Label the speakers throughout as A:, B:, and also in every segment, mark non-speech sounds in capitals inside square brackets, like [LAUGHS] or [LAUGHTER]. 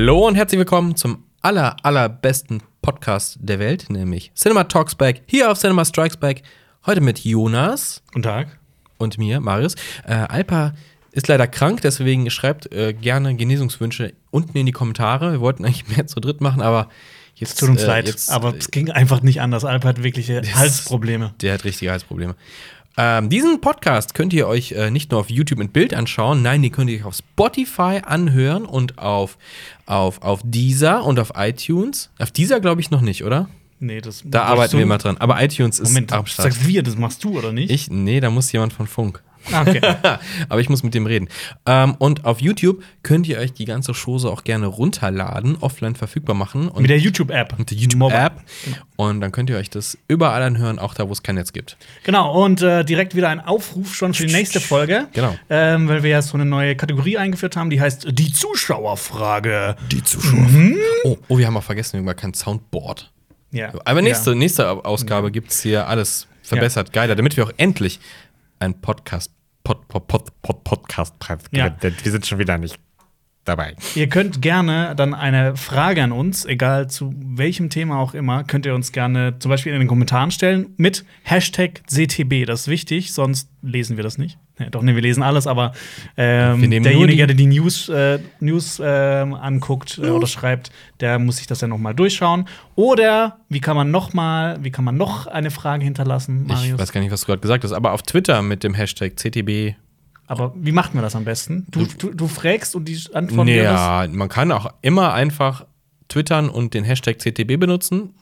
A: Hallo und herzlich willkommen zum aller, allerbesten Podcast der Welt, nämlich Cinema Talks Back, hier auf Cinema Strikes Back. Heute mit Jonas
B: Guten Tag.
A: und mir, Marius. Äh, Alpa ist leider krank, deswegen schreibt äh, gerne Genesungswünsche unten in die Kommentare. Wir wollten eigentlich mehr zu dritt machen, aber jetzt.
B: Tut uns
A: äh,
B: leid,
A: Jetzt,
B: aber es ging einfach nicht anders. Alp hat wirkliche
A: Das- [LAUGHS]
B: Halsprobleme.
A: Der hat richtige Halsprobleme. Ähm, diesen Podcast könnt ihr euch äh, nicht nur auf YouTube mit Bild anschauen, nein, den könnt ihr euch auf Spotify anhören und auf, auf, auf Deezer und auf iTunes. Auf Deezer glaube ich noch nicht, oder?
B: Nee, das
A: Da arbeiten
B: du-
A: wir mal dran. Aber iTunes ist
B: Moment,
A: am
B: du
A: Start.
B: sagst wir, das machst du, oder nicht?
A: Ich? Nee, da muss jemand von Funk.
B: Ah, okay. [LAUGHS]
A: Aber ich muss mit dem reden. Ähm, und auf YouTube könnt ihr euch die ganze Chose auch gerne runterladen, offline verfügbar machen.
B: Mit der YouTube-App.
A: mit der YouTube-App. Und dann könnt ihr euch das überall anhören, auch da, wo es kein Netz gibt.
B: Genau, und äh, direkt wieder ein Aufruf schon für die nächste Folge.
A: Genau.
B: Ähm, weil wir ja so eine neue Kategorie eingeführt haben, die heißt die Zuschauerfrage.
A: Die Zuschauer. Oh, oh, wir haben auch vergessen, wir haben kein Soundboard.
B: Ja.
A: Aber nächste, nächste Ausgabe gibt es hier alles verbessert, geiler, damit wir auch endlich ein Podcast, Pod, Pod, Pod, Pod, Podcast
B: Ja.
A: Wir sind schon wieder nicht dabei.
B: Ihr könnt gerne dann eine Frage an uns, egal zu welchem Thema auch immer, könnt ihr uns gerne zum Beispiel in den Kommentaren stellen mit Hashtag CTB. Das ist wichtig, sonst lesen wir das nicht. Ja, doch, nee, wir lesen alles, aber ähm, derjenige,
A: die-
B: der die News, äh, News ähm, anguckt äh, oder schreibt, der muss sich das ja noch mal durchschauen. Oder wie kann man noch mal, wie kann man noch eine Frage hinterlassen,
A: Ich
B: Marius?
A: weiß gar nicht, was du gerade gesagt hast, aber auf Twitter mit dem Hashtag CTB.
B: Aber wie macht man das am besten? Du, du, du fragst und die antworten
A: ja, man kann auch immer einfach twittern und den Hashtag CTB benutzen.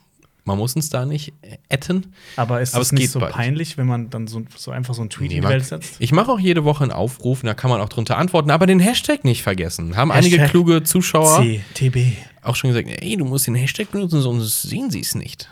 A: Man muss uns da nicht äh, adden.
B: Aber ist
A: es
B: nicht so
A: bald.
B: peinlich, wenn man dann so, so einfach so einen Tweet
A: Nee,
B: in die Welt setzt?
A: Ich mache auch jede Woche einen Aufruf, da kann man auch drunter antworten, aber den Hashtag nicht vergessen. Haben einige
B: Hashtag
A: kluge Zuschauer
B: CTB.
A: auch schon gesagt, ey, du musst den Hashtag benutzen, sonst sehen sie es nicht.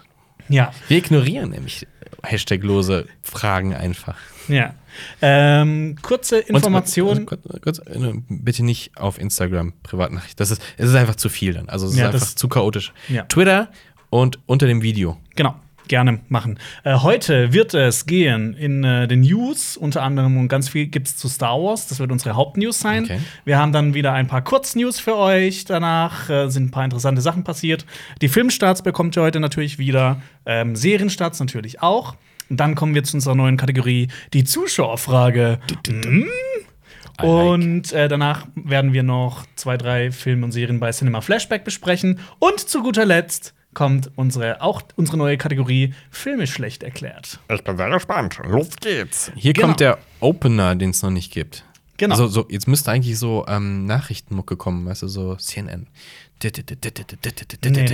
B: Ja,
A: Wir ignorieren nämlich hashtaglose Fragen einfach.
B: ja. Ähm, kurze Information.
A: kurz, kurz, äh, bitte nicht auf Instagram Privatnachricht. Das ist, es ist einfach zu viel dann. Also es
B: Ja,
A: ist einfach zu chaotisch.
B: Ja.
A: Twitter und unter dem Video.
B: Genau, gerne machen. Äh, heute wird es gehen in äh, den News, unter anderem und ganz viel gibt es zu Star Wars. Das wird unsere Hauptnews sein.
A: Okay.
B: Wir haben dann wieder ein paar Kurznews für euch. Danach äh, sind ein paar interessante Sachen passiert. Die Filmstarts bekommt ihr heute natürlich wieder. Ähm, Serienstarts natürlich auch. Und dann kommen wir zu unserer neuen Kategorie, die Zuschauerfrage. Mhm.
A: like.
B: Und äh, danach werden wir noch zwei, drei Filme und Serien bei Cinema Flashback besprechen. Und zu guter Letzt kommt unsere, auch unsere neue Kategorie Filme schlecht erklärt.
C: Ich bin sehr gespannt. Los geht's.
A: Hier
B: Genau.
A: kommt der Opener, den es noch nicht gibt.
B: Genau.
A: Also so, jetzt müsste eigentlich so ähm, Nachrichtenmucke kommen, weißt du, so CNN.
B: nee,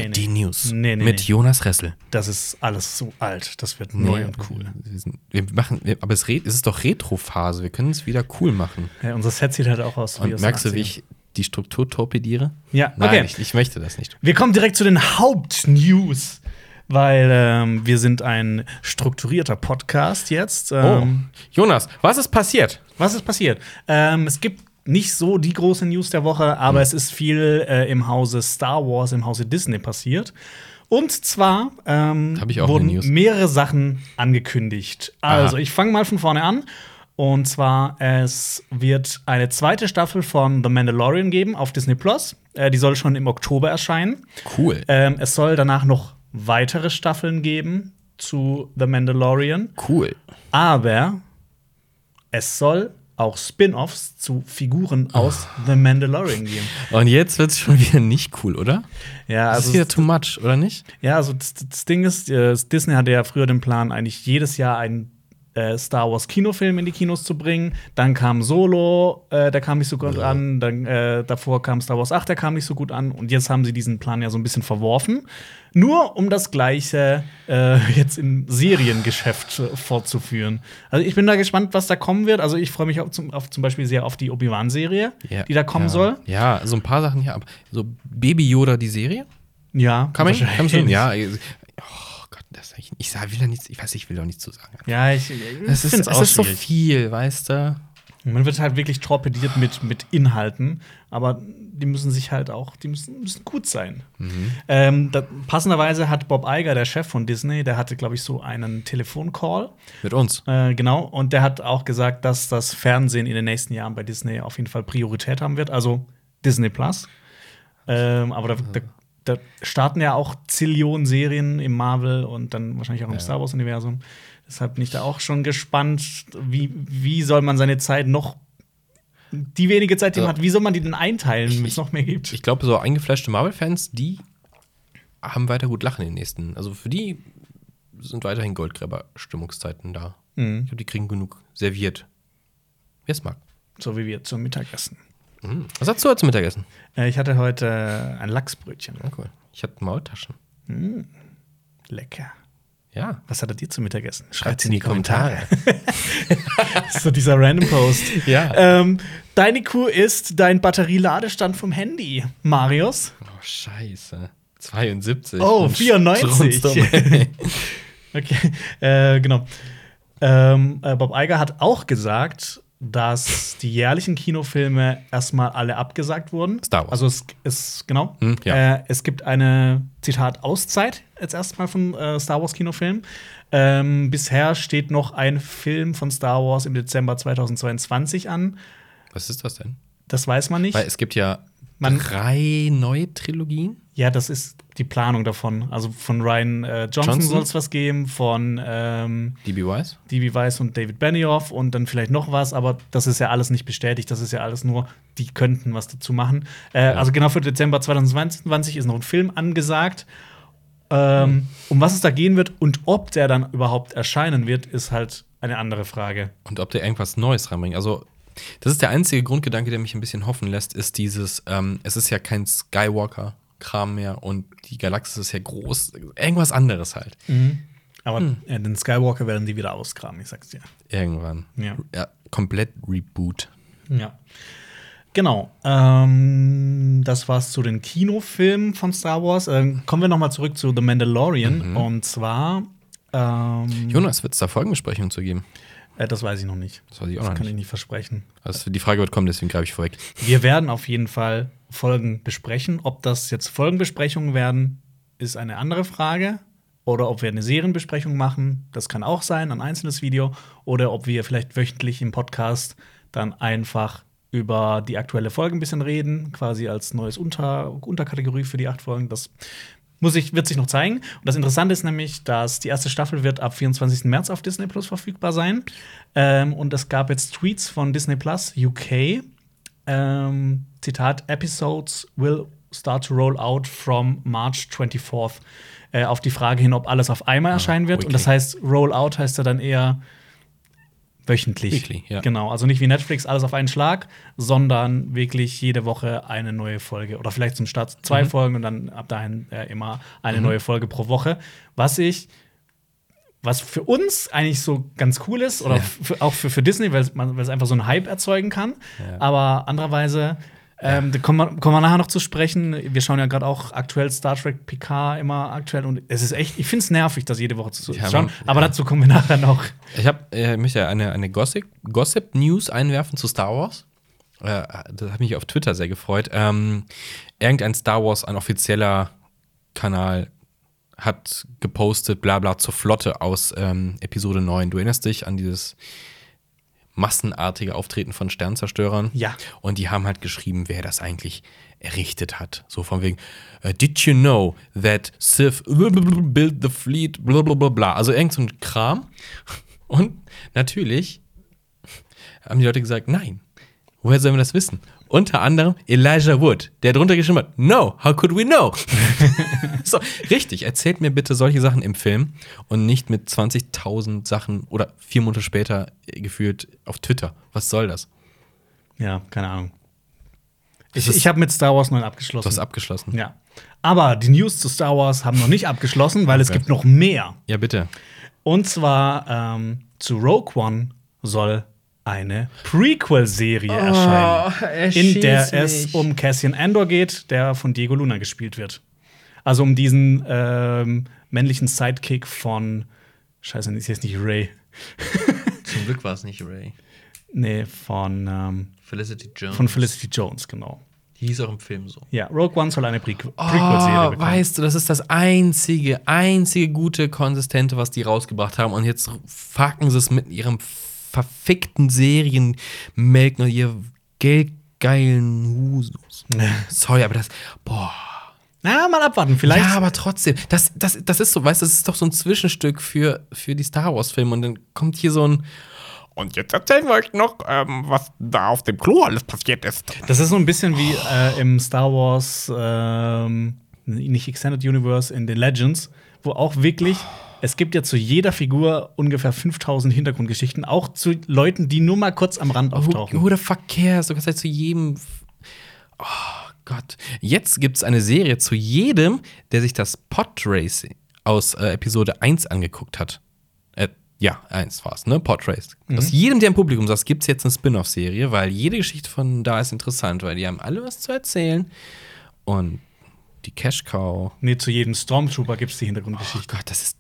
A: Die
B: nee.
A: News.
B: Nee, nee,
A: Mit
B: nee.
A: Jonas Ressel.
B: Das ist alles so alt. Das wird neu und cool.
A: Wir, sind, wir machen, wir, aber es, ist doch Retro-Phase. Wir können es wieder cool machen.
B: Ja, unser Set sieht halt auch aus wie
A: Und merkst du, wie
B: 80ern.
A: ich die Struktur torpediere?
B: Ja,
A: Nein,
B: okay.
A: ich, ich möchte das nicht.
B: Wir kommen direkt zu den Hauptnews. Weil ähm, wir sind ein strukturierter Podcast jetzt.
A: Oh,
B: Ähm,
A: Jonas, was ist passiert?
B: Was ist passiert? Ähm, es gibt nicht so die große News der Woche, aber
A: Hm.
B: es ist viel äh, im Hause Star Wars, im Hause Disney passiert. Und zwar ähm, wurden mehrere Sachen angekündigt. Also,
A: Aha.
B: ich fange mal von vorne an. Und zwar, es wird eine zweite Staffel von The Mandalorian geben auf Disney Plus. Äh, die soll schon im Oktober erscheinen.
A: Cool.
B: Ähm, es soll danach noch weitere Staffeln geben zu The Mandalorian.
A: Cool.
B: Aber es soll auch Spin-offs zu Figuren aus The Mandalorian geben.
A: Und jetzt wird es schon wieder nicht cool, oder?
B: Ja,
A: Das ist
B: also,
A: wieder too much, oder nicht?
B: ja, also das, das Ding ist, äh, Disney hatte ja früher den Plan, eigentlich jedes Jahr einen äh, Star Wars Kinofilm in die Kinos zu bringen. Dann kam Solo, äh, der kam nicht so gut an. Dann äh, davor kam Star Wars 8, der kam nicht so gut an. Und jetzt haben sie diesen Plan ja so ein bisschen verworfen. Nur um das Gleiche äh, jetzt im Seriengeschäft fortzuführen. Also ich bin da gespannt, was da kommen wird. Also ich freue mich auf zum, auf zum Beispiel sehr auf die Obi-Wan-Serie, die da kommen
A: ja.
B: soll.
A: Ja, so ein paar Sachen hier. Aber so Baby Yoda, die Serie?
B: Ja,
A: Kann man? Kann man schon? Ja. Das ich, ich will da nichts, ich weiß, ich will doch nichts zu sagen.
B: Ja, ich, ich
A: Es ist,
B: find's
A: es
B: auch
A: ist so viel, weißt du?
B: Man wird halt wirklich torpediert mit, mit Inhalten, aber die müssen sich halt auch, die müssen, müssen gut sein.
A: Mhm.
B: Ähm, da, passenderweise hat Bob Iger, der Chef von Disney, der hatte, glaube ich, so einen Telefoncall.
A: Mit uns.
B: Äh, genau, und der hat auch gesagt, dass das Fernsehen in den nächsten Jahren bei Disney auf jeden Fall Priorität haben wird, also Disney Plus. Ähm, aber da, da, da starten ja auch Zillionen Serien im Marvel und dann wahrscheinlich auch im
A: Ja.
B: Star Wars-Universum. Deshalb bin ich da auch schon gespannt, wie, wie soll man seine Zeit noch, die wenige Zeit, die man
A: Ja.
B: hat, wie soll man die denn einteilen, damit es noch mehr gibt?
A: Ich glaube, so eingefleischte Marvel-Fans, die haben weiter gut lachen in den nächsten. Also für die sind weiterhin Goldgräber-Stimmungszeiten da.
B: Mhm.
A: Ich glaube, die kriegen genug serviert. Wer es mag.
B: So wie wir zum Mittagessen.
A: Mhm. Was hast du heute zum Mittagessen?
B: Äh, ich hatte heute ein Lachsbrötchen.
A: Ja, cool. Ich hatte Maultaschen.
B: Lecker.
A: Ja.
B: Was hat er dir zum Mittagessen?
A: Schreibt's in die Kommentare. [LAUGHS]
B: so dieser Random Post.
A: Ja.
B: Ähm, deine Kuh ist dein Batterieladestand vom Handy, Marius.
A: Oh, scheiße. 72.
B: Oh,
A: Und
B: 94.
A: strunzdum. [LAUGHS]
B: Okay, äh, genau. Ähm, äh, Bob Iger hat auch gesagt, dass die jährlichen Kinofilme erstmal alle abgesagt wurden.
A: Star Wars.
B: Also es ist genau.
A: Hm, ja.
B: äh, es gibt eine Zitat Auszeit jetzt erstmal von äh, Star Wars Kinofilmen. Ähm, bisher steht noch ein Film von Star Wars im Dezember 2022 an.
A: Was ist das denn?
B: Das weiß man nicht.
A: Weil es gibt ja
B: Man-
A: drei neue Trilogien.
B: Ja, das ist die Planung davon. Also von Ryan äh, Johnson,
A: Johnson?
B: soll es was geben, von ähm,
A: DB Wise.
B: D.B. Weiss und David Benioff und dann vielleicht noch was, aber das ist ja alles nicht bestätigt. Das ist ja alles nur, die könnten was dazu machen. Äh, Also genau für Dezember 2022 ist noch ein Film angesagt. Ähm, Um was es da gehen wird und ob der dann überhaupt erscheinen wird, ist halt eine andere Frage.
A: Und ob der irgendwas Neues reinbringt. Also, das ist der einzige Grundgedanke, der mich ein bisschen hoffen lässt, ist dieses, ähm, es ist ja kein Skywalker-Kram mehr und die Galaxis ist ja groß. Irgendwas anderes halt.
B: Aber äh, den Skywalker werden die wieder ausgraben, ich sag's dir.
A: Irgendwann.
B: Ja.
A: ja komplett Reboot.
B: Ja. Genau. Ähm, das war's zu den Kinofilmen von Star Wars. Ähm, kommen wir noch mal zurück zu The Mandalorian. Und zwar ähm,
A: Jonas, wird es da Folgenbesprechungen zu geben?
B: Äh, das weiß ich noch nicht.
A: Das weiß ich auch
B: Das
A: noch
B: kann ich
A: nicht.
B: nicht versprechen.
A: Also die Frage wird kommen, deswegen greife ich vorweg.
B: Wir werden auf jeden Fall Folgen besprechen. Ob das jetzt Folgenbesprechungen werden, ist eine andere Frage. Oder ob wir eine Serienbesprechung machen, das kann auch sein, ein einzelnes Video. Oder ob wir vielleicht wöchentlich im Podcast dann einfach über die aktuelle Folge ein bisschen reden, quasi als neues Unter Unterkategorie für die acht Folgen. Das muss ich, wird sich noch zeigen. Und das Interessante ist nämlich, dass die erste Staffel wird ab 24. März auf Disney Plus verfügbar sein. Ähm, und es gab jetzt Tweets von Disney Plus UK. Ähm, Zitat: Episodes will start to roll out from March 24th. Äh, auf die Frage hin, ob alles auf einmal erscheinen wird. Und
A: okay.
B: das heißt, Roll out heißt ja dann eher wöchentlich.
A: Weekly, ja.
B: Genau, also nicht wie Netflix alles auf einen Schlag, sondern wirklich jede Woche eine neue Folge. Oder vielleicht zum Start
A: Mhm.
B: zwei Folgen und dann ab dahin äh, immer eine neue Folge pro Woche. Was ich, was für uns eigentlich so ganz cool ist, oder
A: Ja.
B: für, auch für, für Disney, weil es man- weil es einfach so einen Hype erzeugen kann.
A: Ja.
B: Aber andererweise, ähm, da kommen wir, kommen wir nachher noch zu sprechen. Wir schauen ja gerade auch aktuell Star Trek Picard immer aktuell und es ist echt, ich finde es nervig, das jede Woche zu
A: Ja,
B: schauen. aber
A: ja.
B: dazu kommen wir nachher noch.
A: Ich habe äh, mich ja eine, eine Gossip, Gossip News einwerfen zu Star Wars. Äh, das hat mich auf Twitter sehr gefreut. Ähm, irgendein Star Wars, ein offizieller Kanal, hat gepostet, bla bla, zur Flotte aus ähm, Episode 9. Du erinnerst dich an dieses massenartige Auftreten von Sternzerstörern?
B: Ja.
A: Und die haben halt geschrieben, wer das eigentlich errichtet hat. So von wegen, äh, did you know that Sith built the fleet, bla bla bla bla. Also irgend so ein Kram. Und natürlich haben die Leute gesagt, nein. Woher sollen wir das wissen? Unter anderem Elijah Wood, der drunter geschrieben hat, no, how could we know? [LAUGHS] so, richtig, erzählt mir bitte solche Sachen im Film und nicht mit 20.000 Sachen oder vier Monate später äh, gefühlt auf Twitter. Was soll das?
B: Ja, keine Ahnung. Ich, ich habe mit Star Wars 9
A: Du
B: abgeschlossen.
A: hast abgeschlossen.
B: ja. Aber die News zu Star Wars haben noch nicht abgeschlossen, weil es
A: Okay.
B: gibt noch mehr.
A: Ja, bitte.
B: Und zwar ähm, zu Rogue One soll eine Prequel-Serie erscheinen, in der es um Cassian Andor geht, der von Diego Luna gespielt wird. Also um diesen ähm, männlichen Sidekick von Scheiße, ist jetzt nicht Ray. [LAUGHS]
A: Zum Glück war es nicht Ray.
B: Nee, von, ähm,
A: Felicity Jones.
B: von Felicity Jones, genau.
A: Die hieß auch im Film so.
B: Ja, Rogue One soll eine Prequel- Prequel-Serie
A: Oh,
B: bekommen.
A: weißt du, das ist das einzige, einzige gute Konsistente, was die rausgebracht haben. Und jetzt fucken sie es mit ihrem verfickten Serienmelken und ihr Geld geilen Husus. Sorry, aber das, boah.
B: Na, mal abwarten. Vielleicht.
A: Ja, aber trotzdem, das, das, das ist so, weißt du, das ist doch so ein Zwischenstück für, für die Star Wars-Filme und dann kommt hier so ein,
C: Und jetzt erzählen wir euch noch, ähm, was da auf dem Klo alles passiert ist.
B: Das ist so ein bisschen wie äh, im Star Wars, ähm, nicht Extended Universe, in den Legends, wo auch wirklich, es gibt ja zu jeder Figur ungefähr 5000 Hintergrundgeschichten, auch zu Leuten, die nur mal kurz am Rand
A: who,
B: auftauchen.
A: who the fuck cares? Du kannst halt zu jedem, oh Gott. Jetzt gibt es eine Serie zu jedem, der sich das Podracing aus äh, Episode 1 angeguckt hat. Äh, ja, 1 war es, ne? Podrace. Aus jedem, der im Publikum saß, gibt es jetzt eine Spin-off-Serie, weil jede Geschichte von da ist interessant, weil die haben alle was zu erzählen. Und die Cash Cow.
B: Nee, zu jedem Stormtrooper gibt es die
A: Oh
B: Hintergrundgeschichte.
A: Gott, das ist.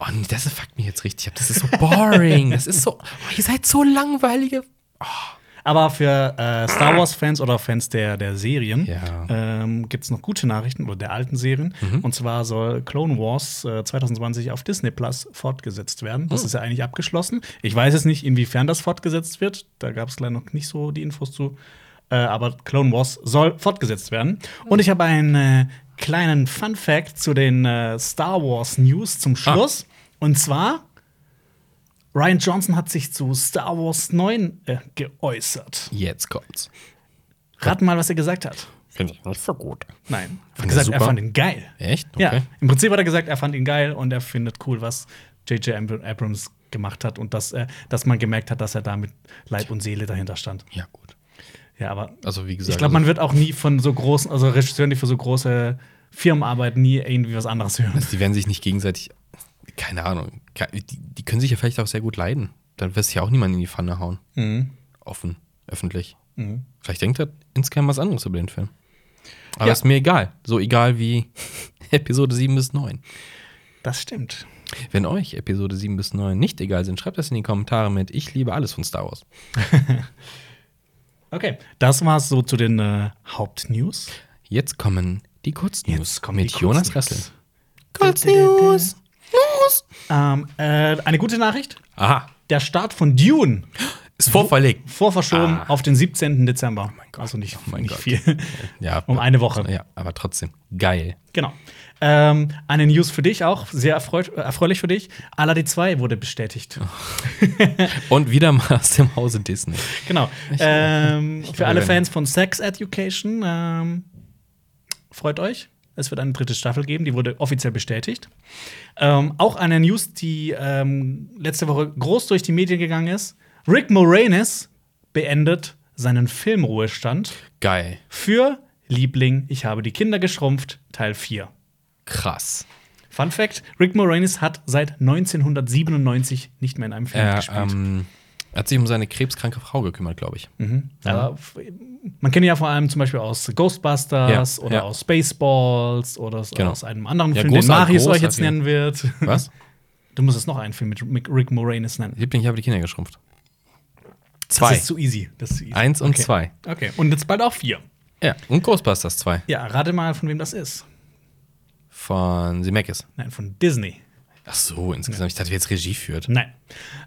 A: Oh nee, das fuckt mich jetzt richtig ab. Das ist so boring. das ist so. Oh, ihr seid so langweilige.
B: Aber für äh, Star Wars-Fans oder Fans der, der Serien
A: Ja.
B: ähm, gibt es noch gute Nachrichten oder der alten Serien. Und zwar soll Clone Wars äh, 2020 auf Disney Plus fortgesetzt werden. Das ist ja eigentlich abgeschlossen. Ich weiß jetzt nicht, inwiefern das fortgesetzt wird. Da gab es leider noch nicht so die Infos zu. Äh, aber Clone Wars soll fortgesetzt werden. Und ich habe einen äh, kleinen Fun-Fact zu den äh, Star Wars News zum Schluss. Und zwar Ryan Johnson hat sich zu Star Wars 9 äh, geäußert.
A: Jetzt kommt's.
B: Rat mal, was er gesagt hat.
C: Finde ich nicht so gut.
B: Nein. Er hat
A: er
B: gesagt, er fand ihn geil.
A: Echt?
B: Ja, im Prinzip hat er gesagt, er fand ihn geil und er findet cool, was J.J. Ab- Abrams gemacht hat und dass, äh, dass man gemerkt hat, dass er da mit Leib und Seele dahinter stand.
A: Ja, gut.
B: Ja, aber
A: Also, wie gesagt.
B: ich glaube, man wird auch nie von so großen, also Regisseuren, die für so große Firmen arbeiten, nie irgendwie was anderes hören.
A: also, die werden sich nicht gegenseitig. Keine Ahnung. Die, die können sich ja vielleicht auch sehr gut leiden. Dann wirst du ja auch niemand in die Pfanne hauen.
B: Mhm.
A: Offen, öffentlich. Vielleicht denkt er insgesamt was anderes über den Film. Aber
B: Ja.
A: ist mir egal. So egal wie [LAUGHS] Episode 7 bis 9.
B: Das stimmt.
A: Wenn euch Episode 7 bis 9 nicht egal sind, schreibt das in die Kommentare mit Ich liebe alles von Star Wars. [LAUGHS]
B: Okay, das war's so zu den äh, Hauptnews.
A: Jetzt kommen die Kurznews
B: kommen
A: mit
B: die
A: Jonas
B: Kurznews.
A: Rassel. Kurznews.
B: Ähm, äh, eine gute Nachricht:
A: Aha,
B: Der Start von Dune
A: ist vorverlegt.
B: vorverschoben
A: Ah.
B: auf den 17. Dezember. also nicht,
A: mein
B: nicht
A: Gott.
B: viel.
A: Ja, [LAUGHS]
B: um eine Woche.
A: Ja, aber trotzdem geil.
B: Genau. Ähm, eine News für dich auch, sehr erfreulich für dich. Aladdin 2 wurde bestätigt. [LAUGHS]
A: Und wieder mal aus dem Hause Disney.
B: Genau. Ähm, für alle Fans von Sex Education, ähm, freut euch. Es wird eine dritte Staffel geben, die wurde offiziell bestätigt. Ähm, auch eine News, die ähm, letzte Woche groß durch die Medien gegangen ist. Rick Moranis beendet seinen Filmruhestand
A: Geil.
B: für Liebling, ich habe die Kinder geschrumpft, Teil 4.
A: Krass.
B: Fun Fact: Rick Moranis hat seit 1997 nicht mehr in einem Film
A: Er
B: gespielt.
A: ähm, er hat sich um seine krebskranke Frau gekümmert, glaube ich.
B: Aber f- man kennt ihn ja vor allem zum Beispiel aus Ghostbusters
A: Ja,
B: oder
A: ja.
B: aus Spaceballs oder aus,
A: Genau.
B: aus einem anderen
A: Ja,
B: Film, den Marius euch jetzt nennen wird. [LAUGHS]
A: Was?
B: Du musst es noch einen Film mit Rick- Moranis nennen.
A: Liebling, ich habe die Kinder geschrumpft.
B: Das
A: Zwei.
B: ist zu easy. Das ist zu easy.
A: Eins und
B: okay.
A: zwei.
B: Okay, und jetzt bald auch vier.
A: Ja, und Ghostbusters 2
B: Ja, rate mal, von wem das ist.
A: Von Zemeckis.
B: Nein, von Disney.
A: Ach so, insgesamt. Ich dachte, wer jetzt Regie führt.
B: Nein.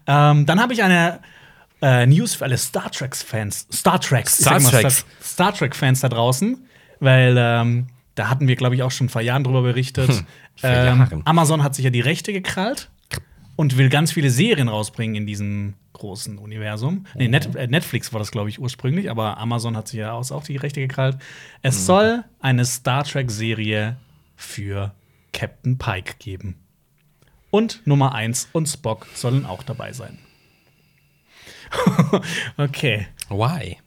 B: Ähm, dann habe ich eine äh, News für alle Star Trek-Fans. Star Treks. ich
A: Star Treks.
B: Star, Trek-Fans da draußen. Weil ähm, da hatten wir, glaube ich, auch schon vor Jahren drüber berichtet.
A: Hm,
B: ähm. Amazon hat sich ja die Rechte gekrallt und will ganz viele Serien rausbringen in diesem großen Universum. Nee, Net äh, Netflix war das, glaube ich, ursprünglich, aber Amazon hat sich ja auch die Rechte gekrallt. Es
A: Hm.
B: soll eine Star Trek-Serie für Captain Pike geben. Und Nummer 1 und Spock sollen auch dabei sein. [LAUGHS] okay,
A: Why?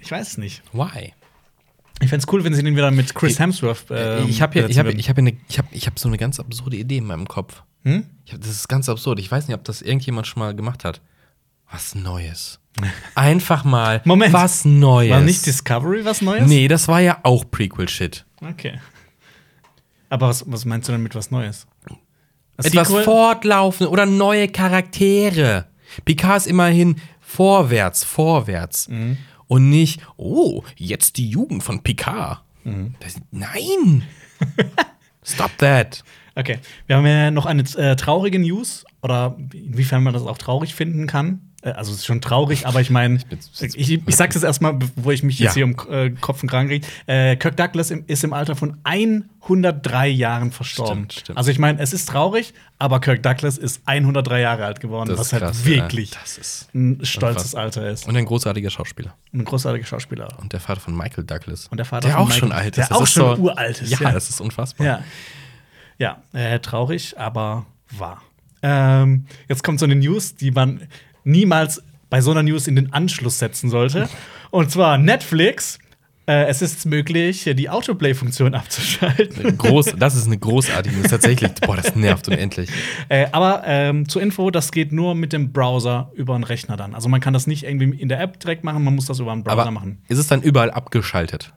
B: ich weiß es nicht.
A: Why?
B: Ich fände es cool, wenn sie den wieder mit Chris Hemsworth. ähm,
A: ich habe hier, ich habe, ich habe eine, ich habe, ich habe so eine ganz absurde Idee in meinem Kopf.
B: Hm?
A: Hab, das ist ganz absurd. Ich weiß nicht, ob das irgendjemand schon mal gemacht hat. Was Neues. Einfach mal [LAUGHS]
B: Moment.
A: was Neues.
B: War nicht Discovery was Neues?
A: Nee, das war ja auch Prequel-Shit.
B: Okay. Aber was, was meinst du denn mit was Neues? Das
A: Etwas
B: Sequel?
A: fortlaufen oder neue Charaktere. Picard ist immerhin vorwärts, vorwärts.
B: Mhm.
A: Und nicht, oh, jetzt die Jugend von Picard.
B: Mhm.
A: Das, nein! [LAUGHS] Stop that.
B: Okay. Wir haben ja noch eine äh, traurige News, oder inwiefern man das auch traurig finden kann. Äh, Also es ist schon traurig, aber ich meine, ich, ich, ich sag's jetzt erstmal, bevor ich mich jetzt
A: Ja.
B: hier um äh, Kopf und Kragen kriege. Äh, Kirk Douglas im, ist im Alter von 103 Jahren verstorben.
A: Stimmt, stimmt.
B: Also ich meine, es ist traurig, aber Kirk Douglas ist 103 Jahre alt geworden,
A: Das
B: was halt
A: krass,
B: wirklich
A: ja.
B: Ein stolzes. Alter ist.
A: Und ein großartiger Schauspieler.
B: Ein großartiger Schauspieler.
A: Und der Vater von Michael Douglas.
B: Und der Vater
A: der
B: von
A: auch
B: Michael-
A: schon alt
B: der
A: ist. Das
B: auch
A: ist
B: schon
A: so,
B: uralt ist,
A: Ja,
B: ja.
A: das ist unfassbar.
B: Ja. Ja, äh, traurig, aber wahr. Ähm, jetzt kommt so eine News, die man niemals bei so einer News in den Anschluss setzen sollte. Und zwar Netflix. Äh, es ist möglich, die Autoplay-Funktion [LAUGHS] abzuschalten.
A: Groß, das ist eine großartige News. Tatsächlich, boah, das nervt unendlich.
B: Äh, aber ähm, zur Info, das geht nur mit dem Browser über einen Rechner dann. Also man kann das nicht irgendwie in der App direkt machen, man muss das über einen Browser
A: Aber
B: machen.
A: ist es dann überall abgeschaltet?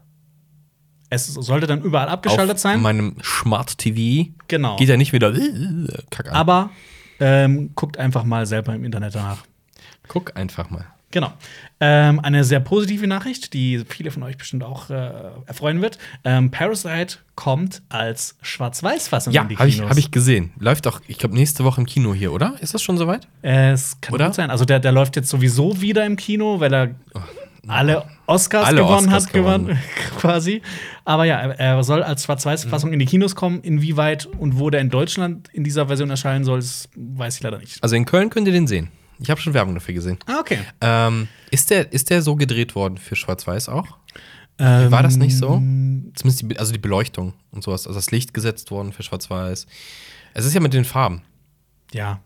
B: Es sollte dann überall abgeschaltet
A: Auf
B: sein.
A: meinem Smart TV
B: Genau.
A: geht ja nicht wieder Kack an.
B: Aber ähm, guckt einfach mal selber im Internet danach.
A: Guck einfach mal.
B: Genau. Ähm, eine sehr positive Nachricht, die viele von euch bestimmt auch äh, erfreuen wird. Ähm, Parasite kommt als Schwarz-Weiß-Fassung
A: Ja,
B: in die
A: habe
B: Kinos.
A: hab ich gesehen. Läuft auch, ich glaube, nächste Woche im Kino hier, oder? Ist das schon soweit?
B: Es kann
A: Oder?
B: gut sein. Also der, der läuft jetzt sowieso wieder im Kino, weil er alle Oscars
A: Alle
B: gewonnen
A: Oscars
B: hat, gewonnen, [LAUGHS] quasi. Aber ja, er soll als Schwarz-Weiß-Fassung in die Kinos kommen. Inwieweit und wo der in Deutschland in dieser Version erscheinen soll, das weiß ich leider nicht.
A: Also in Köln könnt ihr den sehen. Ich habe schon Werbung dafür gesehen.
B: Ah, okay.
A: Ähm, ist, der, ist der so gedreht worden für Schwarz-Weiß auch? War das nicht so?
B: Ähm.
A: Zumindest die, also die Beleuchtung und sowas. Also das Licht gesetzt worden für Schwarz-Weiß. Es ist ja mit den Farben
B: Ja.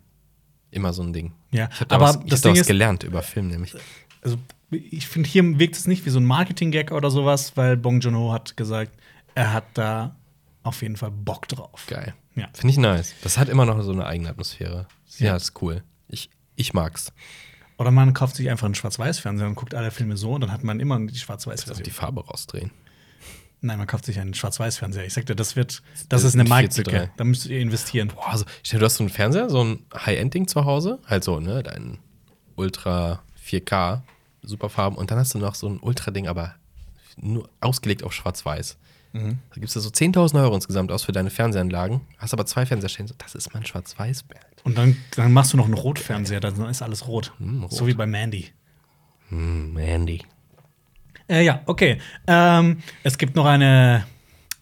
A: immer so ein Ding.
B: Ja,
A: Ich habe da
B: aber
A: was, ich
B: das
A: hab da
B: Ding
A: was
B: ist-
A: gelernt über Film nämlich.
B: also ich finde, hier wirkt es nicht wie so ein Marketing-Gag oder sowas, weil Bong Joon-ho hat gesagt, er hat da auf jeden Fall Bock drauf.
A: Geil.
B: Ja.
A: Finde ich nice. Das hat immer noch so eine eigene Atmosphäre. Ja,
B: Ja.
A: ist cool. Ich, ich mag's.
B: Oder man kauft sich einfach einen Schwarz-Weiß-Fernseher und guckt alle Filme so und dann hat man immer die Schwarz-Weiß-Version.
A: die Farbe rausdrehen.
B: Nein, man kauft sich einen Schwarz-Weiß-Fernseher. Ich sagte, das wird, das
A: Das
B: ist eine
A: ist ein 4 zu
B: Marktlücke.
A: 3.
B: Da müsstet ihr investieren.
A: Boah, also, stell dir, du hast so einen Fernseher, so ein High-End-Ding zu Hause. Halt so, ne? Dein Ultra 4K, super Farben. Und dann hast du noch so ein Ultra-Ding, aber nur ausgelegt auf Schwarz-Weiß.
B: Mhm.
A: Da gibst du so 10.000 Euro insgesamt aus für deine Fernsehanlagen. Hast aber zwei Fernseher stehen. So, das ist mein Schwarz-Weiß-Bild.
B: Und dann, dann machst du noch einen Rotfernseher, dann ist alles rot.
A: Hm, rot.
B: So wie bei Mandy.
A: Hm, Mandy.
B: Äh, ja, okay. Ähm, es gibt noch eine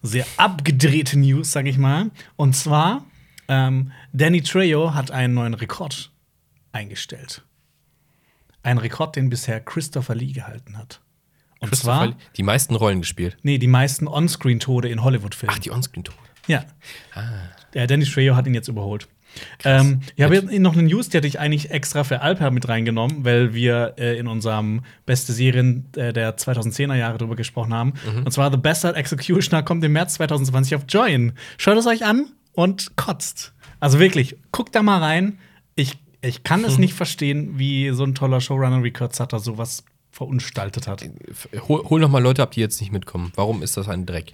B: sehr abgedrehte News, sag ich mal. Und zwar, ähm, Danny Trejo hat einen neuen Rekord eingestellt. Ein Rekord, den bisher Christopher Lee gehalten hat. Und
A: Christopher
B: zwar,
A: die meisten Rollen gespielt.
B: nee, die meisten On-Screen-Tode in Hollywood-Filmen.
A: Ach, die Onscreen-Tode.
B: Ja.
A: Ah.
B: Der Dennis Trejo hat ihn jetzt überholt. Ähm, ich habe jetzt noch eine News, die hatte ich eigentlich extra für Alper mit reingenommen, weil wir äh, in unserem beste Serien äh, der 2010er Jahre drüber gesprochen haben.
A: Mhm.
B: Und zwar The Bastard Executioner kommt im März 2020 auf Join. Schaut es euch an und kotzt. Also wirklich, guckt da mal rein. Ich, ich kann
A: Mhm.
B: es [LAUGHS] nicht verstehen, wie so ein toller Showrunner wie Kurt Sutter sowas verunstaltet hat.
A: Hol, hol noch mal Leute ab, die jetzt nicht mitkommen. Warum ist das ein Dreck?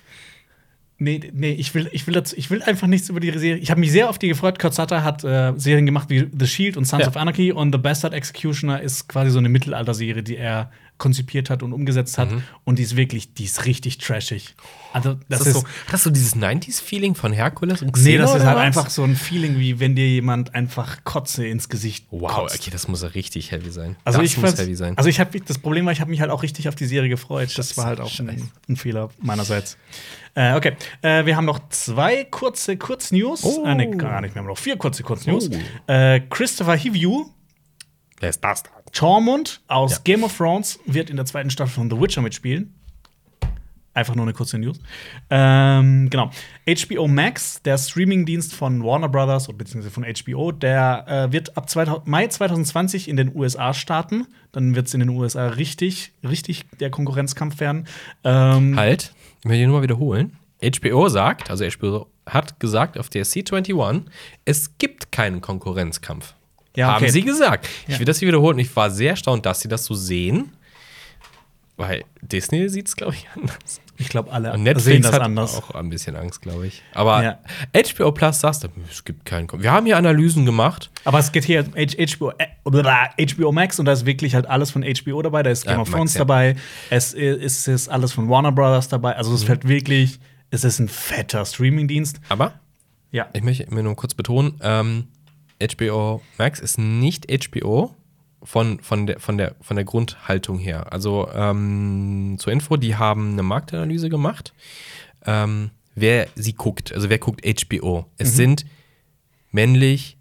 B: Nee, nee, ich will, ich will, dazu, ich will einfach nichts über die Serie. Ich habe mich sehr auf die gefreut. Kurt Sutter hat äh, Serien gemacht wie The Shield und Sons
A: Ja.
B: of Anarchy und The Bastard Executioner ist quasi so eine Mittelalter-Serie, die er konzipiert hat und umgesetzt hat. Und die ist wirklich, die ist richtig trashig. Also, das, ist.
A: so, hast du dieses 90s-Feeling von Herkules und
B: nee, das ist halt
A: was?
B: einfach so ein Feeling, wie wenn dir jemand einfach Kotze ins Gesicht
A: Wow,
B: kotzt.
A: okay, das muss ja richtig heavy sein.
B: Also
A: das
B: ich
A: muss heavy sein.
B: Also ich habe das Problem war, ich habe mich halt auch richtig auf die Serie gefreut. Das war halt auch ein, ein Fehler meinerseits. Äh, okay, äh, wir haben noch zwei kurze Kurznews.
A: Oh.
B: Äh, nee, gar nicht, wir haben noch vier kurze Kurznews.
A: Oh.
B: Äh, Christopher Hivju,
A: Wer ist das?
B: Tormund aus
A: Ja.
B: Game of Thrones, wird in der zweiten Staffel von The Witcher mitspielen. Einfach nur eine kurze News. Ähm, genau. HBO Max, der Streamingdienst von Warner Brothers beziehungsweise von HBO, der äh, wird ab 2000, Mai 2020 in den USA starten. Dann wird es in den USA richtig, richtig der Konkurrenzkampf werden. Ähm,
A: Halt, ich will hier nur mal wiederholen. HBO sagt, also HBO hat gesagt auf der C21, es gibt keinen Konkurrenzkampf.
B: Ja, okay.
A: Haben sie gesagt.
B: Ja.
A: Ich will das hier wiederholen. Ich war sehr erstaunt, dass sie das so sehen. Weil Disney sieht es, glaube ich, anders.
B: Ich glaube, alle
A: Und
B: sehen
A: Netflix
B: das
A: hat
B: anders.
A: auch ein bisschen Angst, glaube ich. Aber
B: Ja.
A: HBO Plus sagst du, es gibt keinen Kon Wir haben hier Analysen gemacht.
B: Aber es geht hier um H- HBO, äh, HBO Max und da ist wirklich halt alles von HBO dabei. Da ist Game
A: Ja,
B: of Thrones
A: ja.
B: dabei. Es ist, ist alles von Warner Brothers dabei. Also
A: Mhm.
B: es ist halt wirklich, es ist ein fetter Streamingdienst.
A: Aber
B: Ja.
A: ich möchte mir nur kurz betonen, ähm, HBO Max ist nicht HBO, von, von, der, von, der, von der Grundhaltung her. Also ähm, zur Info, die haben eine Marktanalyse gemacht. Ähm, wer sie guckt, also wer guckt HBO. Es sind männlich,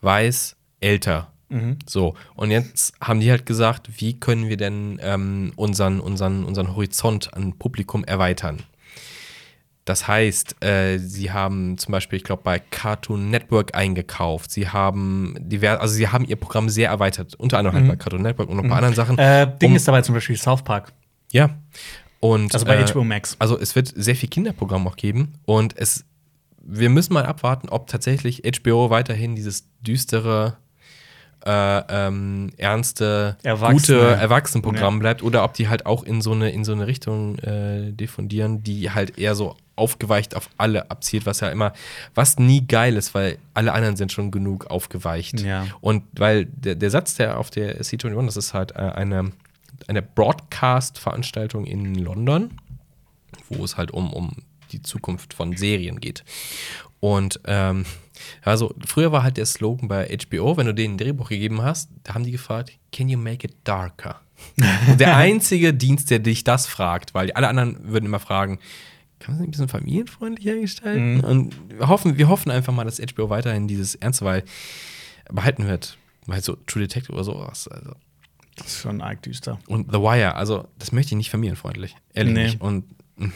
A: weiß, älter. So, und jetzt haben die halt gesagt, wie können wir denn ähm, unseren, unseren, unseren Horizont an Publikum erweitern? Das heißt, äh, sie haben zum Beispiel, ich glaube, bei Cartoon Network eingekauft. Sie haben divers, also sie haben ihr Programm sehr erweitert, unter anderem halt bei Cartoon Network und noch bei anderen Sachen.
B: Äh, Ding
A: Um-
B: ist dabei zum Beispiel South Park.
A: ja. Und,
B: Also bei
A: äh,
B: HBO Max.
A: Also es wird sehr viel Kinderprogramm auch geben und es, wir müssen mal abwarten, ob tatsächlich HBO weiterhin dieses düstere, äh, ähm, ernste,
B: Erwachsene.
A: gute Erwachsenenprogramm
B: Ja.
A: bleibt oder ob die halt auch in so eine, in so eine Richtung äh, diffundieren, die halt eher so aufgeweicht auf alle abzielt, was ja immer, was nie geil ist, weil alle anderen sind schon genug aufgeweicht.
B: Ja.
A: Und weil der, der Satz, der auf der C21, das ist halt äh, eine, eine Broadcast-Veranstaltung in London, wo es halt um, um die Zukunft von Serien geht. Und ähm, also früher war halt der Slogan bei HBO, wenn du denen ein Drehbuch gegeben hast, da haben die gefragt, can you make it darker? [LAUGHS] Und der einzige Dienst, der dich das fragt, weil alle anderen würden immer fragen, kann man es ein bisschen familienfreundlicher gestalten? Und wir hoffen, wir hoffen einfach mal, dass HBO weiterhin dieses Ernste, behalten wird. Weil so True Detective oder sowas. Also.
B: Das ist schon arg düster.
A: Und The Wire, also das möchte ich nicht familienfreundlich. Ehrlich
B: Nee.
A: nicht. Und mh,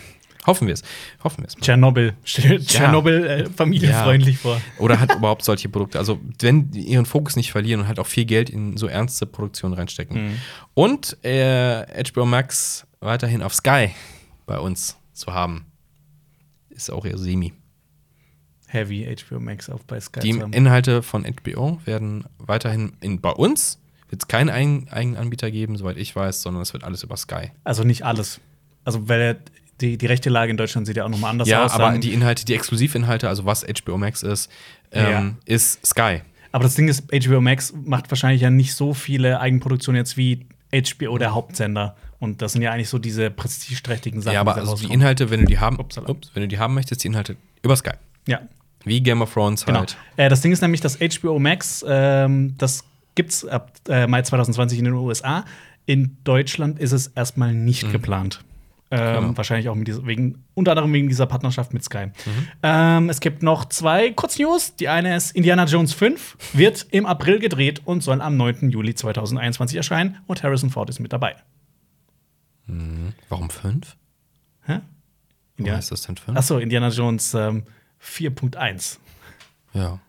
A: hoffen wir es. Hoffen wir es.
B: Tschernobyl. Stell dir Tschernobyl äh, familienfreundlich vor.
A: Oder hat [LAUGHS] überhaupt solche Produkte. Also, wenn die ihren Fokus nicht verlieren und halt auch viel Geld in so ernste Produktionen reinstecken.
B: Mhm.
A: Und äh, HBO Max weiterhin auf Sky bei uns zu haben, ist auch eher semi.
B: Heavy HBO Max auf bei Sky.
A: Die. Inhalte von HBO werden weiterhin in, bei uns wird es keinen eigenen Anbieter geben, soweit ich weiß, sondern es wird alles über Sky.
B: Also nicht alles. Also weil die, die rechte Lage in Deutschland sieht ja auch nochmal anders
A: Ja,
B: aus.
A: aber
B: dann-
A: die Inhalte, die Exklusivinhalte, also was HBO Max ist, ähm, ist Sky.
B: aber das Ding ist, HBO Max macht wahrscheinlich ja nicht so viele Eigenproduktionen jetzt wie HBO, der Hauptsender. Und das sind ja eigentlich so diese prestigeträchtigen Sachen.
A: ja, aber
B: die
A: also die. Inhalte, wenn du die haben, ups, wenn du die haben möchtest, die Inhalte über Sky.
B: Ja,
A: Wie Game of Thrones
B: genau.
A: halt.
B: Äh, das Ding ist nämlich, dass HBO Max, ähm, das gibt's ab äh, Mai 2020 in den USA. In Deutschland ist es erstmal nicht geplant. Ähm,
A: Genau.
B: Wahrscheinlich auch dieser, wegen, unter anderem wegen dieser Partnerschaft mit Sky. Ähm, es gibt noch zwei Kurznews. Die eine ist Indiana Jones 5 wird im April gedreht und soll am 9. Juli 2021 erscheinen. Und Harrison Ford ist mit dabei.
A: Warum fünf?
B: Hä?
A: Warum
B: Indiana
A: ist das denn fünf?
B: Achso, Indiana Jones ähm, 4.1.
A: Ja.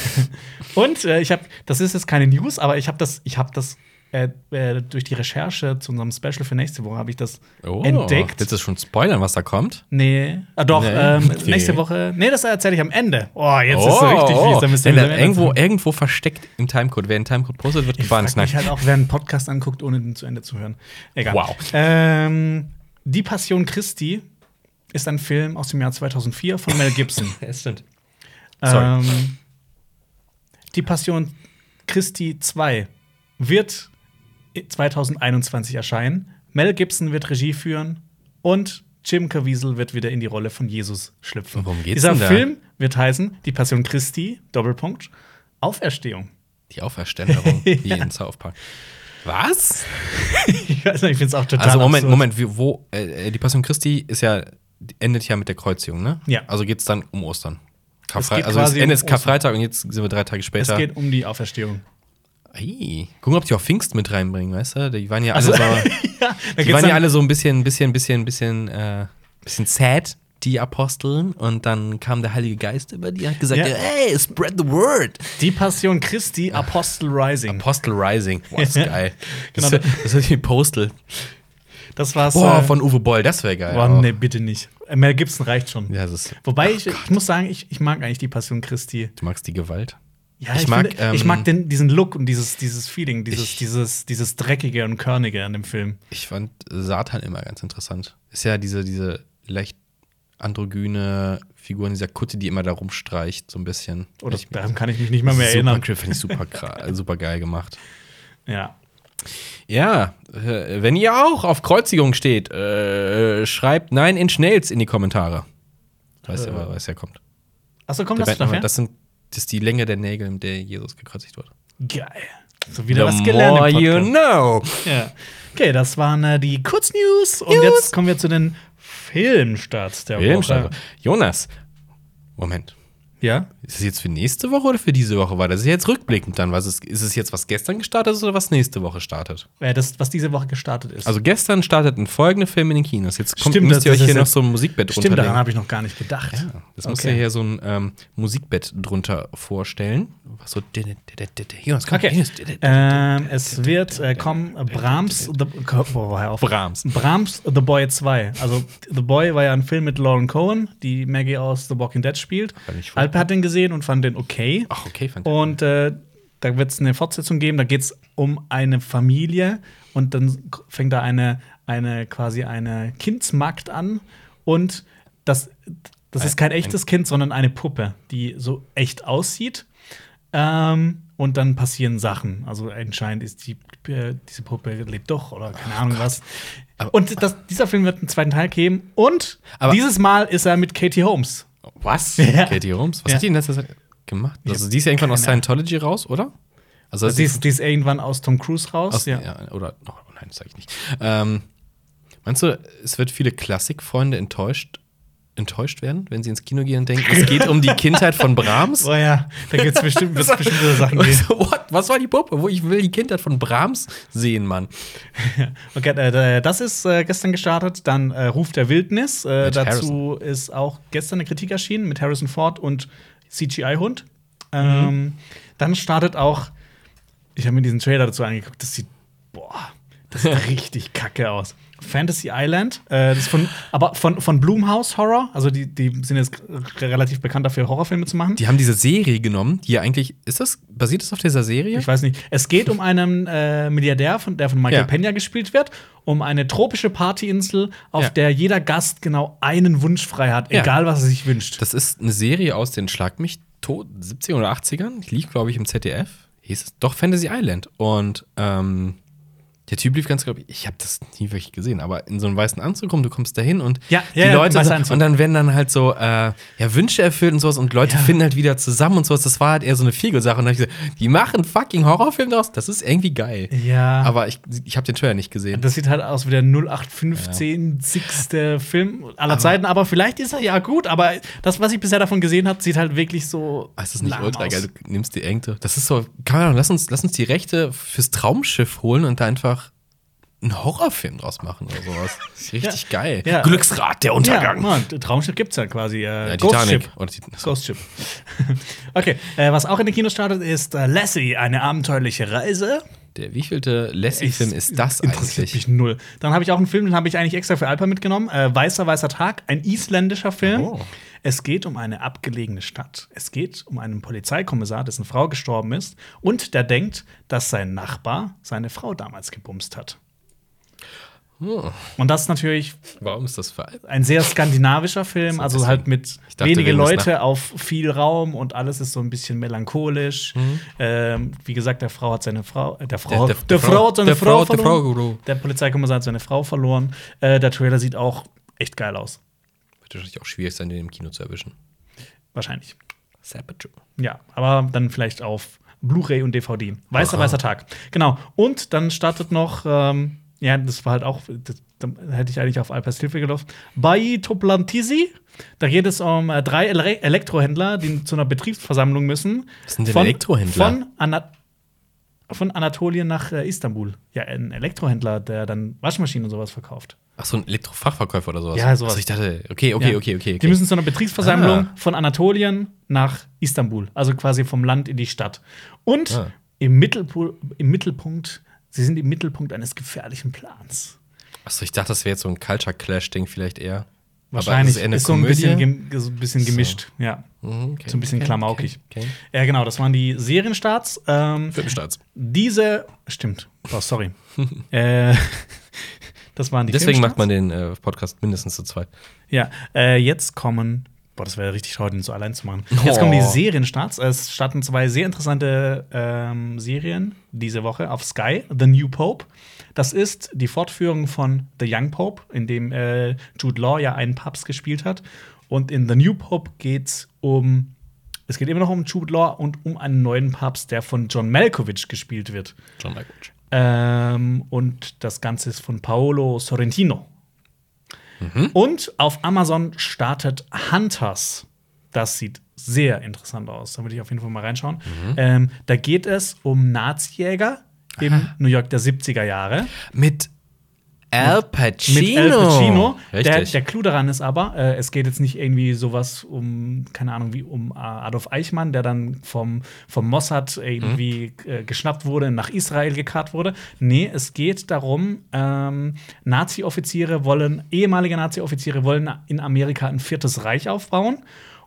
A: [LAUGHS]
B: Und äh, ich habe, das ist jetzt keine News, aber ich habe das, ich habe das äh, äh, durch die Recherche zu unserem Special für nächste Woche habe ich das
A: Oh,
B: entdeckt.
A: Willst du schon spoilern, was da kommt?
B: Nee, ah, doch,
A: Nee,
B: ähm,
A: okay.
B: nächste Woche. Nee, das erzähle ich am Ende. Oh, jetzt ist so richtig fies. Da müsst ihr
A: da irgendwo, irgendwo versteckt im Timecode. Wer einen Timecode postet, wird
B: ich frag
A: gebannt.
B: mich halt auch, wer einen Podcast anguckt, ohne den zu Ende zu hören. Egal.
A: Wow.
B: Ähm, die Passion Christi ist ein Film aus dem Jahr 2004 von Mel Gibson. [LAUGHS]
A: Das stimmt. Sorry.
B: Ähm, die Passion Christi 2 wird 2021 erscheinen. Mel Gibson wird Regie führen und Jim Caviezel wird wieder in die Rolle von Jesus schlüpfen.
A: Worum geht's
B: Dieser
A: denn da?
B: Film wird heißen Die Passion Christi, Doppelpunkt, Auferstehung.
A: Die Auferständerung, [LAUGHS] wie in South Park. Was? [LAUGHS]
B: ich weiß nicht, ich finde es auch total
A: Also Moment,
B: absurd.
A: Moment, wo, äh, die Passion Christi ist ja, endet ja mit der Kreuzigung, ne?
B: Ja.
A: Also geht es dann um Ostern. Karfrei
B: geht
A: also das
B: quasi
A: Ende
B: um.
A: Karfreitag und jetzt sind wir drei Tage
B: Es
A: später.
B: geht um die Auferstehung.
A: Ei. Gucken, ob die auch Pfingst mit reinbringen, weißt du? Die waren ja alle
B: Also,
A: so, [LAUGHS]
B: ja,
A: die waren ja alle so ein bisschen, bisschen, bisschen, bisschen, äh, bisschen sad, die Aposteln. Und dann kam der Heilige Geist über die und hat gesagt,
B: Ja.
A: hey, spread the word.
B: Die Passion Christi, Apostle Rising.
A: Apostel Rising. Boah, ist geil. [LAUGHS]
B: Genau.
A: Das, das ist wie Postal.
B: Das war's.
A: Boah,
B: äh,
A: von Uwe Boll, das wäre geil.
B: Boah,
A: aber-
B: nee, bitte nicht. Mel Gibson reicht schon.
A: Ja, das ist,
B: Wobei ich, ich muss sagen, ich, ich mag eigentlich die Passion Christi.
A: du magst die Gewalt.
B: Ja,
A: Ich
B: ich,
A: mag,
B: ich
A: ähm,
B: mag den, diesen Look und dieses, dieses Feeling, dieses,
A: Ich-
B: dieses, dieses Dreckige und Körnige an dem Film.
A: Ich fand Satan immer ganz interessant. Ist ja diese, diese leicht androgyne Figur in dieser Kutte, die immer da rumstreicht, so ein bisschen.
B: Oder
A: ich,
B: daran kann ich mich nicht mal mehr
A: super,
B: erinnern.
A: Finde ich super, [LAUGHS] super geil gemacht.
B: Ja.
A: Ja, äh, wenn ihr auch auf Kreuzigung steht, äh, schreibt Nein in Schnells in die Kommentare. Weißt
B: Äh.
A: ja, was ja kommt.
B: Achso, kommt das dafür?
A: das, sind, das ist die Länge der Nägel, mit der Jesus gekreuzigt wurde.
B: Geil. So wieder was
A: The
B: gelernt.
A: more you know. [LAUGHS]
B: Ja. Okay, das waren äh, die Kurznews. Und jetzt kommen wir zu den Filmstarts der
A: Filmstart.
B: Woche.
A: Jonas, Moment.
B: Ja?
A: Ist es jetzt für nächste Woche oder für diese Woche weiter? Das ist ja jetzt rückblickend dann. Was ist, ist es jetzt, was gestern gestartet ist oder was nächste Woche startet?
B: Äh, das, was diese Woche gestartet ist.
A: Also gestern starteten folgende Filme in den Kinos. Jetzt kommt,
B: Stimmt,
A: müsst ihr
B: das-
A: euch
B: das
A: hier noch so ein Musikbett
B: Stimmt, daran
A: drunter
B: habe ich noch gar nicht gedacht.
A: Ja, das muss
B: Okay.
A: ja hier so ein ähm, Musikbett drunter vorstellen. Was so. Jonas, komm,
B: Okay.
A: Jonas.
B: Ähm, es wird äh, kommen äh, Brahms, the.
A: Brahms.
B: Brahms The Boy 2. Also The Boy war ja ein Film mit Lauren Cohen, die Maggie aus The Walking Dead spielt. Alper hat den gesehen und fand den okay.
A: Ach, okay, fantastisch.
B: Und äh, da wird es eine Fortsetzung geben. Da geht es um eine Familie und dann fängt da eine, eine quasi eine Kindsmagd an. Und das, das ist kein echtes Kind, sondern eine Puppe, die so echt aussieht. Ähm, und dann passieren Sachen. Also anscheinend ist die, äh, diese Puppe lebt doch oder keine Ahnung was. Und das, dieser Film wird einen zweiten Teil geben. Und
A: Aber-
B: dieses Mal ist er mit Katie Holmes.
A: Was?
B: Ja.
A: Katie Holmes? Was
B: Ja.
A: hat die in letzter Zeit gemacht? Also, die ist ja irgendwann aus Scientology raus, oder? Also,
B: Die ist, die ist irgendwann aus Tom Cruise raus.
A: aus, ja. Oder, oh, nein, das sag ich nicht. Ähm, meinst du, es wird viele Klassikfreunde enttäuscht, enttäuscht werden, wenn sie ins Kino gehen und denken, es geht um die Kindheit von Brahms? [LAUGHS]
B: Oh ja, da gibt es bestimmt, wird's [LAUGHS] bestimmt so Sachen geben.
A: So, [LAUGHS] What? Was war die Puppe? Wo ich will die Kindheit von Brahms sehen, Mann.
B: Okay, äh, das ist äh, gestern gestartet. Dann äh, Ruf der Wildnis. Dazu ist auch gestern eine Kritik erschienen mit Harrison Ford und CGI-Hund. Ähm, dann startet auch, ich habe mir diesen Trailer dazu angeguckt, das sieht, boah, das sieht richtig kacke aus. Fantasy Island, äh, das ist von, aber von, von Blumhouse Horror, also die, die sind jetzt relativ bekannt dafür, Horrorfilme zu machen.
A: Die haben diese Serie genommen, die ja eigentlich, ist das, basiert das auf dieser Serie?
B: Ich weiß nicht. Es geht um einen äh, Milliardär, von, der von Michael
A: Ja.
B: Pena gespielt wird, um eine tropische Partyinsel, auf
A: Ja.
B: der jeder Gast genau einen Wunsch frei hat,
A: Ja.
B: egal was er sich wünscht.
A: Das ist eine Serie aus den Schlag mich tot 70er oder 80ern. Die lief, glaube ich, im ZDF. Hieß es doch Fantasy Island. Und ähm, der Typ lief ganz, glaube ich, ich habe das nie wirklich gesehen, aber in so einem weißen Anzug rum, du kommst da hin und
B: Ja,
A: die
B: ja, ja,
A: Leute,
B: Anzug.
A: und dann werden dann halt so äh, ja, Wünsche erfüllt und sowas und Leute
B: Ja.
A: finden halt wieder zusammen und sowas. Das war halt eher so eine Figo-Sache. Und dann hab ich gesagt, die machen fucking Horrorfilm draus, das ist irgendwie geil.
B: ja.
A: Aber ich, ich habe den Trailer nicht gesehen.
B: das sieht halt aus wie der 0815 siegste Film aller Zeiten, aber vielleicht ist er ja gut, aber das, was ich bisher davon gesehen habe, sieht halt wirklich so.
A: Ah, ist das nicht ultra geil? Du nimmst die Engte. Das ist so, keine Ahnung, lass uns, lass uns die Rechte fürs Traumschiff holen und da einfach einen Horrorfilm draus machen oder sowas. Richtig geil.
B: Ja.
A: Glücksrad, der
B: Ja,
A: Untergang.
B: Mann, Traumschiff gibt's ja quasi. Äh,
A: Ja,
B: Ghost
A: Titanic.
B: Ship.
A: Oder Titan
B: Ghost Ship. [LAUGHS] okay, äh, was auch in den Kinos startet, ist äh, Lassie, eine abenteuerliche Reise.
A: der wievielte Lassie-Film ist das
B: interessiert
A: eigentlich?
B: mich null. Dann habe ich auch einen Film, den habe ich eigentlich extra für Alpa mitgenommen. Äh, Weißer, weißer Tag, ein isländischer Film.
A: Oh.
B: Es geht um eine abgelegene Stadt. Es geht um einen Polizeikommissar, dessen Frau gestorben ist und der denkt, dass sein Nachbar seine Frau damals gebumst hat.
A: Oh.
B: Und das ist natürlich
A: Warum ist das
B: ein sehr skandinavischer Film, also
A: bisschen-
B: halt mit
A: dachte,
B: wenige
A: es
B: Leute auf viel Raum und alles ist so ein bisschen melancholisch.
A: Mhm.
B: Ähm, wie gesagt, der Frau hat seine Frau, äh, der Frau,
A: Der-
B: der,
A: der- der
B: Frau hat seine
A: der
B: Frau,
A: Frau- der
B: verloren.
A: Frau-
B: Der Polizeikommissar hat seine Frau verloren. Äh, der Trailer sieht auch echt geil aus.
A: Wird wahrscheinlich auch schwierig sein, den im Kino zu erwischen.
B: Wahrscheinlich.
A: Sabato.
B: Ja, aber dann vielleicht auf Blu-ray und DVD. Weißer,
A: Aha.
B: weißer Tag. Genau. Und dann startet noch, ähm, ja, das war halt auch, das, da hätte ich eigentlich auf Alpers Hilfe gelaufen. Bei Toplantisi. Da geht es um äh, drei Ele Elektrohändler, die zu einer Betriebsversammlung müssen.
A: Was sind denn Elektrohändler?
B: Von, Ana von Anatolien nach äh, Istanbul. Ja, ein Elektrohändler, der dann Waschmaschinen und sowas verkauft.
A: Ach so, ein Elektrofachverkäufer oder sowas.
B: Ja, sowas.
A: Also ich dachte, okay, okay,
B: Ja.
A: okay, okay. okay.
B: Die müssen zu einer Betriebsversammlung
A: Ah.
B: von Anatolien nach Istanbul, also quasi vom Land in die Stadt. Und
A: Ah.
B: im, Mittelpu im Mittelpunkt, sie sind im Mittelpunkt eines gefährlichen Plans.
A: Achso, ich dachte, das wäre jetzt so ein Culture Clash-Ding vielleicht eher.
B: Wahrscheinlich
A: Aber ist,
B: ist, so ein bisschen, so ein bisschen
A: So.
B: gemischt. Ja,
A: Mhm, okay,
B: so ein bisschen
A: okay,
B: klamaukig.
A: Okay.
B: Ja, genau, das waren die Serienstarts. Ähm,
A: Filmstarts.
B: diese, stimmt, oh, sorry. [LAUGHS] äh, [LAUGHS] das waren die
A: Deswegen macht man den äh, Podcast mindestens zu zweit.
B: Ja, äh, jetzt kommen. Boah, das wäre richtig traurig, den so allein zu machen. Jetzt kommen die
A: Oh.
B: Serienstarts. Es starten zwei sehr interessante ähm, Serien diese Woche auf Sky. The New Pope. Das ist die Fortführung von The Young Pope, in dem äh, Jude Law ja einen Papst gespielt hat. Und in The New Pope geht es um es geht immer noch um Jude Law und um einen neuen Papst, der von John Malkovich gespielt wird.
A: John Malkovich.
B: Ähm, und das Ganze ist von Paolo Sorrentino. Und auf Amazon startet Hunters. Das sieht sehr interessant aus. Da würde ich auf jeden Fall mal reinschauen. Ähm, da geht es um Nazi-Jäger im New York der 70er Jahre.
A: Mit Al Pacino.
B: Mit Al Pacino. Der,
A: Richtig.
B: der Clou daran ist aber, äh, es geht jetzt nicht irgendwie sowas um, keine Ahnung, wie um äh, Adolf Eichmann, der dann vom, vom Mossad irgendwie äh, geschnappt wurde, nach Israel gekarrt wurde. Nee, es geht darum, ähm, Nazi-Offiziere wollen, ehemalige Nazi-Offiziere wollen in Amerika ein viertes Reich aufbauen.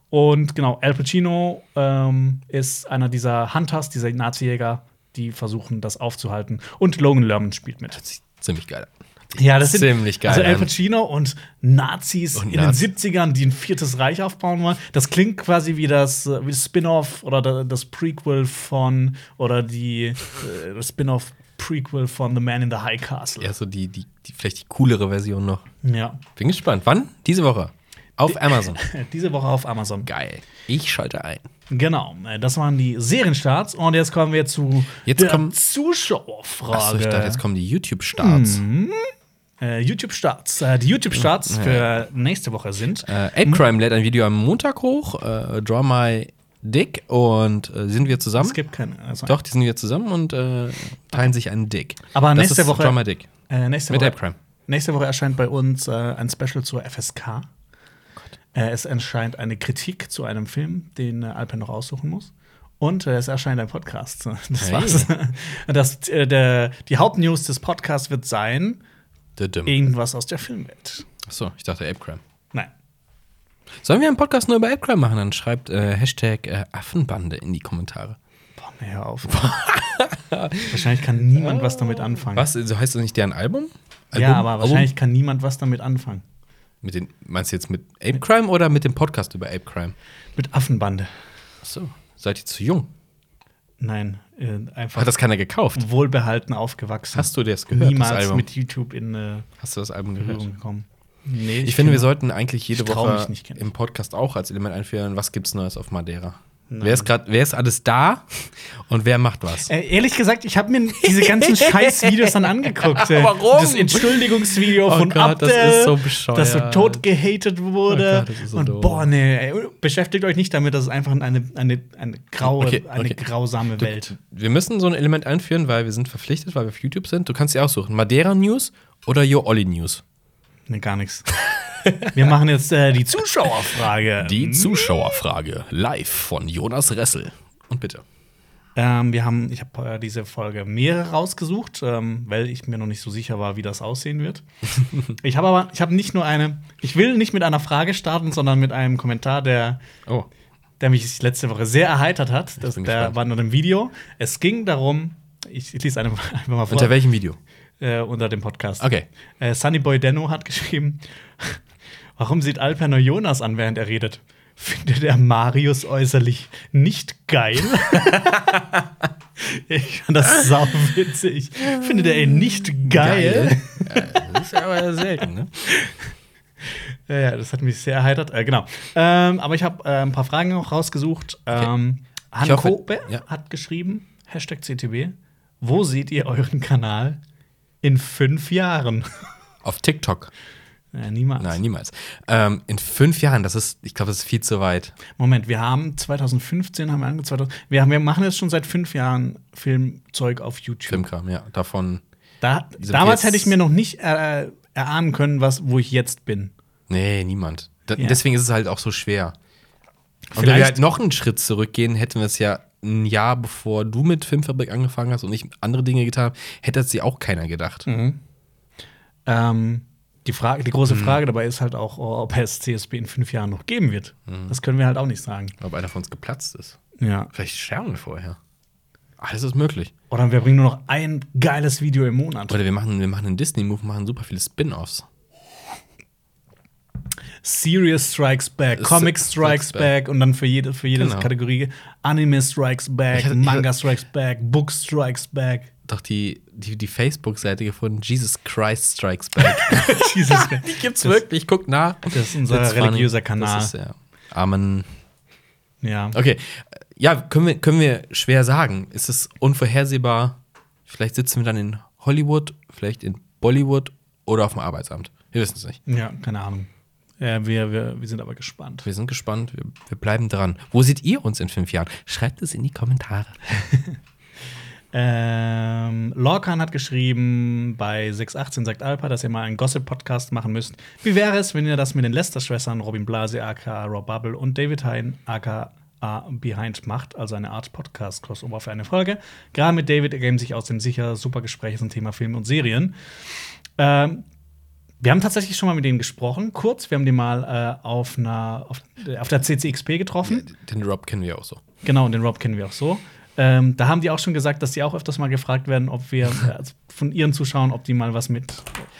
B: Und genau, Al Pacino ähm, ist einer dieser Hunters, dieser Nazi-Jäger, die versuchen, das aufzuhalten. Und Logan Lerman spielt mit.
A: Ziemlich geil.
B: Ja, das sind
A: Ziemlich geil
B: Also Al
A: an.
B: Pacino und Nazis
A: Und
B: in
A: Nazis.
B: den 70ern, die ein viertes Reich aufbauen wollen. Das klingt quasi wie das, äh, wie das Spin-off oder da- das Prequel von oder die äh, Spin-off Prequel von The Man in the High Castle.
A: Ja, so die, die, die, vielleicht die coolere Version noch.
B: Ja.
A: Bin gespannt. Wann? Diese Woche. Auf Amazon. [LAUGHS]
B: Diese Woche auf Amazon.
A: Geil. Ich schalte ein.
B: Genau, äh, das waren die Serienstarts und jetzt kommen wir zu
A: Jetzt
B: der Zuschauerfrage.
A: Achso, ich dachte, jetzt kommen die YouTube-Starts.
B: Äh, YouTube-Starts. Äh, die YouTube-Starts für nächste Woche sind
A: Äh, Ape Crime lädt ein Video am Montag hoch. Äh, Draw My Dick. Und äh, sind wir zusammen?
B: es gibt keine. Also,
A: Doch, die sind wir zusammen und äh, teilen sich einen Dick.
B: Aber
A: das
B: nächste
A: ist
B: Woche-
A: Draw My Dick.
B: Äh, nächste,
A: Mit Ape Crime.
B: nächste Woche erscheint bei uns äh, ein Special zur FSK. Es erscheint eine Kritik zu einem Film, den Alpen noch aussuchen muss. Und äh, es erscheint ein Podcast. [LAUGHS] Das
A: Hey.
B: war's. Das, äh, der, die Hauptnews des Podcasts wird sein: Irgendwas aus der Filmwelt.
A: Achso, ich dachte Ape Crime.
B: Nein.
A: Sollen wir einen Podcast nur über Ape Crime machen? Dann schreibt äh, Hashtag äh, Affenbande in die Kommentare.
B: Boah, nee, hör auf. [LAUGHS] wahrscheinlich kann niemand was damit anfangen.
A: Was? So heißt das nicht deren Album? Album?
B: Ja, aber
A: Album?
B: wahrscheinlich kann niemand was damit anfangen.
A: Mit den, meinst du jetzt mit Ape Crime oder mit dem Podcast über Ape Crime?
B: Mit Affenbande.
A: Achso, seid ihr zu jung?
B: Nein, äh, einfach
A: Hat das keiner gekauft?
B: wohlbehalten aufgewachsen.
A: Hast du das gehört?
B: Niemals
A: das Album?
B: mit YouTube in äh,
A: Hast du das Album gehört?
B: gekommen. Nee,
A: Ich finde, wir sollten eigentlich jede
B: Ich
A: Woche
B: ich.
A: im Podcast auch als Element einführen, was gibt's Neues auf Madeira? Wer ist gerade, wer ist alles da und wer macht was?
B: Äh, ehrlich gesagt, ich habe mir diese ganzen [LAUGHS] Scheiß-Videos dann angeguckt. Äh,
A: Warum?
B: Das Entschuldigungsvideo
A: Oh
B: von
A: Gott, das
B: Abdel,
A: ist so bescheuert.
B: das so tot gehatet wurde.
A: Oh Gott, das so
B: und
A: doof.
B: boah, nee, beschäftigt euch nicht damit, das ist einfach eine, eine, eine graue,
A: Okay,
B: eine
A: okay.
B: grausame Welt.
A: Wir müssen so ein Element einführen, weil wir sind verpflichtet, weil wir auf YouTube sind. Du kannst dir aussuchen, Madeira News oder Yo Olli News.
B: Nee, gar nichts. Wir machen jetzt äh, die Zuschauerfrage.
A: Die Zuschauerfrage live von Jonas Ressel. Und bitte.
B: Ähm, wir haben, ich habe äh, diese Folge mehrere rausgesucht, ähm, weil ich mir noch nicht so sicher war, wie das aussehen wird. [LAUGHS] ich habe aber, ich habe nicht nur eine, ich will nicht mit einer Frage starten, sondern mit einem Kommentar, der,
A: Oh,
B: der mich letzte Woche sehr erheitert hat. Das, der
A: gespannt.
B: war nur im Video. Es ging darum, ich, ich lese einfach mal vor,
A: unter welchem Video?
B: Äh, unter dem Podcast.
A: Okay.
B: Äh, Sunnyboy Denno hat geschrieben, [LAUGHS] warum sieht Alper nur Jonas an, während er redet? Findet er Marius äußerlich nicht geil? [LAUGHS] ich fand das sau witzig. Findet er ihn nicht geil? [LAUGHS]
A: Ja, das ist ja aber selten, ne?
B: Ja, das hat mich sehr erheitert. Äh, genau. Ähm, aber ich habe äh, ein paar Fragen noch rausgesucht. Ähm,
A: Ich
B: Han
A: hoffe-
B: Kobe
A: ja.
B: hat geschrieben, Hashtag CTB, wo seht ihr euren Kanal in fünf Jahren? [LAUGHS]
A: Auf TikTok.
B: äh, niemals.
A: Nein, niemals. Ähm, in fünf Jahren, das ist, ich glaube, das ist viel zu weit.
B: Moment, wir haben 2015 haben wir ange 2000, wir, haben, wir machen jetzt schon seit fünf Jahren Filmzeug auf YouTube.
A: Filmkram, ja. Davon.
B: Da, damals hätte ich mir noch nicht äh, erahnen können, was, wo ich jetzt bin.
A: Nee, niemand. Da,
B: Ja.
A: Deswegen ist es halt auch so schwer. Und wenn wir halt noch einen Schritt zurückgehen, hätten wir es ja ein Jahr bevor du mit Filmfabrik angefangen hast und ich andere Dinge getan habe, hätte es dir auch keiner gedacht.
B: Ähm, die, Frage, die große
A: Mhm.
B: Frage dabei ist halt auch, ob es CSB in fünf Jahren noch geben wird.
A: Mhm.
B: Das können wir halt auch nicht sagen.
A: Ob einer von uns geplatzt ist.
B: Ja.
A: Vielleicht sterben wir vorher. Alles ist möglich.
B: Oder wir bringen nur noch ein geiles Video im Monat.
A: Oder wir machen, wir machen einen Disney-Move, machen super viele Spin-Offs.
B: Serious Strikes Back, Comic Strikes
A: Strikes
B: Back und dann für jede, für jede
A: Genau.
B: Kategorie Anime Strikes Back,
A: hatte-
B: Manga Strikes Back, Book Strikes Back.
A: Doch die, die, die Facebook-Seite gefunden, Jesus Christ Strikes Back. [LAUGHS] [LAUGHS]
B: Jesus,
A: die gibt's wirklich, guck nach.
B: das ist unser
A: funny.
B: religiöser Kanal.
A: Das ist, ja. Amen.
B: Ja.
A: Okay. Ja, können wir, können wir schwer sagen. Ist es unvorhersehbar? Vielleicht sitzen wir dann in Hollywood, vielleicht in Bollywood oder auf dem Arbeitsamt. Wir wissen es nicht.
B: Ja, keine Ahnung. Äh, wir, wir, wir sind aber gespannt.
A: Wir sind gespannt. Wir, wir bleiben dran. Wo seht ihr uns in fünf Jahren? Schreibt es in die Kommentare. [LAUGHS]
B: Ähm, Lorcan hat geschrieben, bei 618 sagt Alpa, dass ihr mal einen Gossip-Podcast machen müsst. Wie wäre es, wenn ihr das mit den Lester-Schwestern, Robin Blase, aka Rob Bubble und David Hein, aka Behind macht, also eine Art Podcast-Crossover für eine Folge. Gerade mit David ergeben sich aus dem sicher super Gespräche zum Thema Film und Serien. Ähm, wir haben tatsächlich schon mal mit denen gesprochen, kurz. Wir haben die mal äh, auf, einer, auf, auf der CCXP getroffen.
A: Den Rob kennen wir auch so.
B: Genau, und den Rob kennen wir auch so. Ähm, da haben die auch schon gesagt, dass die auch öfters mal gefragt werden, ob wir äh, also von ihren Zuschauern, ob die mal was mit,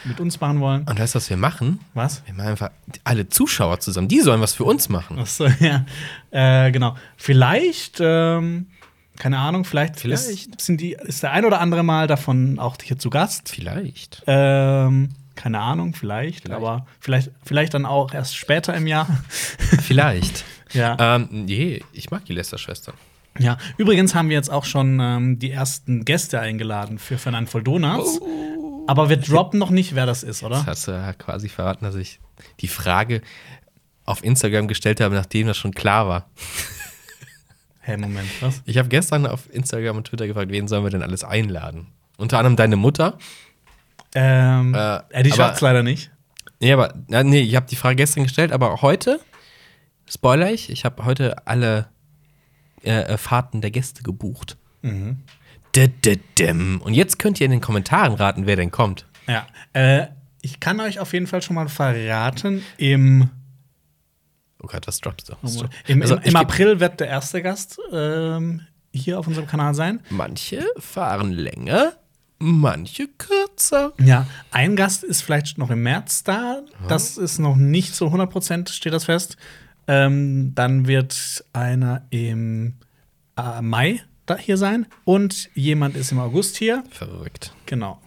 B: mit uns machen wollen.
A: Und weißt du, was wir machen?
B: Was?
A: Wir machen einfach alle Zuschauer zusammen. Die sollen was für uns machen.
B: Achso, [LAUGHS] ja. Äh, genau. Vielleicht, ähm, keine Ahnung, vielleicht,
A: Vielleicht.
B: Ist, sind die, ist der ein oder andere Mal davon auch hier zu Gast.
A: Vielleicht.
B: Ähm, keine Ahnung, vielleicht,
A: Vielleicht.
B: aber vielleicht, vielleicht dann auch erst später im Jahr. [LAUGHS]
A: Vielleicht.
B: ja.
A: ähm, nee, ich mag die Lester-Schwestern.
B: ja. Übrigens haben wir jetzt auch schon ähm, die ersten Gäste eingeladen für Fernand voll Donuts. Aber wir droppen noch nicht, wer das ist, oder?
A: Das hast du ja quasi verraten, dass ich die Frage auf Instagram gestellt habe, nachdem das schon klar war. [LAUGHS]
B: Hey, Moment, was?
A: Ich habe gestern auf Instagram und Twitter gefragt, wen sollen wir denn alles einladen? Unter anderem deine Mutter.
B: Ähm,
A: Äh,
B: äh, die
A: aber-
B: schafft's leider nicht.
A: Nee, aber nee, ich habe die Frage gestern gestellt, aber heute, spoiler ich, ich habe heute alle äh, äh, Fahrten der Gäste gebucht. Dä-dä-däm. Und jetzt könnt ihr in den Kommentaren raten, wer denn kommt.
B: Ja. Äh, ich kann euch auf jeden Fall schon mal verraten, im,
A: Oh Gott, was droppst du?
B: im,
A: Also,
B: im,
A: ich
B: im
A: geb-
B: April wird der erste Gast ähm, hier auf unserem Kanal sein.
A: Manche fahren länger, manche kürzer.
B: Ja, ein Gast ist vielleicht noch im März da. Das ist noch nicht so 100% steht das fest. Ähm, dann wird einer im äh, Mai da hier sein und jemand ist im August hier.
A: Verrückt.
B: Genau.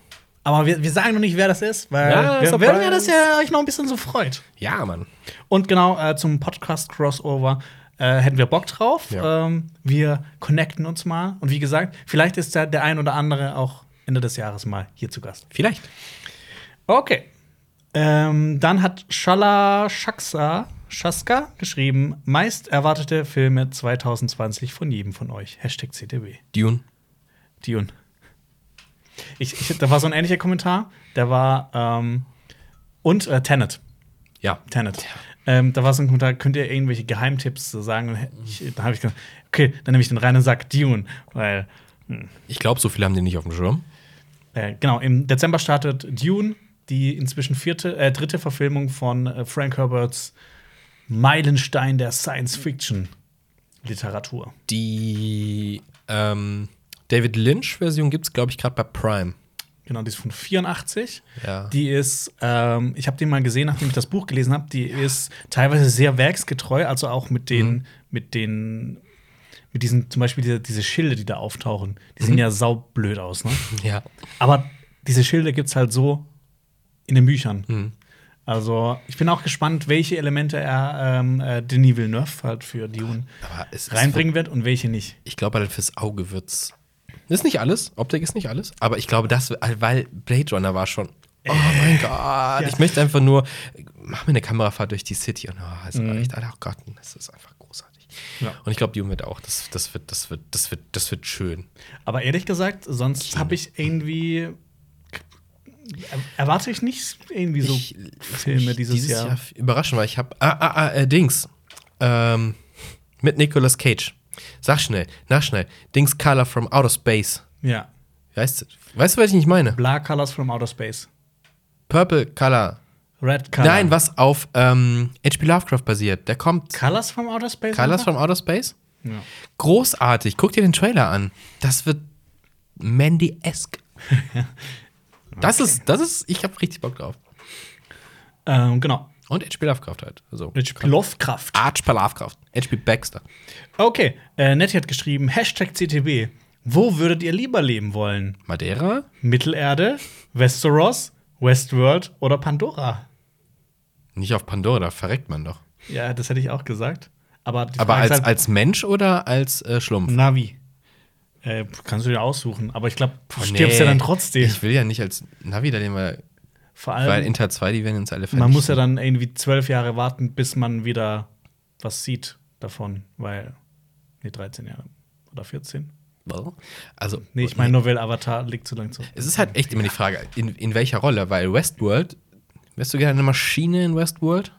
B: Aber wir, wir sagen noch nicht, wer das ist, weil
A: Ja,
B: wir wollen ja, dass ihr euch noch ein bisschen so freut.
A: Ja, Mann.
B: Und genau äh, zum Podcast-Crossover äh, hätten wir Bock drauf.
A: Ja.
B: Ähm, wir connecten uns mal. Und wie gesagt, vielleicht ist da der ein oder andere auch Ende des Jahres mal hier zu Gast.
A: Vielleicht.
B: Okay. Ähm, dann hat Shala Shaksa Shaska geschrieben: meist erwartete Filme 2020 von jedem von euch. Hashtag CTB.
A: Dune.
B: Dune. Ich, ich, da war so ein ähnlicher Kommentar. Der war ähm, und äh, Tenet.
A: Ja.
B: Tenet. Ähm, da war so ein Kommentar, könnt ihr irgendwelche Geheimtipps so sagen? Und ich, da habe ich gesagt, okay, dann nehme ich den rein und sag Dune, weil
A: Ich glaube, so viele haben die nicht auf dem Schirm.
B: Äh, genau im Dezember startet Dune, die inzwischen vierte, äh, dritte Verfilmung von äh, Frank Herberts Meilenstein der Science-Fiction-Literatur.
A: Die ähm, David Lynch-Version gibt es, glaube ich, gerade bei Prime.
B: Genau, die ist von 84.
A: Ja.
B: Die ist, ähm, ich habe die mal gesehen, nachdem ich das Buch gelesen habe. Die ist teilweise sehr werksgetreu, also auch mit den, mit den, mit diesen, zum Beispiel diese, diese Schilde, die da auftauchen. Die sehen ja saublöd aus, ne? [LAUGHS]
A: Ja.
B: Aber diese Schilde gibt's halt so in den Büchern.
A: Mhm.
B: Also, ich bin auch gespannt, welche Elemente er ähm, äh, Denis Villeneuve halt für Dune
A: es
B: reinbringen wird und welche nicht.
A: Ich glaube, halt fürs Auge wird's. Ist nicht alles. Optik ist nicht alles. Aber ich glaube, das, weil Blade Runner war schon. Oh mein Gott. Ich möchte einfach nur. Mach mir eine Kamerafahrt durch die City und oh, es reicht. Alter, oh Gott, das ist einfach.
B: Ja.
A: Und ich glaube, die wird auch. Das, das, wird, das, wird, das, wird, das wird schön.
B: Aber ehrlich gesagt, sonst habe ich irgendwie er- erwarte ich nicht irgendwie so
A: Ich-
B: Filme dieses, Jahr.
A: überraschen, weil ich habe. Ah, ah, ah, äh, Dings. Ähm, mit Nicolas Cage. Sag schnell, nach schnell. Dings Color from Outer Space.
B: Ja.
A: Weißt du, weißt du, was ich nicht meine?
B: Black Colors from Outer Space.
A: Purple Color.
B: Red Color.
A: Nein, was auf ähm, H.P. Lovecraft basiert. Der kommt.
B: Colors from Outer Space?
A: Colors
B: einfach?
A: from Outer Space?
B: Ja.
A: Großartig. Guck dir den Trailer an. Das wird Mandy-esque. [LAUGHS] Das ist, das ist, ich habe richtig Bock drauf.
B: Ähm, genau.
A: Und H.P. Lovecraft halt. Also,
B: H.P. Lovecraft.
A: H.P. Lovecraft. H.P. Baxter.
B: Okay. Äh, Nettie hat geschrieben: Hashtag CTB. Wo würdet ihr lieber leben wollen?
A: Madeira?
B: Mittelerde, Westeros, Westworld oder Pandora?
A: Nicht auf Pandora, da verreckt man doch.
B: Ja, das hätte ich auch gesagt. Aber,
A: Aber als,
B: halt,
A: als Mensch oder als äh, Schlumpf?
B: Navi. Äh, kannst du dir aussuchen. Aber ich glaube, du
A: Oh,
B: stirbst
A: nee.
B: ja dann trotzdem.
A: Ich will ja nicht als Navi da nehmen, weil,
B: Vor
A: weil
B: allem,
A: Inter 2, die werden uns alle
B: man muss ja
A: vernichten.
B: dann irgendwie zwölf Jahre warten, bis man wieder was sieht davon. Weil, nee, 13 Jahre. Oder 14.
A: Also,
B: Nee, ich meine nur, weil Avatar liegt zu lang zurück.
A: Es ist halt echt immer die Frage, in, in welcher Rolle, weil Westworld, wärst du gerne eine Maschine in Westworld?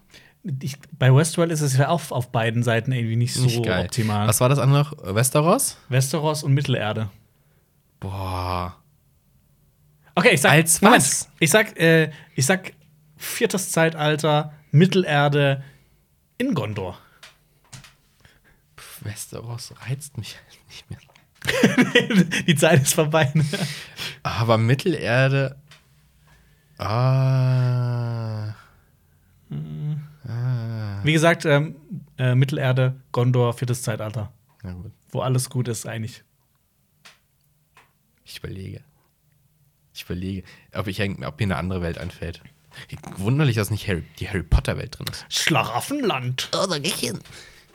B: Ich, bei Westworld ist es ja auch auf beiden Seiten irgendwie nicht so
A: Nicht
B: optimal.
A: Was war das andere? Westeros?
B: Westeros und Mittelerde.
A: Boah.
B: Okay, ich sag.
A: Als
B: Moment.
A: was?
B: Ich sag, äh, ich sag viertes Zeitalter, Mittelerde in Gondor.
A: Pff, Westeros reizt mich halt nicht mehr. [LAUGHS]
B: Die Zeit ist vorbei. Ne?
A: Aber Mittelerde. Ah.
B: Wie gesagt, ähm, äh, Mittelerde, Gondor, viertes Zeitalter.
A: Na gut,
B: Wo alles gut ist, eigentlich.
A: ich überlege. Ich überlege, ob, ich, ob mir eine andere Welt einfällt. Wunderlich, dass nicht Harry, die Harry Potter-Welt drin ist.
B: Schlaraffenland.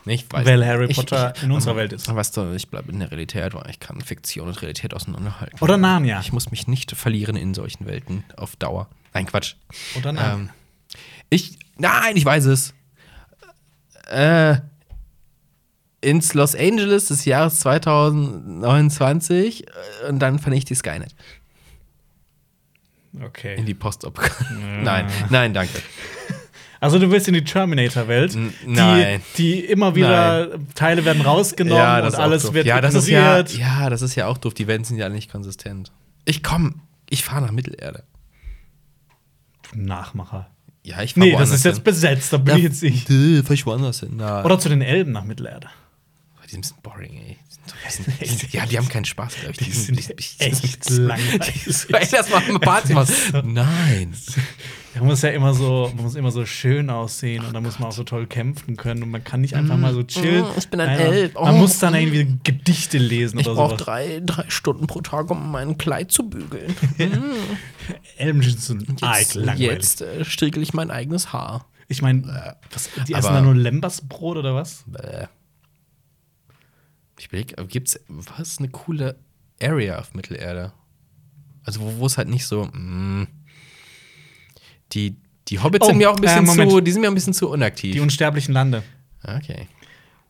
A: Nee, ich weiß
B: Weil. Harry
A: Ich-
B: Potter
A: ich,
B: in unserer Welt ist.
A: Weißt du, ich bleibe in der Realität, weil ich kann Fiktion und Realität auseinanderhalten.
B: Oder Narnia.
A: Ich muss mich nicht verlieren in solchen Welten auf Dauer. Nein, Quatsch.
B: Oder Narnia.
A: Ähm, ich, nein, ich weiß es. Äh, ins Los Angeles des Jahres 2029 äh, und dann vernichte ich Skynet. In
B: Okay.
A: die Postop. [LAUGHS] nein, nein, danke.
B: Also du willst in die Terminator-Welt, die,
A: nein.
B: die immer wieder Teile werden rausgenommen und
A: ist auch
B: alles
A: doof.
B: wird
A: ja, das ist ja,
B: ignoriert.
A: ja, das ist ja auch doof. Die Welten sind ja nicht konsistent. Ich komm, ich fahre nach Mittelerde.
B: Nachmacher.
A: Ja, ich fahr
B: Nee, das ist jetzt
A: hin.
B: besetzt, da bin ich jetzt nicht.
A: Dö, fahr ich woanders hin. Na,
B: Oder zu den Elben nach Mittelerde.
A: Die sind ein bisschen boring, ey. Die sind [LAUGHS] die sind, ja, die haben keinen Spaß, glaube ich.
B: Die sind echt
A: die-
B: langweilig.
A: Ey, das war eine Party. Was? [LAUGHS] Nein.
B: Man muss ja immer so, man muss immer so schön aussehen und dann muss man auch so toll kämpfen können und man kann nicht einfach mal so chillen.
A: Mm, ich bin ein
B: Nein,
A: Elb.
B: Man
A: Oh.
B: muss dann irgendwie Gedichte lesen
A: Ich
B: oder
A: brauche
B: sowas.
A: drei, drei Stunden pro Tag, um mein Kleid zu bügeln. [LAUGHS]
B: Elben sind arg
A: Jetzt,
B: langweilig.
A: jetzt äh, strickel ich mein eigenes Haar.
B: Ich meine, was, die essen da nur Lembersbrot oder was?
A: Bäh. Ich überlege, gibt's was eine coole Area auf Mittelerde? Also wo wo es halt nicht so mm, die die Hobbits
B: Oh,
A: sind mir auch ein bisschen
B: äh, Moment.
A: zu, die sind mir ein bisschen zu unaktiv.
B: Die unsterblichen Lande.
A: okay.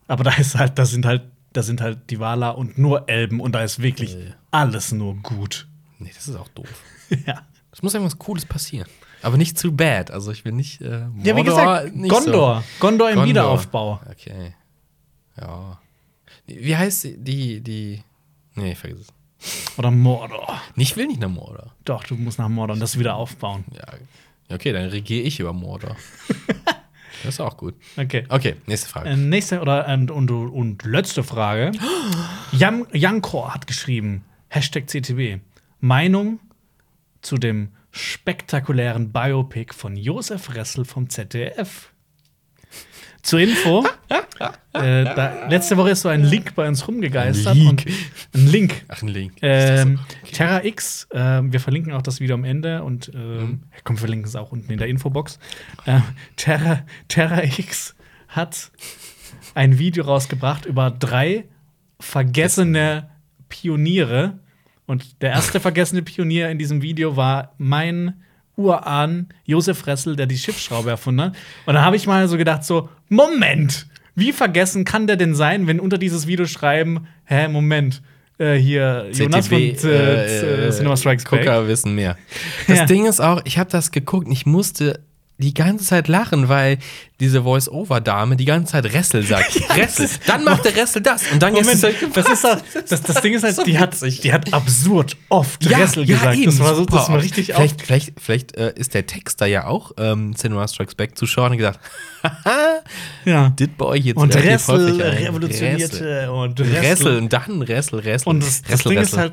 B: Aber da ist halt, da sind halt, da sind halt die Wala und nur Elben und da ist wirklich
A: Äh.
B: alles nur gut.
A: Nee, das ist auch doof. [LAUGHS]
B: ja.
A: Es muss irgendwas Cooles passieren. Aber nicht zu bad. Also ich will nicht. Äh,
B: Ja, wie
A: Mordor,
B: gesagt, Gondor. Gondor im
A: Gondor.
B: Wiederaufbau.
A: So. Okay. Ja. Wie heißt die, die, die. Nee, vergiss es.
B: Oder Mordor.
A: Ich will nicht nach Mordor.
B: Doch, du musst nach Mordor und das wieder aufbauen.
A: Ja. Okay, dann regiere ich über Mordor. [LAUGHS] das ist auch gut.
B: Okay.
A: Okay, nächste Frage.
B: Äh, nächste oder und, und, und letzte Frage. [GASPS] Jan, Jankor hat geschrieben: Hashtag CTB. Meinung zu dem spektakulären Biopic von Josef Ressel vom ZDF. Zur Info: [LAUGHS] äh, da, Letzte Woche ist so ein Link bei uns rumgegeistert.
A: Ein
B: Und, ein Link.
A: Ach, ein Link.
B: Ähm,
A: Okay.
B: Terra X, äh, wir verlinken auch das Video am Ende und äh,
A: Mhm.
B: komm, wir verlinken es auch unten in der Infobox. Äh, Terra, Terra X hat ein Video rausgebracht über drei vergessene Pioniere. Und der erste [LAUGHS] vergessene Pionier in diesem Video war mein Urahn Josef Ressel, der die Schiffsschraube erfunden hat. Und da habe ich mal so gedacht: so, Moment, wie vergessen kann der denn sein, wenn unter dieses Video schreiben, hä, Moment, äh, hier Jonas von äh,
A: äh,
B: Cinema Strikes Back.
A: Gucker wissen mehr. Das
B: Ja.
A: Ding ist auch, ich habe das geguckt ich musste die ganze Zeit lachen, weil diese Voice-Over-Dame die ganze Zeit Ressel sagt. [LAUGHS] Ressel. Dann macht der Ressel das und dann
B: Moment,
A: ist es
B: das ist doch, das, das Ding ist halt,
A: So
B: die hat, die hat absurd oft Ressel gesagt. das war so, das war richtig.
A: Vielleicht, vielleicht, vielleicht äh, ist der Texter ja auch ähm, Cinema Strikes Back Zuschauer und gesagt, haha, [LAUGHS]
B: Ja.
A: dit bei euch jetzt
B: Und Ressel revolutionierte
A: Ressel.
B: und
A: Ressel und dann Ressel, Ressel.
B: Und das, das
A: Ressel,
B: Ding ist
A: Ressel.
B: halt,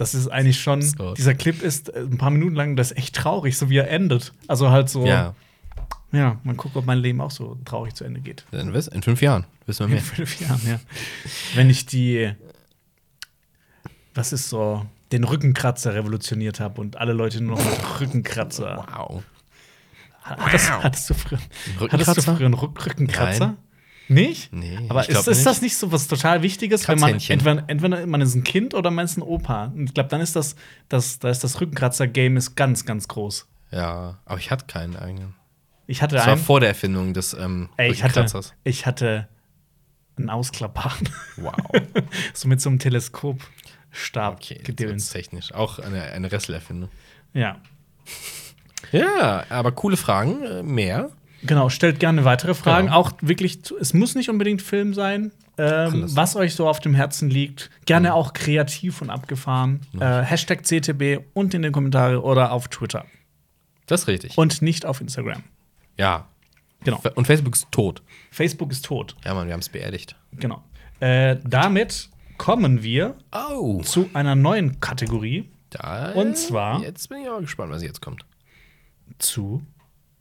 B: das ist eigentlich schon,
A: So.
B: dieser Clip ist äh, ein paar Minuten lang, das ist echt traurig, so wie er endet. Also halt so, ja,
A: Ja,
B: man guckt, ob mein Leben auch so traurig zu Ende geht.
A: wiss, in fünf Jahren wissen wir
B: In
A: mehr.
B: fünf Jahren, ja. Wenn ich die, was ist so, den Rückenkratzer revolutioniert habe und alle Leute nur noch mit [LAUGHS] Rückenkratzer.
A: Wow.
B: Hattest, hattest, du früher, hattest du früher einen Rück Rückenkratzer?
A: Nein.
B: Nicht?
A: Nee,
B: Aber ist, ist das
A: nicht.
B: so was total Wichtiges, wenn man entweder, entweder man ist ein Kind oder man ist ein Opa? Und ich glaube, dann ist das, das, da ist das Rückenkratzer-Game ist ganz, ganz groß.
A: Ja, aber ich hatte keinen eigenen.
B: Ich hatte
A: Das war
B: einen,
A: vor der Erfindung des ähm,
B: ey, ich hatte,
A: Rückenkratzers.
B: ich hatte einen Ausklappbaren.
A: Wow. [LAUGHS]
B: so mit so einem Teleskopstab
A: Okay, das
B: gedöns.
A: technisch. Auch eine, eine Resselerfindung.
B: Ja.
A: Ja, aber coole Fragen. äh, Mehr.
B: Genau, stellt gerne weitere Fragen.
A: Genau.
B: Auch wirklich, es muss nicht unbedingt Film sein. Ähm, was euch so auf dem Herzen liegt. Gerne auch kreativ und abgefahren. Äh, Hashtag CTB und in den Kommentaren oder auf Twitter.
A: Das ist richtig.
B: Und nicht auf Instagram.
A: ja.
B: Genau.
A: Und Facebook ist tot.
B: Facebook ist tot.
A: Ja, Mann, wir haben es beerdigt.
B: Genau. Äh, damit kommen wir
A: Oh.
B: zu einer neuen Kategorie.
A: Da,
B: Und zwar-
A: Jetzt bin ich aber gespannt, was jetzt kommt.
B: Zu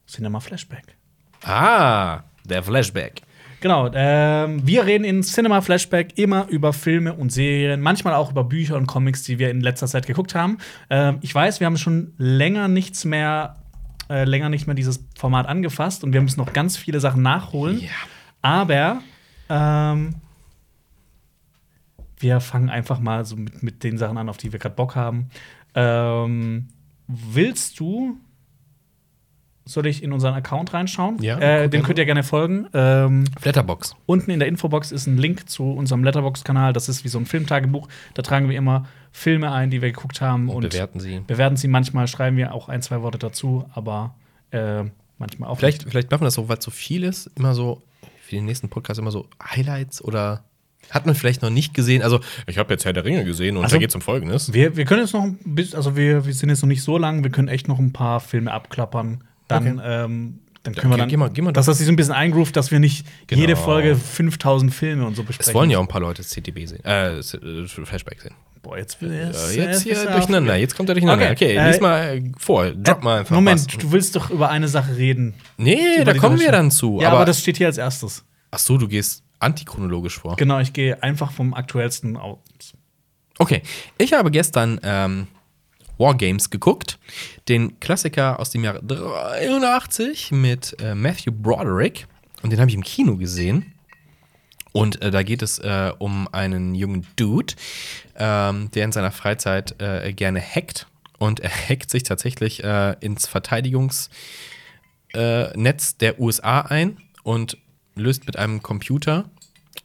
B: Cinema Flashback.
A: Ah, der Flashback.
B: Genau, ähm, wir reden in Cinema Flashback immer über Filme und Serien, manchmal auch über Bücher und Comics, die wir in letzter Zeit geguckt haben. Ähm, ich weiß, wir haben schon länger nichts mehr, äh, länger nicht mehr dieses Format angefasst und wir müssen noch ganz viele Sachen nachholen.
A: Ja.
B: Aber ähm, wir fangen einfach mal so mit, mit den Sachen an, auf die wir gerade Bock haben. Ähm, willst du soll ich in unseren Account reinschauen?
A: Ja,
B: äh, dem könnt ihr gerne folgen. Ähm,
A: Letterbox.
B: Unten in der Infobox ist ein Link zu unserem Letterbox-Kanal. Das ist wie so ein Filmtagebuch. Da tragen wir immer Filme ein, die wir geguckt haben.
A: Und bewerten sie.
B: Bewerten sie. Manchmal schreiben wir auch ein, zwei Worte dazu, aber äh, manchmal auch
A: Vielleicht,
B: nicht.
A: vielleicht machen wir das so, weil es so viel ist, immer so für den nächsten Podcast immer so Highlights oder hat man vielleicht noch nicht gesehen. Also, ich habe jetzt Herr der Ringe gesehen und
B: Also-
A: da geht es um Folgendes.
B: Wir, wir können jetzt noch ein bisschen, also wir, wir sind jetzt noch nicht so lang, wir können echt noch ein paar Filme abklappern. Dann,
A: Okay.
B: ähm, dann können wir
A: geh-
B: dann,
A: geh mal- geh mal
B: dass das sich so ein bisschen eingroovt, dass wir nicht
A: Genau.
B: jede Folge 5000 Filme und so besprechen.
A: Es wollen ja auch ein paar Leute CTB sehen, äh, äh, Flashback sehen.
B: Boah, jetzt will
A: Äh,
B: jetzt,
A: jetzt hier durcheinander, jetzt kommt er durcheinander.
B: Okay,
A: Okay,
B: äh,
A: lies mal äh, vor, drop mal einfach
B: Moment,
A: was.
B: du willst doch über eine Sache reden.
A: Nee, da kommen wir dann zu.
B: Ja, aber,
A: aber
B: das steht hier als erstes.
A: ach so, du gehst antichronologisch vor.
B: Genau, ich gehe einfach vom aktuellsten aus.
A: Okay, ich habe gestern ähm, Wargames geguckt, den Klassiker aus dem Jahre 83 mit äh, Matthew Broderick und den habe ich im Kino gesehen. Und äh, da geht es äh, um einen jungen Dude, ähm, der in seiner Freizeit äh, gerne hackt. Und er [LAUGHS] hackt sich tatsächlich äh, ins Verteidigungsnetz äh, der USA ein und löst mit einem Computer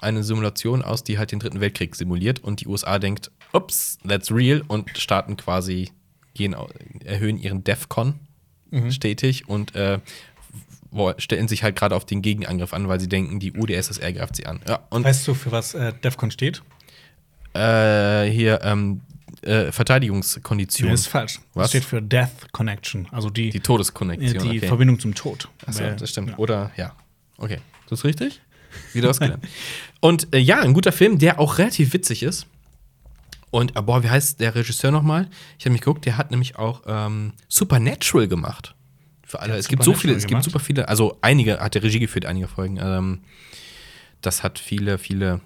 A: eine Simulation aus, die halt den Dritten Weltkrieg simuliert. Und die USA denkt, ups, that's real und starten quasi, gehen, erhöhen ihren DEFCON stetig und äh, wo- stellen sich halt gerade auf den Gegenangriff an, weil sie denken, die UdSSR greift sie an. Ja, und
B: Weißt du, für was äh, DEFCON steht?
A: äh, hier ähm, äh, Verteidigungskondition.
B: Nee, ist falsch.
A: Was?
B: Das steht für Death Connection, also die,
A: die Todeskonnexion.
B: die
A: okay.
B: Verbindung zum Tod.
A: Achso,
B: Weil-
A: das stimmt.
B: Ja.
A: Oder ja. Okay. Das ist richtig? Wieder was gelernt. [LAUGHS] Und äh, ja, ein guter Film, der auch relativ witzig ist. Und äh, boah, wie heißt der Regisseur nochmal? Ich habe mich geguckt, der hat nämlich auch ähm, Supernatural gemacht. Für alle. Es gibt so viele, es gibt super viele, also einige, hat der Regie geführt, einige Folgen. Ähm, das hat viele, viele,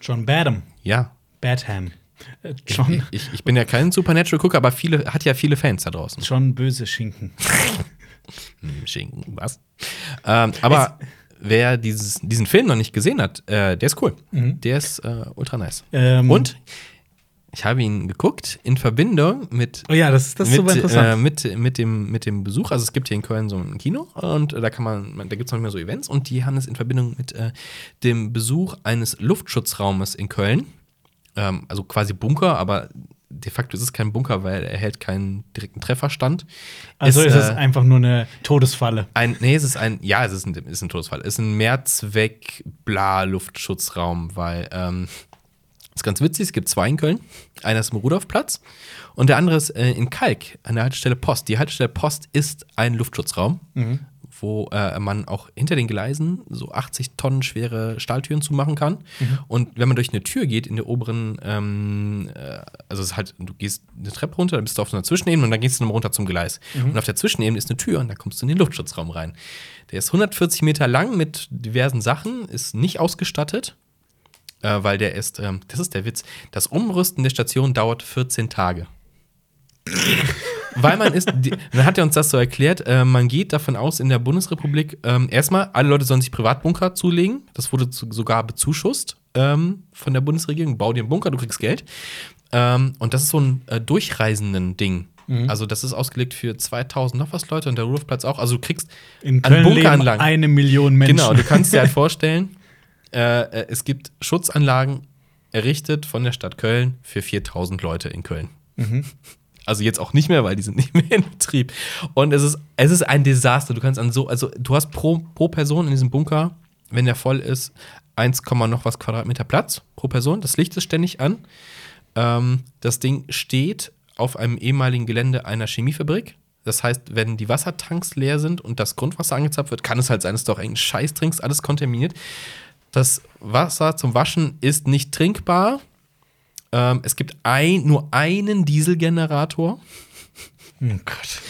B: John Badham.
A: ja.
B: Badham. Äh, John,
A: Ich, ich bin ja kein Supernatural-Gucker, aber viele, hat ja viele Fans da draußen.
B: John Böse Schinken. [LAUGHS]
A: Hm, Schinken, was? Ähm, aber wer dieses, diesen Film noch nicht gesehen hat, äh, der ist cool. Der ist äh, ultra nice.
B: Ähm,
A: Und ich habe ihn geguckt in Verbindung mit.
B: Oh ja, das, das ist super
A: mit,
B: interessant.
A: äh, mit, mit, dem, mit dem Besuch, also es gibt hier in Köln so ein Kino und äh, da kann man, da gibt es manchmal so Events und die haben es in Verbindung mit äh, dem Besuch eines Luftschutzraumes in Köln. Ähm, also quasi Bunker, aber de facto ist es kein Bunker, weil er hält keinen direkten Trefferstand.
B: also ist, es
A: äh,
B: einfach nur eine Todesfalle.
A: ein, nee, es ist ein, ja, es ist ein, ist ein Todesfall. Es ist ein Mehrzweck-Bla-Luftschutzraum, weil, ähm, ist ganz witzig, es gibt zwei in Köln. Einer ist im Rudolfplatz und der andere ist äh, in Kalk, an der Haltestelle Post. Die Haltestelle Post ist ein Luftschutzraum, wo äh, man auch hinter den Gleisen so 80 Tonnen schwere Stahltüren zumachen kann. Und wenn man durch eine Tür geht in der oberen, ähm, äh, also es ist halt, du gehst eine Treppe runter, dann bist du auf einer Zwischenebene und dann gehst du nochmal runter zum Gleis. Und auf der Zwischenebene ist eine Tür und da kommst du in den Luftschutzraum rein. Der ist 140 Meter lang mit diversen Sachen, ist nicht ausgestattet, äh, weil der ist, ähm, das ist der Witz, das Umrüsten der Station dauert 14 Tage. Weil man ist, die, dann hat er uns das so erklärt, äh, man geht davon aus, in der Bundesrepublik, ähm, erstmal, alle Leute sollen sich Privatbunker zulegen. Das wurde zu, sogar bezuschusst ähm, von der Bundesregierung. Bau dir einen Bunker, du kriegst Geld. Ähm, und das ist so ein äh, durchreisenden Ding. Also, das ist ausgelegt für 2000 noch was Leute und der Rudolfplatz auch. Also, du kriegst
B: In
A: an
B: Köln leben
A: Bunkeranlagen.
B: eine Million Menschen.
A: Genau, du kannst dir halt vorstellen, äh, äh, es gibt Schutzanlagen errichtet von der Stadt Köln für 4000 Leute in Köln. Also jetzt auch nicht mehr, weil die sind nicht mehr in Betrieb. Und es ist, es ist ein Desaster. Du kannst an so, also du hast pro, pro Person in diesem Bunker, wenn der voll ist, 1, noch was Quadratmeter Platz pro Person. Das Licht ist ständig an. Ähm, das Ding steht auf einem ehemaligen Gelände einer Chemiefabrik. Das heißt, wenn die Wassertanks leer sind und das Grundwasser angezapft wird, kann es halt sein, dass du auch irgendeinen Scheiß trinkst, alles kontaminiert. Das Wasser zum Waschen ist nicht trinkbar. Ähm, es gibt ein, nur einen Dieselgenerator.
B: Oh Gott.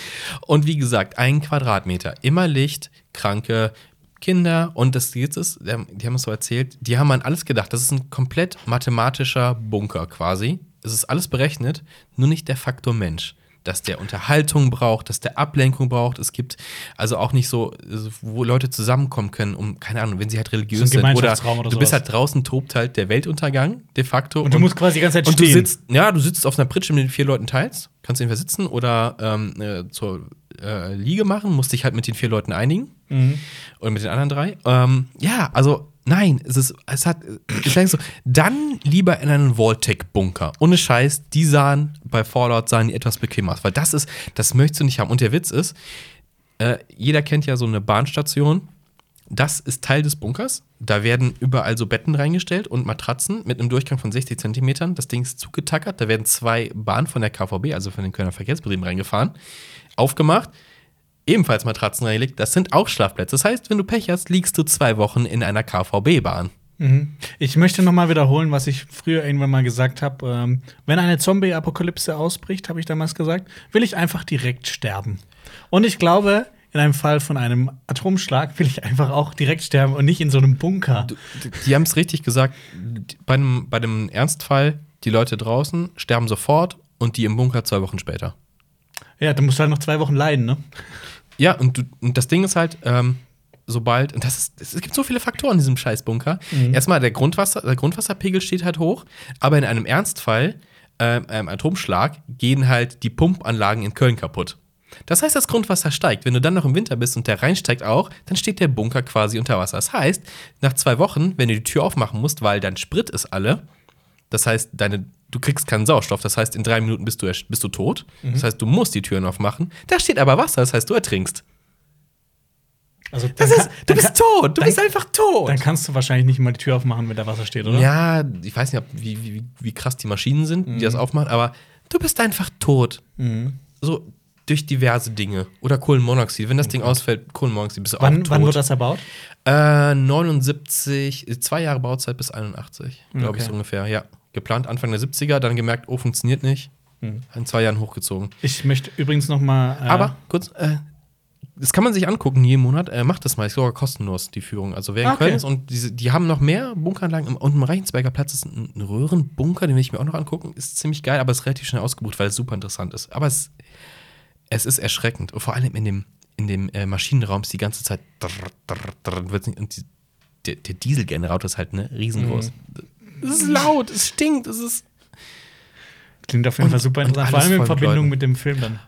A: Und wie gesagt, ein Quadratmeter. Immer Licht, kranke Kinder. Und das jetzt ist, die haben die haben es so erzählt, die haben an alles gedacht. Das ist ein komplett mathematischer Bunker quasi. Es ist alles berechnet, nur nicht der Faktor Mensch. Dass der Unterhaltung braucht, dass der Ablenkung braucht. Es gibt also auch nicht so, wo Leute zusammenkommen können, um, keine Ahnung, wenn sie halt religiös sind. Oder,
B: oder
A: du bist halt draußen, tobt halt der Weltuntergang de facto.
B: Und du musst quasi die ganze Zeit
A: und du
B: stehen.
A: sitzt, ja, du sitzt auf einer Pritsche mit den vier Leuten teils, kannst entweder sitzen oder ähm, äh, zur äh, Liege machen, musst dich halt mit den vier Leuten einigen
B: Mhm.
A: oder mit den anderen drei. Ähm, ja, also nein, es ist, es hat, ich denke so, dann lieber in einen Vaultec-Bunker. Ohne Scheiß, die sahen bei Fallout sahen etwas bequemer aus, weil das ist, das möchtest du nicht haben. Und der Witz ist, äh, jeder kennt ja so eine Bahnstation. Das ist Teil des Bunkers. Da werden überall so Betten reingestellt und Matratzen mit einem Durchgang von 60 Zentimetern. Das Ding ist zugetackert. Da werden zwei Bahnen von der KVB, also von den Kölner Verkehrsbetrieben, reingefahren, aufgemacht. Ebenfalls Matratzen reingelegt. Das sind auch Schlafplätze. Das heißt, wenn du Pech hast, liegst du zwei Wochen in einer KVB-Bahn.
B: Mhm. Ich möchte noch mal wiederholen, was ich früher irgendwann mal gesagt habe. Ähm, wenn eine Zombie-Apokalypse ausbricht, habe ich damals gesagt, will ich einfach direkt sterben. Und ich glaube, in einem Fall von einem Atomschlag will ich einfach auch direkt sterben und nicht in so einem Bunker.
A: Die, die haben es richtig gesagt. Bei einem, bei einem Ernstfall, die Leute draußen sterben sofort und die im Bunker zwei Wochen später.
B: Ja, du musst halt noch zwei Wochen leiden, ne?
A: Ja, und, du, und das Ding ist halt, ähm, sobald, und das ist, es gibt so viele Faktoren in diesem Scheißbunker. Erstmal, der, Grundwasser, der Grundwasserpegel steht halt hoch, aber in einem Ernstfall, ähm, einem Atomschlag, gehen halt die Pumpanlagen in Köln kaputt. Das heißt, das Grundwasser steigt. Wenn du dann noch im Winter bist und der Rhein steigt auch, dann steht der Bunker quasi unter Wasser. Das heißt, nach zwei Wochen, wenn du die Tür aufmachen musst, weil dein Sprit ist alle, das heißt, deine, du kriegst keinen Sauerstoff. Das heißt, in drei Minuten bist du, erst- bist du tot. Das heißt, du musst die Türen aufmachen. Da steht aber Wasser, das heißt, du ertrinkst.
B: Also,
A: Das ist, du bist tot, du
B: dann-
A: bist einfach tot.
B: Dann kannst du wahrscheinlich nicht mal die Tür aufmachen, wenn da Wasser steht, oder?
A: Ja, ich weiß nicht, wie, wie, wie krass die Maschinen sind, die
B: Mhm.
A: das aufmachen, aber du bist einfach tot. So durch diverse Dinge. Oder Kohlenmonoxid. Wenn das Ding ausfällt, Kohlenmonoxid, bist du auch
B: Wann,
A: tot.
B: wann wurde das erbaut?
A: Äh, 79, äh, zwei Jahre Bauzeit bis 81, glaube ich
B: Okay.
A: so ungefähr, ja. Geplant Anfang der 70er, dann gemerkt, oh, funktioniert nicht.
B: Mhm.
A: In zwei Jahren hochgezogen.
B: Ich möchte übrigens noch mal äh,
A: Aber kurz, äh, das kann man sich angucken jeden Monat. Äh, macht das mal, ist sogar kostenlos, die Führung. Also wer in
B: Ah, Okay.
A: Köln ist und diese, die haben noch mehr Bunkeranlagen. Im, und im Reichensberger Platz ist ein, ein Röhrenbunker, den will ich mir auch noch angucken. Ist ziemlich geil, aber ist relativ schnell ausgebucht, weil es super interessant ist. Aber es, es ist erschreckend. Und vor allem in dem, in dem äh, Maschinenraum ist die ganze Zeit drr, drr, drr, und die, der, der Dieselgenerator ist halt ne, riesengroß.
B: Mhm.
A: Es ist laut, es stinkt, es ist
B: klingt auf jeden
A: Und-
B: Fall super
A: und
B: interessant. Vor allem in
A: mit
B: Verbindung
A: Leuten.
B: mit dem Film dann.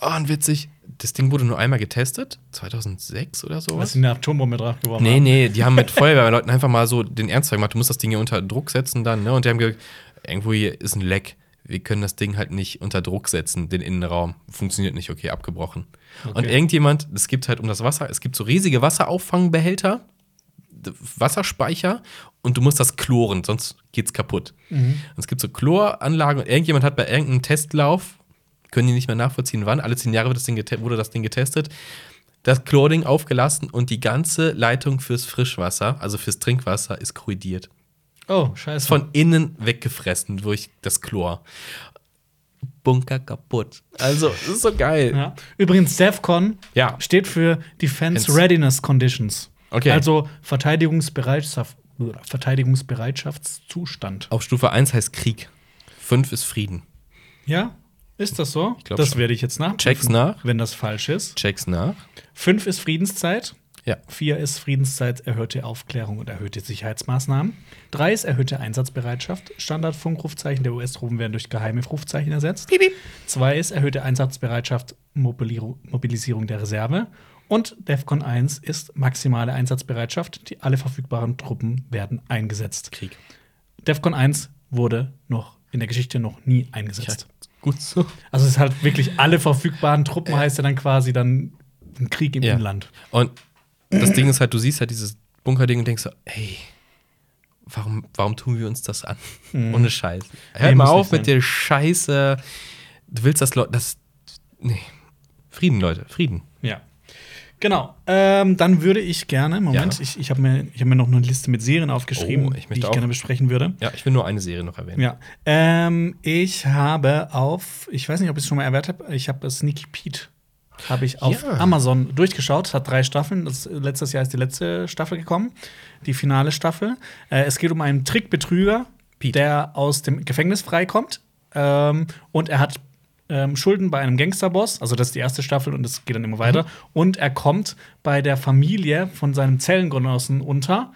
A: oh, und witzig. Das Ding wurde nur einmal getestet, 2006 oder sowas.
B: Was in der Atombombe draufgeworfen
A: Nee,
B: haben.
A: nee, die haben mit Feuerwehrleuten einfach mal so den Ernstfall gemacht, du musst das Ding hier unter Druck setzen dann, ne? Und die haben gesagt, irgendwo hier ist ein Leck. Wir können das Ding halt nicht unter Druck setzen, den Innenraum. Funktioniert nicht, okay, abgebrochen. Und
B: Okay.
A: irgendjemand, es gibt halt um das Wasser, es gibt so riesige Wasserauffangbehälter, Wasserspeicher und du musst das chloren, sonst geht's kaputt. Und es gibt so Chloranlagen und irgendjemand hat bei irgendeinem Testlauf, können die nicht mehr nachvollziehen, wann, alle zehn Jahre wird das wurde das Ding getestet, das Chlording aufgelassen und die ganze Leitung fürs Frischwasser, also fürs Trinkwasser, ist korrodiert.
B: Oh, scheiße.
A: Ist von innen weggefressen durch das Chlor. Bunker kaputt. Also, das ist so geil.
B: ja. Übrigens, DEFCON
A: Ja.
B: steht für Defense
A: Defense.
B: Readiness Conditions.
A: Okay.
B: Also Verteidigungsbereitschaft, Verteidigungsbereitschaftszustand.
A: Auf Stufe 1 heißt Krieg. 5 ist Frieden.
B: Ja? Ist das so?
A: glaub
B: das werde ich jetzt nachprüfen.
A: Check's nach.
B: Wenn das falsch ist.
A: Check's nach.
B: Fünf ist Friedenszeit.
A: Ja.
B: Vier ist Friedenszeit, erhöhte Aufklärung und erhöhte Sicherheitsmaßnahmen. Drei ist erhöhte Einsatzbereitschaft. Standardfunkrufzeichen der US-Truppen werden durch geheime Rufzeichen ersetzt. Zwei ist erhöhte Einsatzbereitschaft, Mobilisierung der Reserve. Und DEFCON 1 ist maximale Einsatzbereitschaft. Die alle verfügbaren Truppen werden eingesetzt.
A: Krieg.
B: DEFCON 1 wurde noch in der Geschichte noch nie eingesetzt.
A: Gut so.
B: Also es ist halt wirklich alle verfügbaren Truppen heißt ja dann quasi dann ein Krieg im
A: Ja.
B: Inland.
A: Und das Ding ist halt, du siehst halt dieses Bunkerding und denkst so, ey, warum, warum tun wir uns das an? Ohne Scheiß. Hör
B: Nee,
A: mal auf mit der Scheiße. Du willst das Leute, das, nee. Frieden, Leute, Frieden.
B: Ja. Genau. Ähm, dann würde ich gerne, Moment,
A: Ja.
B: ich, ich habe mir, ich hab mir noch eine Liste mit Serien aufgeschrieben,
A: Oh, ich
B: die ich
A: auch.
B: gerne besprechen würde.
A: Ja, ich will nur eine Serie noch erwähnen.
B: Ja. Ähm, ich habe auf, ich weiß nicht, ob ich es schon mal erwähnt habe, ich habe Sneaky Pete. Habe ich auf
A: Ja.
B: Amazon durchgeschaut, hat drei Staffeln. Das, letztes Jahr ist die letzte Staffel gekommen, die finale Staffel. Äh, es geht um einen Trickbetrüger, der aus dem Gefängnis freikommt. Ähm, und er hat ähm, Schulden bei einem Gangsterboss. Also, das ist die erste Staffel und das geht dann immer weiter. Und er kommt bei der Familie von seinem Zellengenossen unter.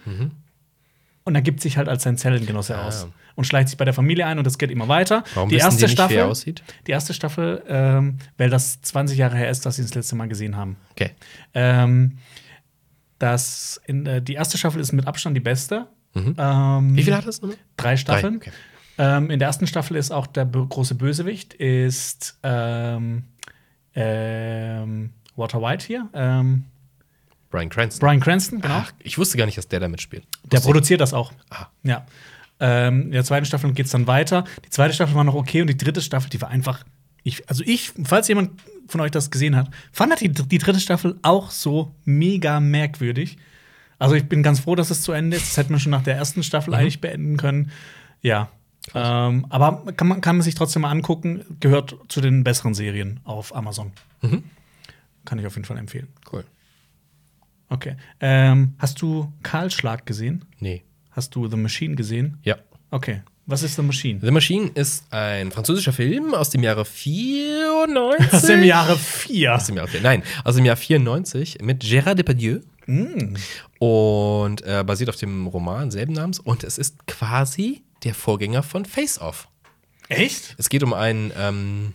B: Und er gibt sich halt als sein Zellengenosse
A: Ah.
B: aus. Und schleicht sich bei der Familie ein und das geht immer weiter.
A: Warum
B: die erste
A: die nicht,
B: Staffel,
A: wie er aussieht?
B: Die erste Staffel, ähm, weil das 20 Jahre her ist, dass sie das letzte Mal gesehen haben.
A: Okay.
B: Ähm, das in, äh, die erste Staffel ist mit Abstand die beste. Ähm,
A: Mhm. Wie viel hat das?
B: Drei Staffeln.
A: okay.
B: Ähm, in der ersten Staffel ist auch der große Bösewicht, ist ähm, ähm, Walter White hier. Ähm,
A: Brian Cranston.
B: Brian Cranston, genau.
A: Ach, ich wusste gar nicht, dass der da mitspielt.
B: Der
A: Wusste ich.
B: produziert das auch.
A: Ah.
B: Ja. Ähm, in der zweiten Staffel geht es dann weiter. Die zweite Staffel war noch okay und die dritte Staffel, die war einfach. Ich, also ich, falls jemand von euch das gesehen hat, fand die, die dritte Staffel auch so mega merkwürdig. Also ich bin ganz froh, dass es zu Ende ist. Das hätte man schon nach der ersten Staffel eigentlich beenden können. Ja. Ähm, aber kann man, kann man sich trotzdem mal angucken. Gehört zu den besseren Serien auf Amazon.
A: Mhm.
B: Kann ich auf jeden Fall empfehlen.
A: Cool.
B: Okay. Ähm, hast du Kahlschlag gesehen?
A: Nee.
B: Hast du The Machine gesehen?
A: Ja.
B: Okay. Was ist The Machine?
A: The Machine ist ein französischer Film aus dem Jahre 94.
B: Aus dem Jahre 4.
A: Aus dem Jahr, nein, aus dem Jahr 94 mit Gérard Depardieu.
B: Mm.
A: Und äh, basiert auf dem Roman selben Namens. Und es ist quasi der Vorgänger von Face Off.
B: Echt?
A: Es geht um einen, ähm,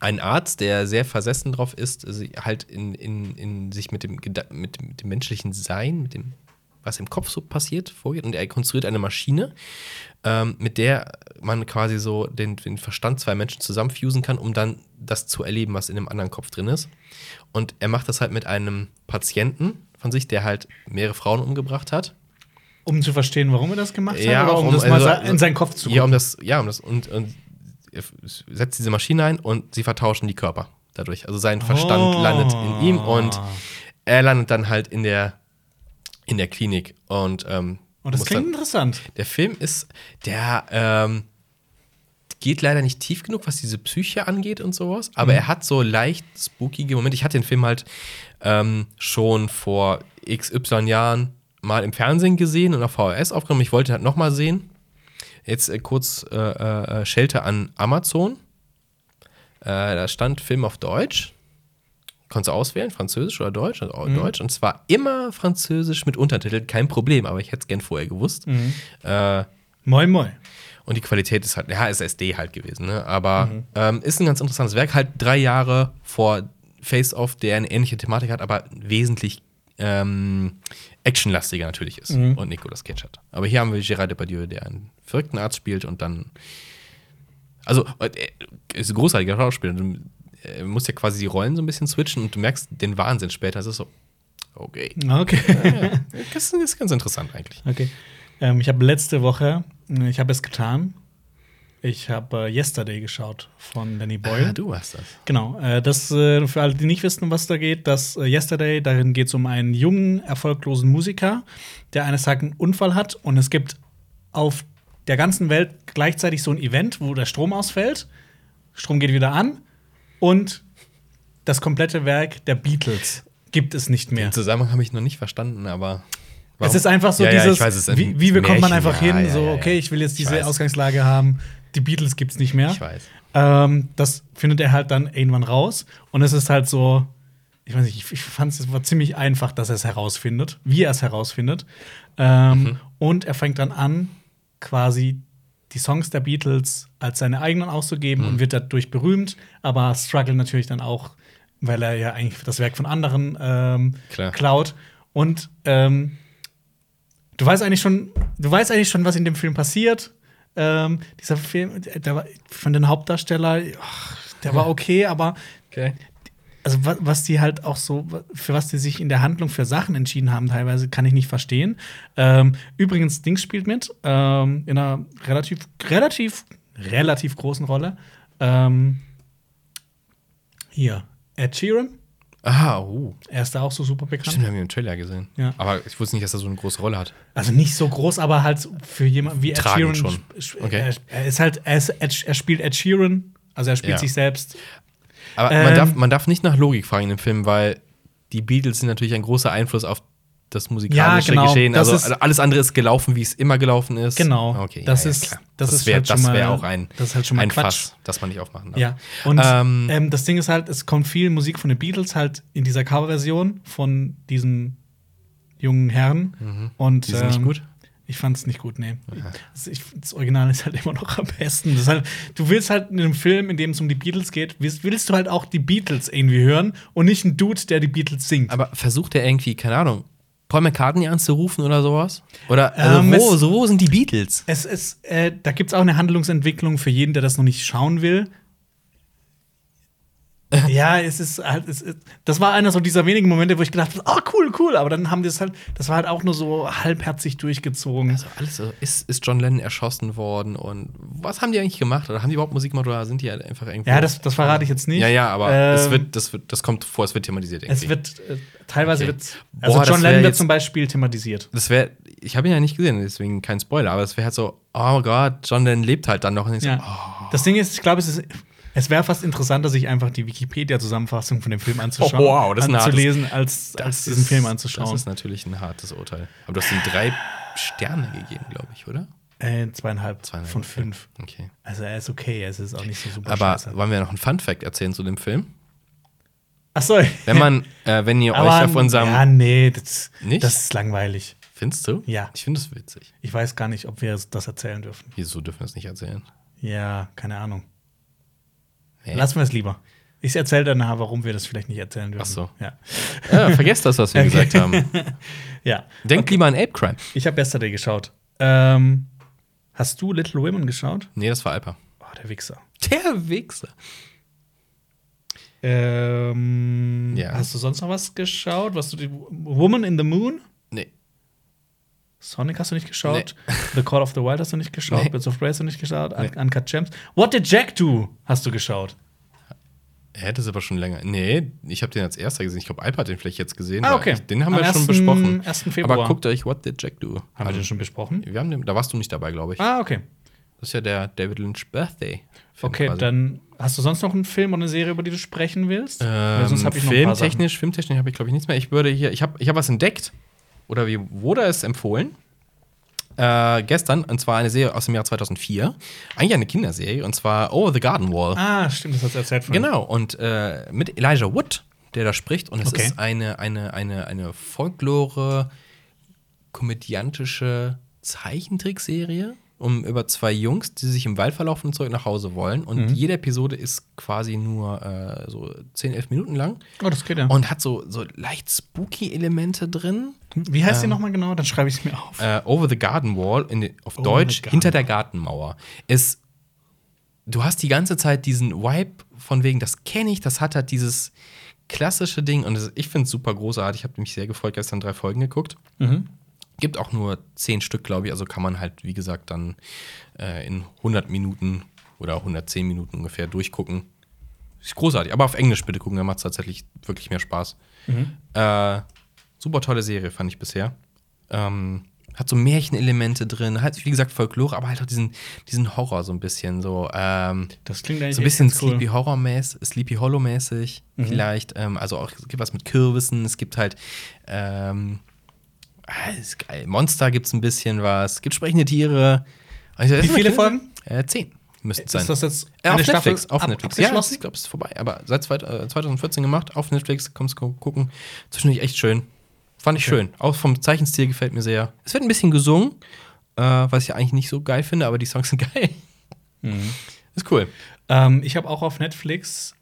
A: einen Arzt, der sehr versessen drauf ist, sie- halt in, in, in sich mit dem, mit, dem- mit dem menschlichen Sein, mit dem, was im Kopf so passiert, vorgeht. Und er konstruiert eine Maschine, ähm, mit der man quasi so den, den Verstand zwei Menschen zusammenfusen kann, um dann das zu erleben, was in dem anderen Kopf drin ist. Und er macht das halt mit einem Patienten von sich, der halt mehrere Frauen umgebracht hat.
B: Um zu verstehen, warum er das gemacht hat?
A: Ja,
B: oder um,
A: um-
B: das mal
A: also-
B: sa- in seinen Kopf zu
A: Ja, um
B: gucken?
A: das, ja, um das, und, und er setzt diese Maschine ein und sie vertauschen die Körper dadurch. Also sein Verstand
B: Oh.
A: landet in ihm und er landet dann halt in der, in der Klinik. Und, ähm,
B: Und das
A: muss
B: klingt
A: dann,
B: interessant.
A: der Film ist, der ähm, geht leider nicht tief genug, was diese Psyche angeht und sowas, aber
B: Mhm.
A: er hat so leicht spookige Momente. Ich hatte den Film halt ähm, schon vor XY Jahren mal im Fernsehen gesehen und auf VHS aufgenommen. Ich wollte halt noch mal sehen. Jetzt äh, kurz äh, äh, Shelter an Amazon. Äh, da stand Film auf Deutsch. Konntest du auswählen, Französisch oder Deutsch? Also
B: Mhm.
A: Deutsch. Und zwar immer Französisch mit Untertiteln, kein Problem, aber ich hätte es gern vorher gewusst.
B: Mhm.
A: Äh,
B: Moi, moi.
A: und die Qualität ist halt, ja, ist SD halt gewesen, ne? Aber
B: Mhm.
A: ähm, ist ein ganz interessantes Werk, halt drei Jahre vor Face Off, der eine ähnliche Thematik hat, aber wesentlich ähm, actionlastiger natürlich ist
B: Mhm.
A: und Nicolas Cage hat. Aber hier haben wir Gérard Depardieu, der einen verrückten Arzt spielt und dann also äh, er ist ein großartiger Schauspieler. Du äh, musst ja quasi die Rollen so ein bisschen switchen und du merkst den Wahnsinn später. Es ist so, okay.
B: Okay.
A: Das ist, ganz interessant eigentlich.
B: okay. Ähm, ich habe letzte Woche, ich habe es getan. Ich habe äh, Yesterday geschaut von Danny Boyle.
A: Ah, du hast das.
B: Genau, äh, das äh, für alle, die nicht wissen, um was da geht, das äh, Yesterday, darin geht es um einen jungen, erfolglosen Musiker, der eines Tages einen Unfall hat und es gibt auf der ganzen Welt gleichzeitig so ein Event, wo der Strom ausfällt, Strom geht wieder an und das komplette Werk der Beatles gibt es nicht mehr.
A: Den Zusammenhang habe ich noch nicht verstanden, aber
B: Es ist einfach so
A: Ja, ja,
B: dieses,
A: ich weiß,
B: wie, wie bekommt man einfach
A: ja,
B: hin,
A: ja,
B: so,
A: ja, ja.
B: okay, ich will jetzt diese. Ausgangslage haben, die Beatles gibt's nicht mehr.
A: Ich weiß.
B: Ähm, das findet er halt dann irgendwann raus. Und es ist halt so, ich weiß nicht, ich, fand es war ziemlich einfach, dass er es herausfindet, wie er es herausfindet. Ähm,
A: Mhm.
B: Und er fängt dann an, quasi die Songs der Beatles als seine eigenen auszugeben
A: Mhm.
B: und wird dadurch berühmt, aber struggle natürlich dann auch, weil er ja eigentlich das Werk von anderen ähm, klaut. Und ähm, du weißt eigentlich schon, du weißt eigentlich schon, was in dem Film passiert. Ähm, dieser Film, der war von den Hauptdarsteller, der war okay, aber
A: Okay.
B: also was, was die halt auch so, für was die sich in der Handlung für Sachen entschieden haben, teilweise kann ich nicht verstehen. Ähm, übrigens, Dings spielt mit ähm, in einer relativ, relativ, relativ großen Rolle. Ähm, hier, Ed Sheeran,
A: Ah, uh.
B: er ist da auch so super bekannt.
A: Stimmt, haben wir im Trailer gesehen.
B: Ja.
A: Aber ich wusste nicht, dass er so eine große Rolle hat.
B: Also nicht so groß, aber halt für jemanden wie Ed
A: Tragend
B: Sheeran.
A: schon. Okay.
B: Er, er ist halt, er, ist Ed, er spielt Ed Sheeran, also er spielt
A: Ja.
B: sich selbst.
A: Aber
B: Ähm.
A: man, darf, man darf nicht nach Logik fragen in dem Film, weil die Beatles sind natürlich ein großer Einfluss auf das musikalische
B: Ja, genau.
A: Geschehen.
B: Das
A: Also also alles andere ist gelaufen, wie es immer gelaufen ist.
B: Genau.
A: Okay,
B: Das
A: ja, ja,
B: ist-
A: klar.
B: das
A: das
B: ist
A: wäre
B: halt schon
A: das wär auch ein,
B: das ist halt schon mal
A: ein
B: Quatsch.
A: Fass, das man nicht aufmachen darf.
B: Ja. Und
A: Ähm.
B: ähm, das Ding ist halt, es kommt viel Musik von den Beatles halt in dieser Coverversion von diesen jungen Herren. Und
A: Mhm. Die sind nicht
B: ähm,
A: gut?
B: Ich fand es nicht gut, nee. Das, ich, das Original ist halt [LAUGHS] immer noch am besten. Halt, du willst halt in einem Film, in dem es um die Beatles geht, willst, willst du halt auch die Beatles irgendwie hören und nicht einen Dude, der die Beatles singt.
A: Aber versucht er irgendwie, keine Ahnung, Paul McCartney anzurufen oder sowas? Oder also
B: Ähm,
A: wo,
B: es-
A: so, wo sind die Beatles?
B: Es ist, äh, da gibt es auch eine Handlungsentwicklung für jeden, der das noch nicht schauen will. [LAUGHS] ja, es ist halt, es ist, das war einer so dieser wenigen Momente, wo ich gedacht habe, oh cool, cool, aber dann haben die es halt, das war halt auch nur so halbherzig durchgezogen.
A: Also alles so, ist, ist John Lennon erschossen worden und was haben die eigentlich gemacht? Oder haben die überhaupt Musik gemacht oder sind die halt einfach irgendwie.
B: ja, das, das verrate ich jetzt nicht.
A: Ja, ja, aber
B: Ähm,
A: es wird, das, wird, das kommt vor, es wird thematisiert irgendwie.
B: es wird, äh, teilweise
A: Okay.
B: wird,
A: Boah,
B: also
A: das
B: John Lennon wird zum Beispiel thematisiert.
A: das wäre, ich habe ihn ja nicht gesehen, deswegen kein Spoiler, aber es wäre halt so, oh Gott, John Lennon lebt halt dann noch. Und ich
B: Ja.
A: so, oh.
B: Das Ding ist, ich glaube, es ist. Es wäre fast interessanter, sich einfach die Wikipedia-Zusammenfassung von dem Film anzuschauen,
A: Oh, wow, das ist ein hartes-
B: anzulesen, als, als diesen
A: ist-
B: Film anzuschauen.
A: Das ist natürlich ein hartes Urteil. Aber du hast ihm drei Sterne gegeben, glaube ich, oder?
B: Äh, zweieinhalb,
A: Zweieinhalb,
B: von fünf.
A: Okay.
B: Also er ist okay, es ist auch nicht so super
A: Aber
B: scheiße.
A: wollen wir noch einen Fun-Fact erzählen zu dem Film?
B: Ach so.
A: Wenn man, äh, wenn ihr [LAUGHS]
B: Aber
A: euch auf unserem.
B: ja, nee, das,
A: Nicht?
B: das ist langweilig.
A: Findest du?
B: Ja.
A: Ich finde es witzig.
B: Ich weiß gar nicht, ob wir das erzählen dürfen.
A: Wieso dürfen wir es nicht erzählen?
B: Ja, keine Ahnung.
A: Hä?
B: Lassen wir es lieber. Ich erzähle dann nachher, warum wir das vielleicht nicht erzählen dürfen.
A: Ach so.
B: Ja.
A: Ja, vergesst das, was wir gesagt haben. [LAUGHS]
B: ja.
A: Denkt lieber an Ape Crime.
B: Ich habe Yesterday geschaut. Ähm, hast du Little Women geschaut?
A: Nee, das war Alpa.
B: Oh, der Wichser.
A: Der Wichser.
B: Ähm,
A: Ja.
B: Hast du sonst noch was geschaut? Was du die Woman in the Moon?
A: Nee.
B: Sonic hast du nicht geschaut? The Call of the Wild hast du nicht geschaut?
A: Nee.
B: Bits of Prey hast du nicht geschaut?
A: Nee.
B: Uncut Gems? What did Jack do? Hast du geschaut?
A: Er hätte es aber schon länger. Nee, ich habe den als erster gesehen. Ich glaube, Alpa hat den vielleicht jetzt gesehen.
B: Ah, okay.
A: Den haben
B: Am
A: wir schon
B: 1.
A: besprochen.
B: 1. Februar.
A: Aber guckt euch What Did Jack Do?
B: Haben wir den schon besprochen?
A: Wir haben den, da warst du nicht dabei, glaube ich.
B: Ah, okay.
A: Das ist ja der David Lynch Birthday.
B: Okay, dann hast du sonst noch einen Film oder eine Serie, über die du sprechen willst?
A: Ähm,
B: sonst hab ich noch Sachen.
A: filmtechnisch, filmtechnisch habe ich glaube ich nichts mehr. Ich würde hier, ich habe ich hab was entdeckt oder wie wurde es empfohlen? Äh, gestern und zwar eine Serie aus dem Jahr 2004, eigentlich eine Kinderserie und zwar Over the Garden Wall.
B: Ah, stimmt, das hast du erzählt von
A: Genau und äh, mit Elijah Wood, der da spricht und es
B: Okay.
A: ist eine eine eine eine Folklore komödiantische Zeichentrickserie um über zwei Jungs, die sich im Wald verlaufen und zurück nach Hause wollen. Und
B: Mhm.
A: jede Episode ist quasi nur äh, so 10, 11 Minuten lang
B: Oh, das geht ja.
A: und hat so, so leicht spooky Elemente drin.
B: Wie heißt die nochmal genau? Dann schreibe ich es mir auf.
A: Äh, Over the Garden Wall, in den, auf
B: Over
A: Deutsch, hinter der Gartenmauer. Ist, du hast die ganze Zeit diesen Vibe von wegen, das kenne ich, das hat halt dieses klassische Ding und es, ich finde es super großartig. Ich habe mich sehr gefreut, gestern drei Folgen geguckt.
B: Mhm.
A: Gibt auch nur zehn Stück, glaube ich, also kann man halt, wie gesagt, dann äh, in 100 Minuten oder 110 Minuten ungefähr durchgucken. Ist großartig, aber auf Englisch bitte gucken, dann macht es tatsächlich wirklich mehr Spaß. Äh, super tolle Serie, fand ich bisher. Ähm, hat so Märchenelemente drin, halt, wie gesagt, Folklore, aber halt auch diesen, diesen Horror so ein bisschen. So, ähm,
B: Das klingt eigentlich
A: so ein bisschen
B: ganz
A: Sleepy Horror mäßig, Sleepy Hollow mäßig vielleicht. Ähm, also auch es gibt was mit Kürbissen, es gibt halt ähm, Ah, ist geil. Monster gibt's ein bisschen was. Gibt sprechende Tiere. Also,
B: Wie viele Folgen?
A: Äh, zehn müssten es sein.
B: Ist das jetzt
A: Äh, auf
B: eine Staffel
A: Netflix, auf Netflix. Ja, ich glaube, es ist vorbei. Aber seit zweit- äh, 2014 gemacht, auf Netflix, kommst du gucken. Zwischendurch echt schön. Fand ich schön. Auch vom Zeichenstil gefällt mir sehr. Es wird ein bisschen gesungen, äh, was ich eigentlich nicht so geil finde, aber die Songs sind [LAUGHS] geil.
B: Mhm.
A: Ist cool.
B: Ähm, ich habe auch auf Netflix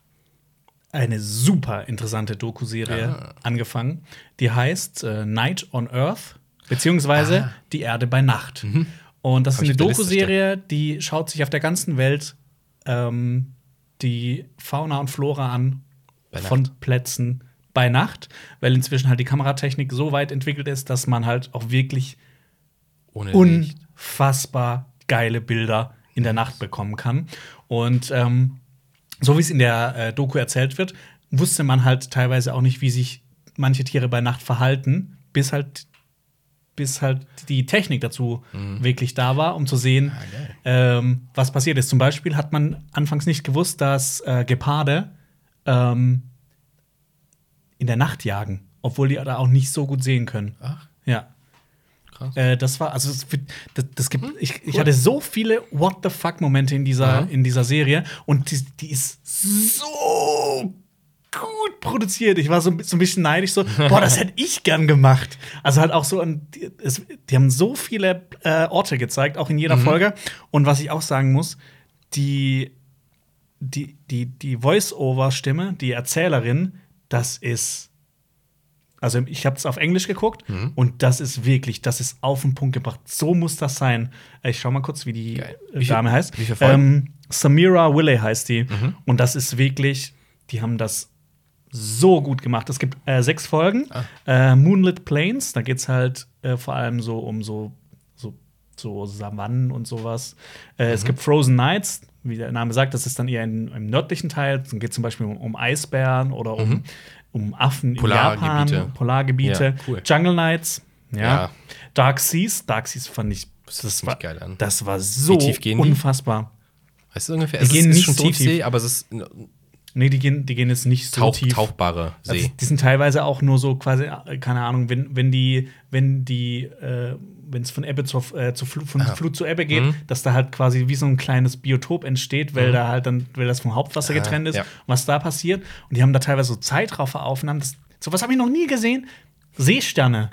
B: eine super interessante Doku-Serie
A: Ah.
B: angefangen. Die heißt äh, Night on Earth, beziehungsweise Die Erde bei Nacht. Und das
A: Ah. Mhm. Hab
B: ist eine Doku-Serie, die schaut sich auf der ganzen Welt ähm, die Fauna und Flora an
A: Bei
B: von Plätzen bei Nacht, weil inzwischen halt die Kameratechnik so weit entwickelt ist, dass man halt auch wirklich
A: Ohne Licht.
B: unfassbar geile Bilder in der Nacht bekommen kann. Und ähm, so wie es in der äh, Doku erzählt wird, wusste man halt teilweise auch nicht, wie sich manche Tiere bei Nacht verhalten, bis halt bis halt die Technik dazu wirklich da war, um zu sehen, ähm, was passiert ist. Zum Beispiel hat man anfangs nicht gewusst, dass äh, Geparde ähm, in der Nacht jagen, obwohl die da auch nicht so gut sehen können.
A: Ach,
B: Ja.
A: Krass.
B: Äh, das war, also das, das, gibt, ich, ich hatte so viele What the fuck-Momente in dieser,
A: Aha.
B: in dieser Serie und die, die ist so gut produziert. Ich war so, ein- so ein bisschen neidisch, so, [LAUGHS] boah, das hätte ich gern gemacht. Also halt auch so, an, die, es, die haben so viele äh, Orte gezeigt, auch in jeder Folge. Und was ich auch sagen muss, die, die, die, die Voice-Over-Stimme, die Erzählerin, das ist also ich habe es auf Englisch geguckt und das ist wirklich, das ist auf den Punkt gebracht. So muss das sein. Ich schau mal kurz, wie die
A: Geil.
B: äh,
A: Wie
B: Dame heißt.
A: wie
B: ähm, Samira Willey heißt die. Und das ist wirklich, die haben das so gut gemacht. Es gibt äh, sechs Folgen. Äh, Moonlit Plains, da geht es halt äh, vor allem so um so, so, so Savannen und sowas. Äh, Es gibt Frozen Nights, wie der Name sagt, das ist dann eher in, im nördlichen Teil. Dann geht es zum Beispiel um, um Eisbären oder um, um Affen in
A: Polargebiete.
B: Japan, Polargebiete,
A: Ja, cool.
B: Jungle Nights, ja.
A: Ja.
B: Dark Seas, Dark Seas fand ich, das war,
A: geil an.
B: das war so unfassbar.
A: Weißt du ungefähr?
B: Die
A: es
B: gehen
A: ist,
B: nicht
A: ist schon
B: so
A: Tiefsee,
B: tief.
A: aber es ist
B: Nee, die gehen, die gehen jetzt nicht so
A: tauch,
B: tief.
A: tauchbare
B: Also,
A: See.
B: die sind teilweise auch nur so quasi, äh, keine Ahnung, wenn, wenn die, wenn die, äh, wenn es von Ebbe zur, äh, zur Flut, von
A: Ah.
B: Flut zu Ebbe geht,
A: Mhm.
B: dass da halt quasi wie so ein kleines Biotop entsteht, weil da halt dann, weil das vom Hauptwasser
A: Ah,
B: getrennt ist,
A: ja.
B: was da passiert. Und die haben da teilweise so Zeitrafferaufnahmen. Das, sowas habe ich noch nie gesehen. Seesterne.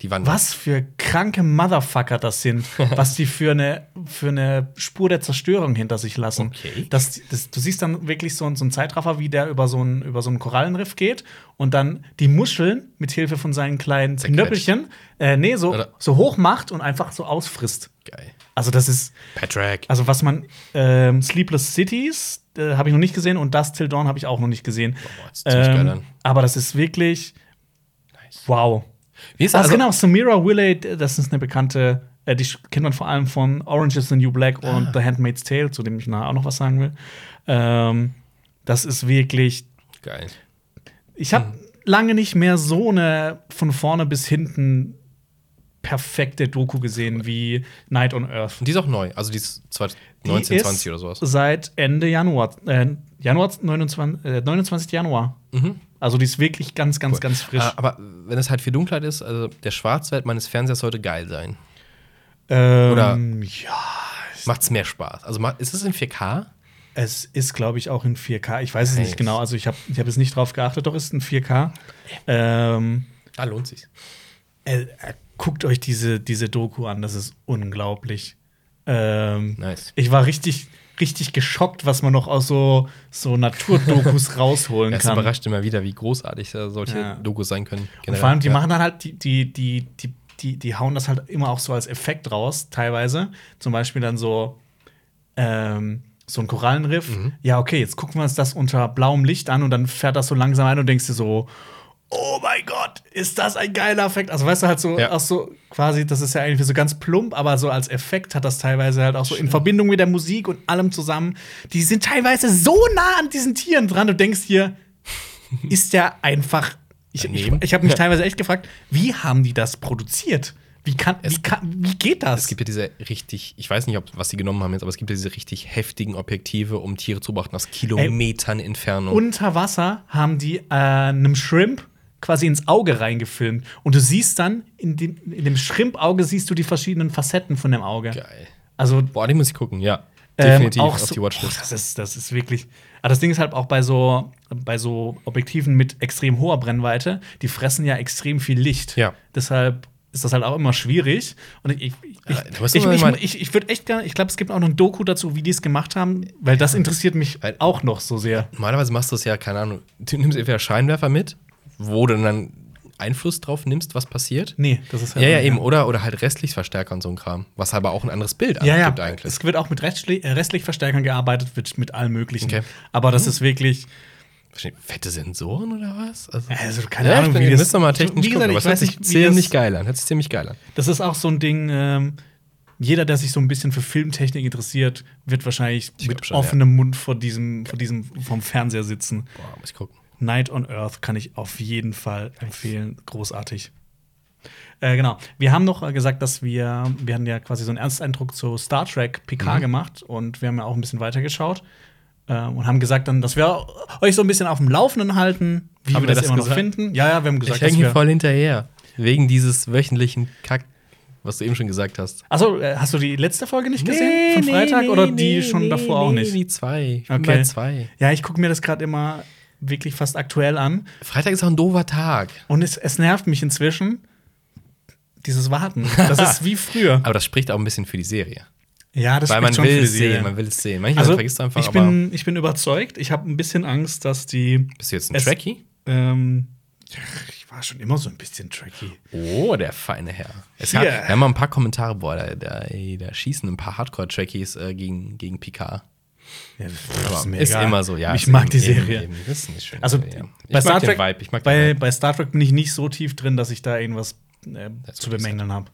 A: Die waren
B: Was für kranke Motherfucker das sind, [LAUGHS] was die für eine, für eine Spur der Zerstörung hinter sich lassen.
A: Okay.
B: Das, das, du siehst dann wirklich so, einen- so einen Zeitraffer, wie der über so einen, über so einen Korallenriff geht und dann die Muscheln mit Hilfe von seinen kleinen
A: Zerquetscht.
B: Knöppelchen, äh, nee, so,
A: Oder-
B: so hoch macht und einfach so ausfrisst.
A: geil.
B: Also, das ist,
A: Patrick.
B: also was man, ähm, Sleepless Cities äh, habe ich noch nicht gesehen und Dust Till Dawn habe ich auch noch nicht gesehen.
A: Boah, das
B: Ähm, aber das ist wirklich, wow.
A: Wie ist
B: Ach,
A: also,
B: genau, Samira Willey, das ist eine bekannte, äh, die kennt man vor allem von Orange is the New Black
A: Ah.
B: und The Handmaid's Tale, zu dem ich nachher auch noch was sagen will. Ähm, das ist wirklich,
A: Geil.
B: ich habe lange nicht mehr so eine von vorne bis hinten perfekte Doku gesehen wie Night on Earth.
A: Und die ist auch neu. Also die ist 2019,
B: Die ist
A: 20 oder sowas.
B: Seit Ende Januar, äh, Januar 29, äh, 29. Januar. Also die ist wirklich ganz, ganz, ganz frisch.
A: Ah, aber wenn es halt viel Dunkelheit ist, also der Schwarzwert meines Fernsehers sollte geil sein.
B: Ähm,
A: oder-
B: ja,
A: Macht's mehr Spaß. Also ist es in 4K?
B: Es ist, glaube ich, auch in 4K. Ich weiß es
A: Nice.
B: nicht genau. Also ich habe ich hab jetzt nicht drauf geachtet, doch ist in 4K. Ähm,
A: Ah, lohnt sich.
B: äh, äh, guckt euch diese, diese Doku an, das ist unglaublich. Ähm,
A: Nice.
B: Ich war richtig, richtig geschockt, was man noch aus so, so Naturdokus [LAUGHS] rausholen
A: Es
B: kann.
A: überrascht immer wieder, wie großartig solche
B: Ja.
A: Dokus sein können.
B: Und vor allem, die
A: Ja.
B: machen dann halt, die, die, die, die, die, die hauen das halt immer auch so als Effekt raus, teilweise. Zum Beispiel dann so, ähm, so ein Korallenriff.
A: Mhm.
B: Ja, okay, jetzt gucken wir uns das unter blauem Licht an und dann fährt das so langsam ein und denkst dir so, oh mein Gott, ist das ein geiler Effekt. Also weißt du halt so,
A: Ja.
B: auch so quasi, das ist ja eigentlich so ganz plump, aber so als Effekt hat das teilweise halt auch so in Verbindung mit der Musik und allem zusammen. Die sind teilweise so nah an diesen Tieren dran, du denkst dir, [LAUGHS] ist der einfach. Ich, ich, ich habe mich teilweise echt gefragt, wie haben die das produziert? Wie, kann, wie, kann, wie geht das?
A: Es gibt ja diese richtig, ich weiß nicht, ob, was sie genommen haben jetzt, aber es gibt ja diese richtig heftigen Objektive, um Tiere zu beobachten aus Kilometern Entfernung.
B: Unter Wasser haben die äh, einem Shrimp quasi ins Auge reingefilmt. Und du siehst dann, in dem, in dem Schrimpauge siehst du die verschiedenen Facetten von dem Auge.
A: Geil.
B: Also
A: Boah, die muss ich gucken, ja.
B: ähm,
A: Definitiv
B: auch
A: auf
B: so,
A: die
B: oh,
A: Watchlist.
B: das, ist, das ist wirklich. Aber das Ding ist halt auch bei so, bei so Objektiven mit extrem hoher Brennweite, die fressen ja extrem viel Licht.
A: Ja.
B: Deshalb ist das halt auch immer schwierig. Und ich, ich,
A: Ja,
B: ich, ich, ich, würde echt gerne, ich glaube, es gibt auch noch ein Doku dazu, wie die es gemacht haben, weil das interessiert mich
A: Weil-
B: auch noch so sehr.
A: Normalerweise machst du es ja, keine Ahnung, du nimmst entweder Scheinwerfer mit, wo du dann Einfluss drauf nimmst, was passiert.
B: Nee, das ist halt
A: Ja, ja, eben. Oder, oder halt Restlichtverstärker und so ein Kram. Was aber auch ein anderes Bild
B: Ja, ja,
A: eigentlich.
B: es wird auch mit Restli äh, Restlichtverstärkern gearbeitet, wird mit allem Möglichen.
A: Okay.
B: Aber das ist wirklich,
A: Fette Sensoren oder was? Also,
B: also keine
A: ja,
B: Ahnung,
A: bin,
B: wie
A: wir
B: das.
A: mal technisch
B: wie
A: gucken,
B: gesagt,
A: aber
B: ich weiß nicht,
A: ziemlich geil an. Hört sich ziemlich geil an.
B: Das ist auch so ein Ding, ähm, jeder, der sich so ein bisschen für Filmtechnik interessiert, wird wahrscheinlich mit
A: schon,
B: offenem Mund vor diesem, vor diesem vom Fernseher sitzen.
A: Boah, muss ich gucken.
B: Night on Earth kann ich auf jeden Fall empfehlen. Großartig. Äh, genau. Wir haben noch äh, gesagt, dass wir, wir hatten ja quasi so einen Ersteindruck zu Star Trek PK
A: Mhm.
B: gemacht und wir haben ja auch ein bisschen weitergeschaut äh, und haben gesagt dann, dass wir euch so ein bisschen auf dem Laufenden halten, wie
A: Haben
B: wir das,
A: das
B: immer noch finden. Ja, ja, wir haben gesagt,
A: ich hänge voll hinterher. Wegen dieses wöchentlichen Kack, was du eben schon gesagt hast.
B: Achso, äh, hast du die letzte Folge nicht gesehen von Freitag oder die schon davor auch nicht?
A: Die zwei. Ich
B: Okay.
A: zwei.
B: Ja, ich gucke mir das gerade immer wirklich fast aktuell an
A: Freitag ist auch ein doofer Tag.
B: und es, es nervt mich inzwischen. Dieses Warten. Das ist wie früher. [LAUGHS]
A: Aber das spricht auch ein bisschen für die Serie.
B: Ja, das
A: Weil man
B: spricht schon
A: will
B: für
A: es
B: die Serie.
A: sehen, man will es sehen. Manchmal
B: Also,
A: vergisst du einfach,
B: ich
A: aber
B: bin, ich bin überzeugt. Ich habe ein bisschen Angst, dass die.
A: bist du jetzt ein
B: es-
A: Trekkie?
B: Ähm, ich war schon immer so ein bisschen tricky.
A: Oh, der feine Herr. Es
B: Hier.
A: hat, wir haben mal ein paar Kommentare, boah, da, da, da schießen ein paar Hardcore-Trekkies äh, gegen, gegen Picard.
B: Ja,
A: Aber
B: ist
A: ist immer so, ja.
B: Ich mag
A: eben-
B: die Serie.
A: Eben, eben. Das schöne
B: Also.
A: Ich
B: bei Star Trek, bei, bei Star Trek bin ich nicht so tief drin, dass ich da irgendwas äh,
A: Das
B: zu bemängeln habe.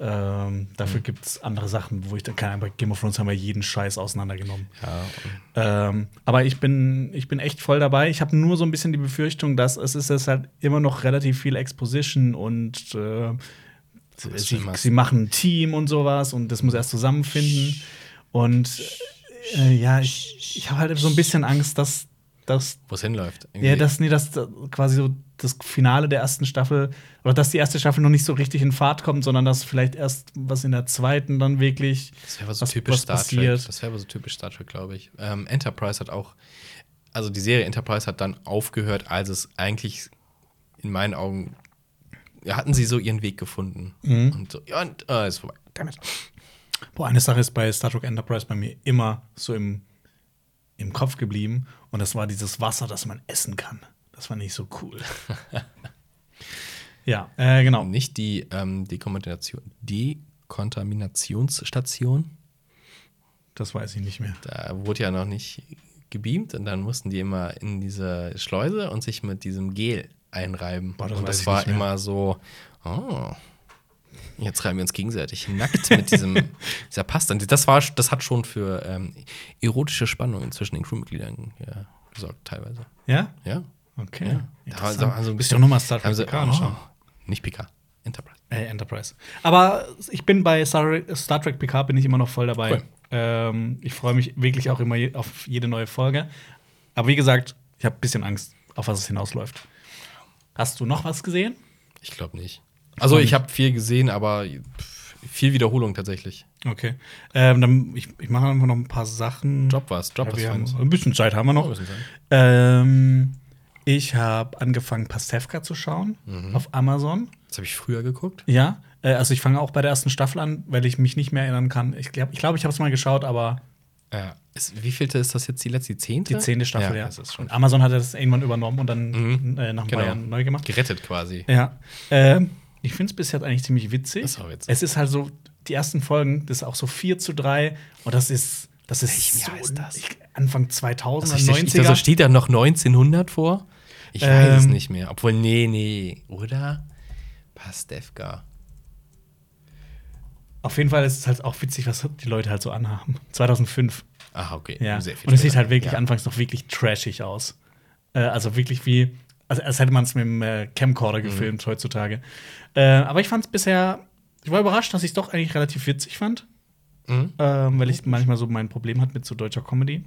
B: Ähm, dafür
A: Mhm.
B: gibt es andere Sachen, wo ich dann kann. Bei Game of Thrones haben wir jeden Scheiß auseinandergenommen.
A: Ja,
B: Ähm, aber ich bin, ich bin echt voll dabei. Ich habe nur so ein bisschen die Befürchtung, dass es ist jetzt halt immer noch relativ viel Exposition und äh,
A: ist
B: sie, sie machen ein Team und sowas und das muss erst zusammenfinden. Und äh, ja, ich, ich habe halt so ein bisschen Angst, dass, dass
A: wo es hinläuft.
B: ja, dass nee, dass da quasi so das Finale der ersten Staffel oder dass die erste Staffel noch nicht so richtig in Fahrt kommt, sondern dass vielleicht erst was in der zweiten dann wirklich
A: Das wäre aber so
B: was-
A: typisch
B: was
A: Star
B: passiert.
A: Trek. Das wäre aber so typisch Star Trek, glaube ich. Ähm, Enterprise hat auch, also die Serie Enterprise hat dann aufgehört, als es eigentlich in meinen Augen hatten sie so ihren Weg gefunden.
B: Mhm.
A: Und so, ja, und äh, ist vorbei. Damit.
B: Boah, eine Sache ist bei Star Trek Enterprise bei mir immer so im, im Kopf geblieben. Und das war dieses Wasser, das man essen kann. Das war nicht so cool. [LAUGHS] ja, äh, genau.
A: Nicht die ähm, Dekontamination, Dekontaminationsstation.
B: Das weiß ich nicht mehr.
A: Da wurde ja noch nicht gebeamt und dann mussten die immer in diese Schleuse und sich mit diesem Gel einreiben.
B: Boah, das
A: und das
B: ich
A: war immer so, oh, jetzt reiben wir uns gegenseitig nackt mit diesem, [LAUGHS] dieser Pasta. Das, war, das hat schon für ähm, erotische Spannungen zwischen den Crewmitgliedern ja, gesorgt, teilweise.
B: Ja?
A: Ja.
B: Okay.
A: ja. Da haben sie ein
B: Bist
A: bisschen-
B: nochmal Star Trek anschauen?
A: oh, nicht PK, Enterprise.
B: Äh, Enterprise. Aber ich bin bei Star, Star Trek PK bin ich immer noch voll dabei.
A: Cool.
B: Ähm, ich freue mich wirklich auch immer je, auf jede neue Folge. Aber wie gesagt, ich habe ein bisschen Angst, auf was es hinausläuft. Hast du noch was gesehen?
A: Ich glaube nicht. Also ich habe viel gesehen, aber viel Wiederholung tatsächlich.
B: Okay. Ähm, dann, ich, ich mache einfach noch ein paar Sachen.
A: Drop was, Drop
B: Ja,
A: was
B: wir haben, ein bisschen Zeit haben wir noch. Ähm, ich habe angefangen, Pastewka zu schauen
A: Mhm.
B: auf Amazon.
A: Das habe ich früher geguckt.
B: Ja, äh, also ich fange auch bei der ersten Staffel an, weil ich mich nicht mehr erinnern kann. Ich glaube, ich, glaub, ich habe es mal geschaut, aber
A: Ja. Ist, wie vielte ist das jetzt? Die letzte, die zehnte?
B: die zehnte Staffel, ja.
A: Das ist schon
B: Und Amazon hat das irgendwann übernommen und dann
A: Mhm.
B: äh, nach
A: Genau.
B: Jahren neu gemacht.
A: gerettet quasi.
B: Ja. Ähm, ich finde es bisher eigentlich ziemlich witzig.
A: Das ist auch witzig.
B: Es ist halt so, die ersten Folgen, das ist auch so 4 zu 3 und das ist, das ist
A: Welchem
B: so
A: Jahr ist das?
B: Anfang 2000
A: Also,
B: er
A: ich,
B: 90er.
A: also steht da noch 1900 vor? Ich weiß es
B: Ähm.
A: nicht mehr. Obwohl, nee, nee. Oder? Pastewka.
B: Auf jeden Fall ist es halt auch witzig, was die Leute halt so anhaben. 2005.
A: Ah, okay.
B: Ja. Und es sieht halt wirklich
A: ja.
B: anfangs noch wirklich trashig aus. Äh, also wirklich wie, also als hätte man es mit dem äh, Camcorder
A: Mhm.
B: gefilmt heutzutage. Äh, aber ich fand es bisher, ich war überrascht, dass ich es doch eigentlich relativ witzig fand.
A: Mhm.
B: ähm, weil ich manchmal so mein Problem hatte mit so deutscher Comedy.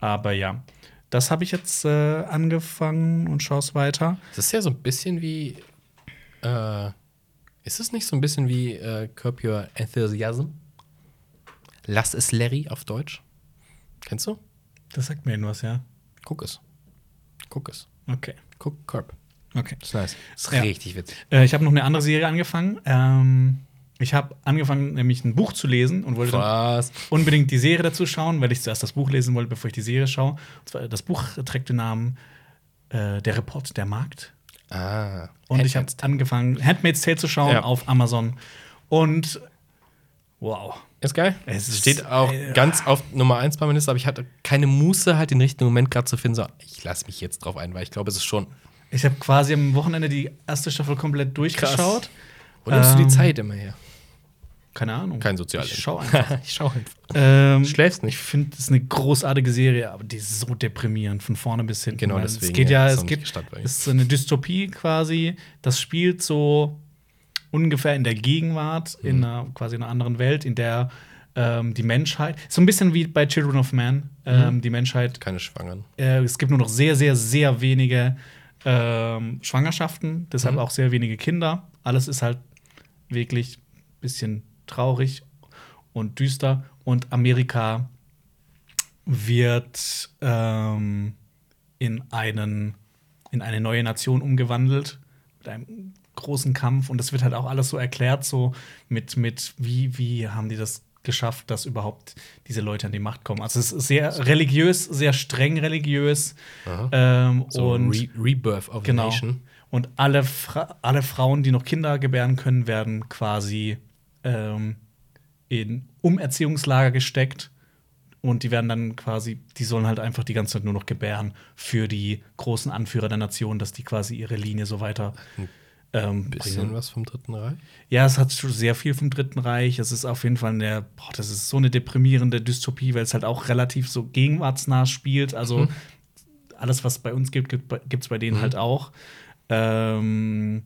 B: Aber ja. Das habe ich jetzt äh, angefangen und schaue es weiter.
A: Das ist ja so ein bisschen wie. Äh, ist es nicht so ein bisschen wie äh, Curb Your Enthusiasm? Lass es Larry auf Deutsch. Kennst du?
B: Das sagt mir irgendwas, ja.
A: Guck es. Guck es.
B: Okay.
A: Guck Curb.
B: Okay.
A: Das ist nice. Das ist
B: Ja.
A: richtig witzig.
B: Äh, ich habe noch eine andere Serie angefangen. Ähm, ich habe angefangen, nämlich ein Buch zu lesen und wollte dann unbedingt die Serie dazu schauen, weil ich zuerst das Buch lesen wollte, bevor ich die Serie schaue. Und zwar, das Buch trägt den Namen äh, Der Report der Markt.
A: Ah.
B: Und ich habe angefangen, Handmaid's Tale zu schauen
A: Ja.
B: auf Amazon. Und wow.
A: Ist geil.
B: Es ist-
A: steht auch
B: äh,
A: ganz auf Nummer 1 bei meiner Liste, aber ich hatte keine Muße, halt den richtigen Moment gerade zu finden. So, ich lasse mich jetzt drauf ein, weil ich glaube, es ist schon.
B: Ich habe quasi am Wochenende die erste Staffel komplett durchgeschaut.
A: Wo nimmst du die
B: Ähm,
A: Zeit immer her?
B: Keine Ahnung.
A: Kein Sozial.
B: Ich schau [LAUGHS] einfach.
A: ich schau einfach.
B: ähm,
A: Schläfst
B: Ich
A: nicht.
B: finde, es ist eine großartige Serie, aber die ist so deprimierend von vorne bis hinten.
A: Genau deswegen,
B: Es geht
A: ja,
B: ja, es gibt, ist so eine Dystopie quasi. Das spielt so ungefähr in der Gegenwart,
A: Mhm.
B: in einer quasi einer anderen Welt, in der ähm, die Menschheit, so ein bisschen wie bei Children of Man, ähm,
A: Mhm.
B: die Menschheit
A: Keine Schwangeren.
B: äh, es gibt nur noch sehr, sehr, sehr wenige ähm, Schwangerschaften, deshalb
A: Mhm.
B: auch sehr wenige Kinder. Alles ist halt wirklich ein bisschen traurig und düster. Und Amerika wird ähm, in, einen, in eine neue Nation umgewandelt mit einem großen Kampf. Und es wird halt auch alles so erklärt, so mit, mit wie, wie haben die das geschafft, dass überhaupt diese Leute an die Macht kommen. Also es ist sehr religiös, sehr streng religiös. Ähm,
A: So
B: und
A: Re Rebirth of
B: Genau.
A: Nation.
B: Und alle, Fra alle Frauen, die noch Kinder gebären können, werden quasi ähm, in Umerziehungslager gesteckt. Und die werden dann quasi, die sollen halt einfach die ganze Zeit nur noch gebären für die großen Anführer der Nation, dass die quasi ihre Linie so weiter ähm,
A: Bisschen
B: bringen.
A: was vom Dritten Reich.
B: Ja, es hat schon sehr viel vom Dritten Reich. Es ist auf jeden Fall eine, boah, das ist so eine deprimierende Dystopie, weil es halt auch relativ so gegenwartsnah spielt. Also alles, was es bei uns gibt, gibt es bei denen halt auch. Ähm,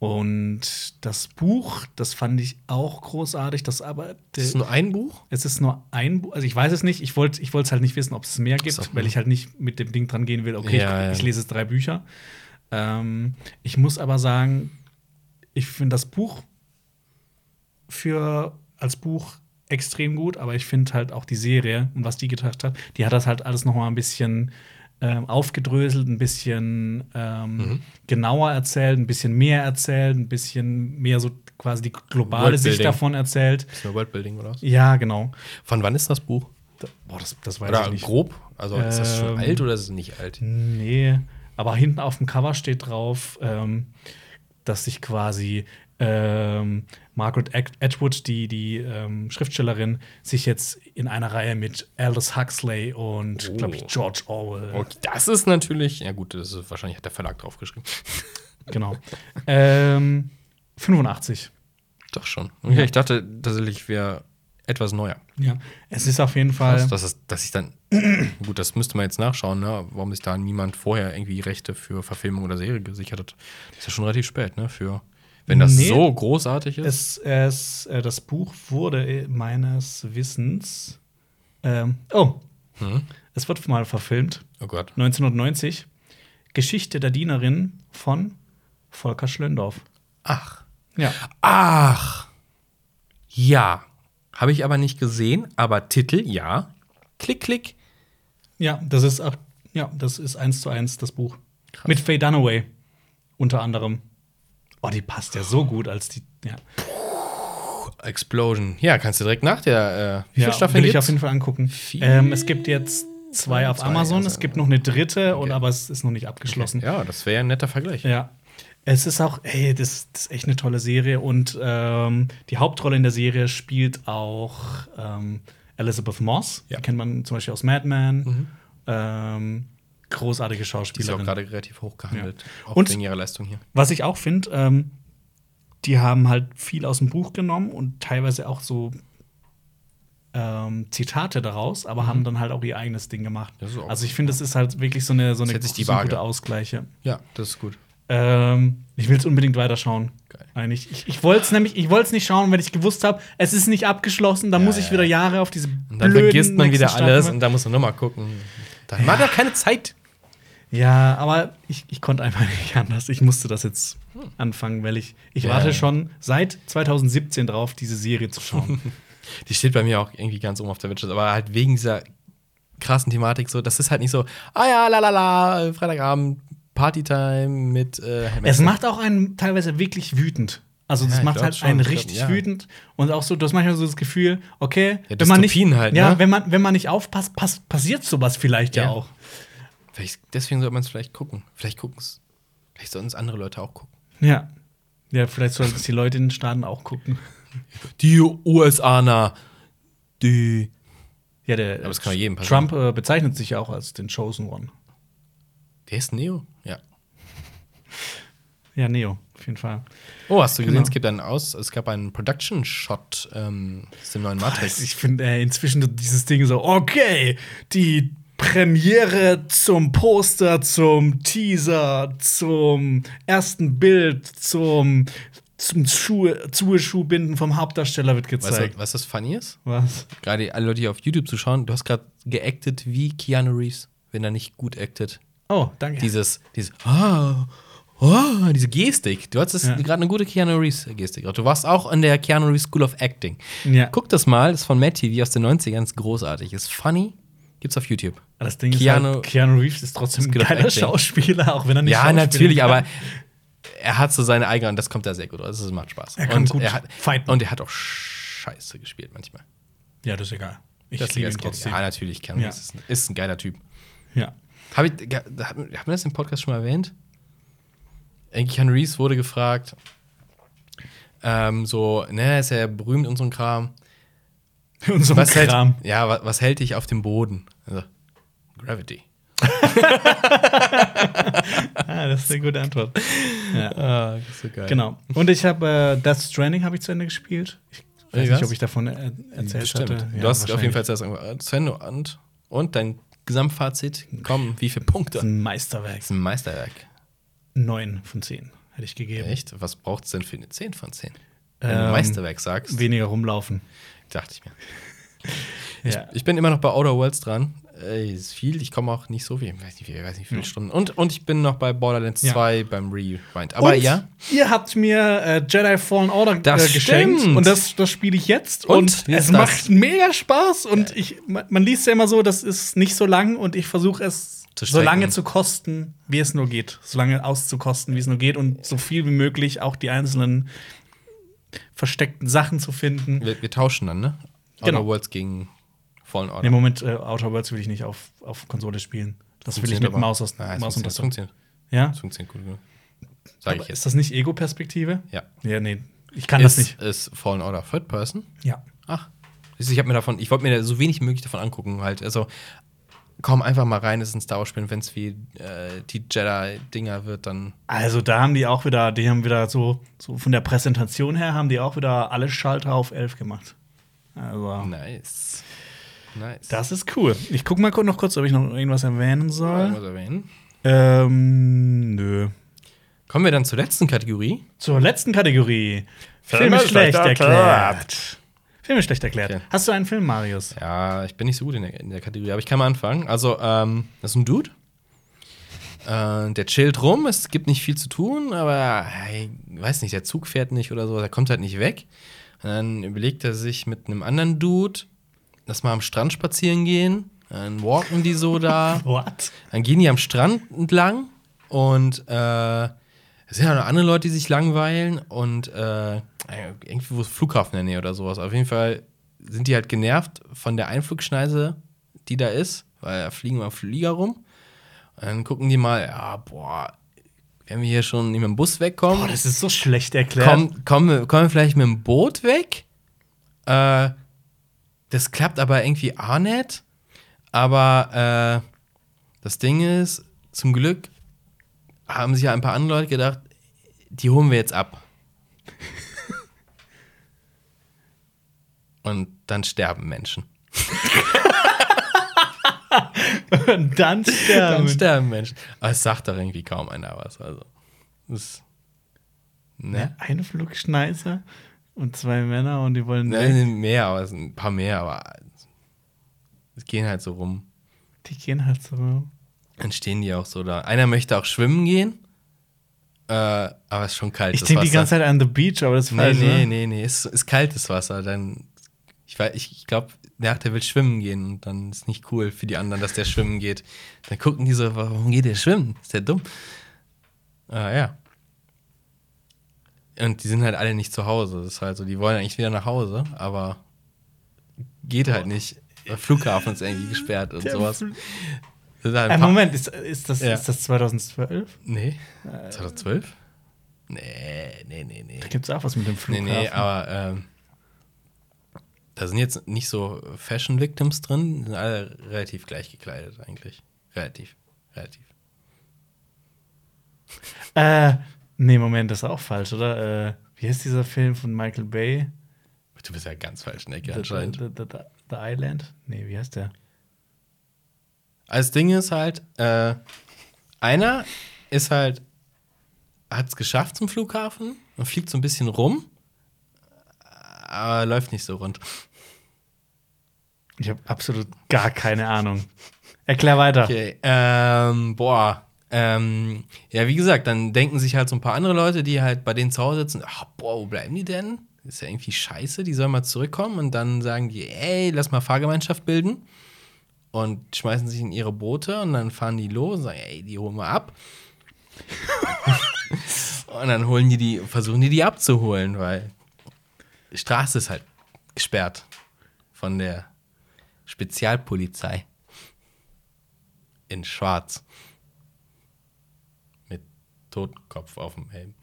B: und das Buch, das fand ich auch großartig. Das aber
A: ist nur ein Buch?
B: es ist nur ein Buch, also ich weiß es nicht. Ich wollte ich es halt nicht wissen, ob es mehr gibt, weil ich halt nicht mit dem Ding dran gehen will, okay,
A: Ja,
B: ich,
A: ja.
B: ich lese jetzt drei Bücher. Ähm, ich muss aber sagen, ich finde das Buch für als Buch extrem gut, aber ich finde halt auch die Serie und was die gedacht hat, die hat das halt alles noch mal ein bisschen ähm, aufgedröselt, ein bisschen ähm,
A: Mhm.
B: genauer erzählt, ein bisschen mehr erzählt, ein bisschen mehr so quasi die globale Sicht davon erzählt.
A: Ist nur Worldbuilding oder was?
B: Ja, genau.
A: Von wann ist das Buch?
B: Da- Boah, das, das weiß
A: Oder
B: ich nicht.
A: grob? Also ist das schon
B: Ähm,
A: alt oder ist es nicht alt?
B: Nee, aber hinten auf dem Cover steht drauf, ähm, dass sich quasi ähm, Margaret Atwood, die, die ähm, Schriftstellerin, sich jetzt in einer Reihe mit Aldous Huxley und,
A: Oh.
B: glaube ich, George Orwell.
A: Okay, das ist natürlich, ja gut, das ist wahrscheinlich hat der Verlag draufgeschrieben. [LAUGHS]
B: Genau. ähm, 85.
A: Doch schon. Okay, ich dachte tatsächlich wäre etwas neuer.
B: Ja. Es ist auf jeden Fall.
A: Krass, dass, es, dass ich dann, [CLEARS THROAT] gut, das müsste man jetzt nachschauen, ne? warum sich da niemand vorher irgendwie Rechte für Verfilmung oder Serie gesichert hat. Das ist ja schon relativ spät, ne? Für, wenn das
B: Nee.
A: so großartig ist.
B: Es, es, äh, das Buch wurde meines Wissens. Ähm, oh,
A: Hm?
B: es wird mal verfilmt.
A: Oh Gott.
B: 1990. Geschichte der Dienerin von Volker Schlöndorff.
A: Ach.
B: Ja.
A: Ach. Ja. Habe ich aber nicht gesehen, aber Titel, ja. Klick, klick.
B: Ja, das ist auch, ja, das ist eins zu eins das Buch. Mit Faye Dunaway unter anderem. Oh, die passt ja so gut als die. Ja,
A: Explosion. Ja, kannst du direkt nach der. Äh, wie viele
B: ja
A: Staffeln
B: will ich auf jeden Fall angucken. Ähm, es gibt jetzt zwei auf
A: Zwei,
B: Amazon,
A: also-
B: es gibt noch eine dritte, und,
A: Okay.
B: aber es ist noch nicht abgeschlossen.
A: Ja, das wäre ja ein netter Vergleich.
B: Ja. Es ist auch, ey, das, das ist echt eine tolle Serie. Und ähm, die Hauptrolle in der Serie spielt auch ähm, Elizabeth Moss.
A: Ja.
B: Die kennt man zum Beispiel aus Mad Men.
A: Mhm.
B: Ähm, großartige
A: Die ist auch
B: Schauspielerin.
A: gerade relativ hoch gehandelt. Auch
B: Und-
A: wegen ihrer Leistung hier.
B: Was ich auch finde, ähm, die haben halt viel aus dem Buch genommen und teilweise auch so ähm, Zitate daraus, aber haben dann halt auch ihr eigenes Ding gemacht.
A: Mhm. Das
B: Also ich finde, es ist halt wirklich so eine, so eine
A: setzt sich die
B: so ein
A: Waage.
B: guter Ausgleich. ja.
A: Ja, das ist gut.
B: Ähm, ich will es unbedingt weiterschauen.
A: Geil.
B: Eigentlich. Ich, ich wollte es nämlich, ich wollte es nicht schauen, wenn ich gewusst habe, es ist nicht abgeschlossen. Dann
A: Ja,
B: muss ich
A: ja,
B: wieder
A: ja.
B: Jahre auf diese
A: Und dann vergisst man wieder alles
B: Staffeln-
A: und da muss man nochmal gucken. Da war doch keine Zeit.
B: Ja, aber ich, ich konnte einfach nicht [LAUGHS] anders. Ich musste das jetzt anfangen, weil ich, ich
A: Ja.
B: warte schon seit 2017 drauf, diese Serie zu schauen. [LAUGHS]
A: Die steht bei mir auch irgendwie ganz oben auf der Witches, aber halt wegen dieser krassen Thematik so, das ist halt nicht so, ah ja, la la la, Freitagabend, Partytime mit äh,
B: es macht auch einen teilweise wirklich wütend. Also das
A: Ja,
B: macht halt
A: schon.
B: einen
A: Ich glaub,
B: richtig
A: ja.
B: wütend und auch so, du hast manchmal so das Gefühl, okay,
A: Ja,
B: wenn man nicht,
A: halt,
B: ja,
A: ne?
B: wenn man wenn man nicht aufpasst, pass, passiert sowas vielleicht ja,
A: Ja.
B: auch.
A: Vielleicht, deswegen sollte man es vielleicht gucken. Vielleicht gucken es. Vielleicht sollten es andere Leute auch gucken.
B: Ja. Ja, vielleicht sollten es die Leute in den Staaten auch gucken. [LAUGHS]
A: Die USAner, die.
B: Ja, der
A: Aber das kann ja jedem passieren.
B: Trump äh, bezeichnet sich ja auch als den Chosen One.
A: Wer ist Neo? Ja.
B: Neo, auf jeden Fall.
A: Oh, hast du gesehen,
B: Genau.
A: es gibt einen Aus, es gab einen Production-Shot ähm, aus dem neuen Matrix.
B: Ich finde äh, inzwischen dieses Ding so, okay, die Premiere zum Poster, zum Teaser, zum ersten Bild, zum, zum Schuhe, Zuhe-Schuhbinden vom Hauptdarsteller wird
A: Weißt
B: gezeigt.
A: du, was das funny ist?
B: Was?
A: Gerade alle Leute, die auf YouTube zuschauen, du hast gerade geactet wie Keanu Reeves, wenn er nicht gut actet.
B: Oh, danke.
A: Dieses, dieses, ah, oh, diese Gestik. Du hattest
B: Ja.
A: gerade eine gute Keanu Reeves-Gestik. Du warst auch in der Keanu Reeves School of Acting.
B: Ja.
A: Guck das mal, das ist von Matt TV aus den 90ern, ist großartig. Ist funny, gibt's auf YouTube.
B: das Ding
A: Keanu-
B: ist halt, Keanu Reeves ist trotzdem ein geiler. Schauspieler, auch wenn er nicht
A: Ja, natürlich,
B: kann.
A: aber er hat so seine eigene, und das kommt da sehr gut raus. Das macht Spaß.
B: Er kann
A: und
B: gut
A: er hat,
B: fighten.
A: Und er hat auch scheiße gespielt manchmal.
B: Ja, das ist egal. Ich
A: Das
B: liebe ihn trotzdem.
A: Ja, natürlich. Keanu
B: Ja.
A: Reeves ist, ein- ist ein geiler Typ.
B: Ja.
A: Hab ich, ge- hat, haben wir das im Podcast schon mal erwähnt? Keanu Reeves wurde gefragt, ähm, so, ne, ist ja berühmt und so ein Kram. [LAUGHS]
B: Und so ein
A: Was hält,
B: Kram.
A: ja, was, was hält dich auf dem Boden? Also, Gravity. [LAUGHS]
B: Ah, das ist eine gute Antwort. ja.
A: Ah, das ist so geil.
B: Genau. Und ich habe äh, Death Stranding habe ich zu Ende gespielt. Ich weiß nicht, ob ich davon äh, erzählt
A: Bestimmt.
B: hatte.
A: du hast auf jeden Fall zuerst irgendwo- zu Ende und, und dein Gesamtfazit, komm, wie viele Punkte?
B: Das ist ein Meisterwerk.
A: Das ist ein Meisterwerk.
B: Neun von zehn hätte ich gegeben.
A: Echt? Was braucht es denn für eine 10 von 10? Wenn du
B: Ähm,
A: Meisterwerk sagst,
B: Weniger rumlaufen.
A: dachte ich mir. [LAUGHS]
B: Ja.
A: Ich bin immer noch bei Outer Worlds dran. Ey, ist viel, ich komme auch nicht so viel, ich weiß nicht, wie, ich weiß nicht wie viele Stunden. Und, und ich bin noch bei Borderlands
B: Ja.
A: 2 beim Rewind. Aber
B: und
A: ja,
B: Ihr habt mir äh, Jedi Fallen Order äh,
A: Das
B: geschenkt
A: stimmt.
B: und das, das spiele ich jetzt
A: Und?
B: und, es
A: das?
B: macht mega Spaß und ich man, man liest ja immer so, das ist nicht so lang und ich versuche es
A: Zu
B: so lange
A: strecken.
B: zu kosten, wie es nur geht, so lange auszukosten, wie es nur geht und so viel wie möglich auch die einzelnen versteckten Sachen zu finden.
A: wir, wir tauschen dann, ne?
B: Genau.
A: Outer Worlds gegen Fallen Order.
B: Im Moment äh, Outer Worlds will ich nicht auf, auf Konsole spielen. Das will ich mit
A: aber.
B: Maus, aus,
A: Nein, es
B: Maus und
A: es funktioniert.
B: Ja?
A: Es funktioniert gut genug. Sag ich
B: Aber
A: jetzt.
B: ist das nicht Ego-Perspektive?
A: Ja.
B: Ja, nee. Ich kann das nicht.
A: Ist Fallen Order Third Person?
B: Ja.
A: Ach. Ich habe mir davon, ich wollte mir so wenig wie möglich davon angucken, halt. Also, komm einfach mal rein, es ist ein Star Wars-Spiel, wenn es wie äh, die Jedi-Dinger wird, dann.
B: Also da haben die auch wieder, die haben wieder so, so von der Präsentation her haben die auch wieder alle Schalter auf 11 gemacht. Also
A: Nice. Nice.
B: das ist cool. Ich guck mal kurz- noch kurz, ob ich noch irgendwas erwähnen soll.
A: Irgendwas erwähnen.
B: Ähm, nö.
A: Kommen wir dann zur letzten Kategorie.
B: Zur letzten Kategorie.
C: Filme schlecht erklärt.
B: Filme schlecht erklärt.
A: Okay.
B: Hast du einen Film, Marius?
A: Ja, ich bin nicht so gut in der, in der Kategorie, aber ich kann mal anfangen. Also, ähm, das ist ein Dude. Äh, der chillt rum, es gibt nicht viel zu tun, aber hey, weiß nicht, der Zug fährt nicht oder so, der kommt halt nicht weg. Und dann überlegt er sich mit einem anderen Dude, lass mal am Strand spazieren gehen. Dann walken die so da. [LAUGHS]
B: What?
A: Dann gehen die am Strand entlang und äh, es sind ja noch andere Leute, die sich langweilen und äh, irgendwie wo ist Flughafen in der Nähe oder sowas. Auf jeden Fall sind die halt genervt von der Einflugschneise, die da ist, weil da fliegen mal Flieger rum. Und dann gucken die mal, ja, boah, wenn wir hier schon nicht mit dem Bus wegkommen,
B: Boah, das ist so schlecht erklärt.
A: Komm, kommen, wir, kommen wir vielleicht mit dem Boot weg? Äh, das klappt aber irgendwie auch nicht. Aber äh, das Ding ist, zum Glück haben sich ja ein paar andere Leute gedacht, die holen wir jetzt ab. Und dann sterben Menschen. [LAUGHS]
B: Und dann sterben.
A: Dann sterben Menschen. Aber es sagt doch irgendwie kaum einer was. Also, das, ne?
B: Eine Flugschneise und zwei Männer und die wollen.
A: Nein, mehr, aber es sind ein paar mehr, aber es gehen halt so rum.
B: Die gehen halt so.
A: Dann stehen die auch so da. Einer möchte auch schwimmen gehen. Äh, aber es ist schon kalt.
B: Ich denke die ganze Zeit an The Beach, aber das ist
A: Nee,
B: falsch.
A: nee,
B: ne?
A: nee, nee. Es ist kaltes Wasser. Dann, ich weiß, ich, ich glaube, der, der will schwimmen gehen und dann ist nicht cool für die anderen, dass der schwimmen geht. Dann gucken die so, warum geht der schwimmen? Ist der dumm? Ah, ja. Und die sind halt alle nicht zu Hause. Das ist halt so, die wollen eigentlich wieder nach Hause, aber geht halt nicht. Der Flughafen ist irgendwie gesperrt und
B: Der
A: sowas. Ist halt
B: Äh,
A: paar-
B: Moment, ist, ist, das,
A: Ja.
B: ist das 2012?
A: Nee. 2012? Nee, nee, nee, nee.
B: Gibt es auch was mit dem
A: Nee,
B: Flughafen?
A: nee, aber ähm, da sind jetzt nicht so Fashion Victims drin, sind alle relativ gleich gekleidet eigentlich. Relativ, relativ.
B: Äh, nee, Moment, das ist auch falsch, oder? Äh, wie heißt dieser Film von Michael Bay?
A: Du bist ja ganz falsch Ecke
B: The, the,
A: anscheinend.
B: the, the, the Island? Nee, wie heißt der?
A: Als Ding ist halt, äh, einer ist halt, hat es geschafft zum Flughafen und fliegt so ein bisschen rum, aber läuft nicht so rund.
B: Ich habe absolut gar keine Ahnung. Erklär weiter.
A: Okay, ähm, boah. Ähm, ja, wie gesagt, dann denken sich halt so ein paar andere Leute, die halt bei denen zu Hause sitzen, ach, boah, wo bleiben die denn? Das ist ja irgendwie scheiße, die sollen mal zurückkommen und dann sagen die, ey, lass mal Fahrgemeinschaft bilden und schmeißen sich in ihre Boote und dann fahren die los und sagen, ey, die holen wir ab. [LAUGHS] und dann holen die die, versuchen die die abzuholen, weil die Straße ist halt gesperrt von der Spezialpolizei in Schwarz. Mit Totenkopf auf dem Helm.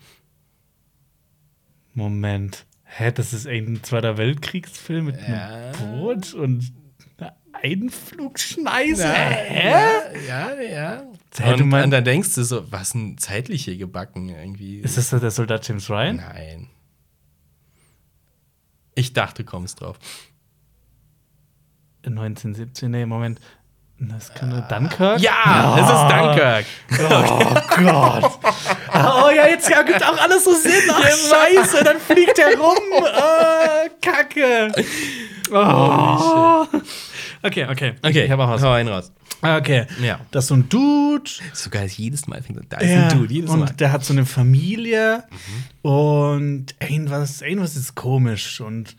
B: Moment. Hä, das ist ein Zweiter Weltkriegsfilm mit
A: Ja.
B: einem Boot und einer Einflugschneise?
A: Ja,
B: Hä?
A: Ja, ja.
B: Hätte
A: Und, und dann denkst du so, was ein zeitlich hier gebacken irgendwie.
B: Ist das der Soldat James Ryan?
A: Nein. Ich dachte, du kommst drauf.
B: 1917, nee, Moment. Das kann nur Dunkirk?
A: Ja, es ist Dunkirk.
B: Oh Gott. [LAUGHS] Oh ja, jetzt ergibt auch alles so Sinn. Ach, scheiße, dann fliegt er rum. Oh, [LAUGHS] Kacke. Oh. Okay, okay.
A: Okay,
B: ich habe auch was.
A: Hau einen raus.
B: Okay.
A: Ja.
B: Das ist so ein Dude.
A: Sogar jedes Mal fängt da ist
B: Ja,
A: ein Dude, jedes
B: und
A: Mal.
B: der hat so eine Familie und irgendwas, irgendwas ist komisch und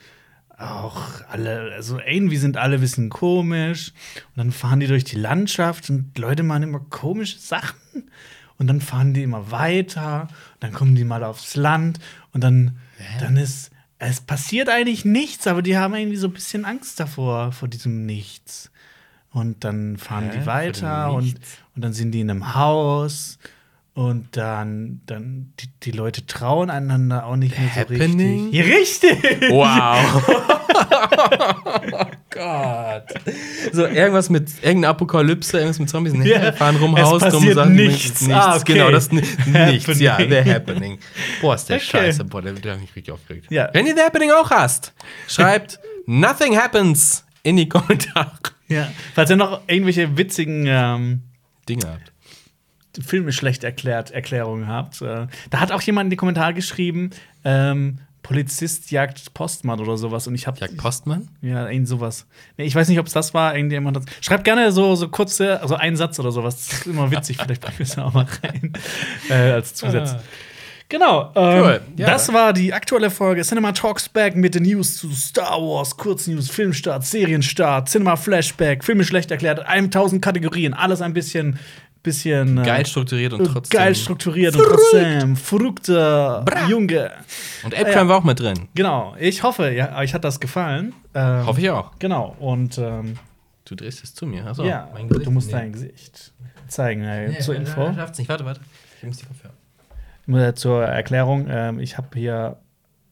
B: auch alle, also irgendwie sind alle ein bisschen komisch. Und dann fahren die durch die Landschaft und Leute machen immer komische Sachen. Und dann fahren die immer weiter. Und dann kommen die mal aufs Land. Und dann, dann ist, es passiert eigentlich nichts, aber die haben irgendwie so ein bisschen Angst davor, vor diesem Nichts. Und dann fahren
A: Hä?
B: die weiter und, und dann sind die in einem Haus und dann, dann die, die Leute trauen einander auch nicht mehr so
A: Happening?
B: richtig. Ja, richtig!
A: Wow. [LAUGHS] oh Gott. So, irgendwas mit irgendeiner Apokalypse, irgendwas mit Zombies. Nee,
B: Ja.
A: fahren rum, Haus drum, sagen
B: nichts.
A: nichts.
B: Ah, okay.
A: Genau, das ni- nichts. Ja. The Happening. Boah, ist der
B: Okay.
A: scheiße. Boah, der wird mich richtig aufgeregt.
B: Ja.
A: Wenn ihr The Happening auch hast, schreibt [LAUGHS] Nothing Happens in die Kommentare.
B: Ja. Falls ihr noch irgendwelche witzigen ähm,
A: Dinge habt.
B: Filme schlecht erklärt, Erklärungen habt, äh, da hat auch jemand in die Kommentare geschrieben, ähm, Polizist jagt Postmann oder sowas und ich habe
A: Jagt Postmann?
B: Ja, irgend sowas. Nee, ich weiß nicht, ob es das war. Irgendjemand hat. Schreibt gerne so, so kurze, also einen Satz oder sowas. Das ist immer witzig. [LAUGHS] Vielleicht bringen wir es auch mal rein. [LAUGHS] Äh, als Zusatz.
A: Ah.
B: Genau. Ähm,
A: Cool, ja.
B: Das war die aktuelle Folge Cinema Talks Back mit den News zu Star Wars, Kurznews, Filmstart, Serienstart, Cinema Flashback, Filme schlecht erklärt, 1000 Kategorien, alles ein bisschen, bisschen äh,
A: Geil strukturiert und trotzdem.
B: geil strukturiert und trotzdem verrückter Junge.
A: Und Apecrime war auch mit drin.
B: Genau. Ich hoffe, ja, euch hat das gefallen. Ähm,
A: Hoffe ich auch.
B: Genau, und ähm,
A: Du drehst es zu mir. Achso,
B: ja,
A: mein Gesicht.
B: du musst dein Gesicht zeigen äh,
A: Nee,
B: zur
A: äh,
B: Info.
A: Schafft's nicht. Warte, warte. Ich muss die Kopfhörer.
B: Äh, zur Erklärung, ähm, ich habe hier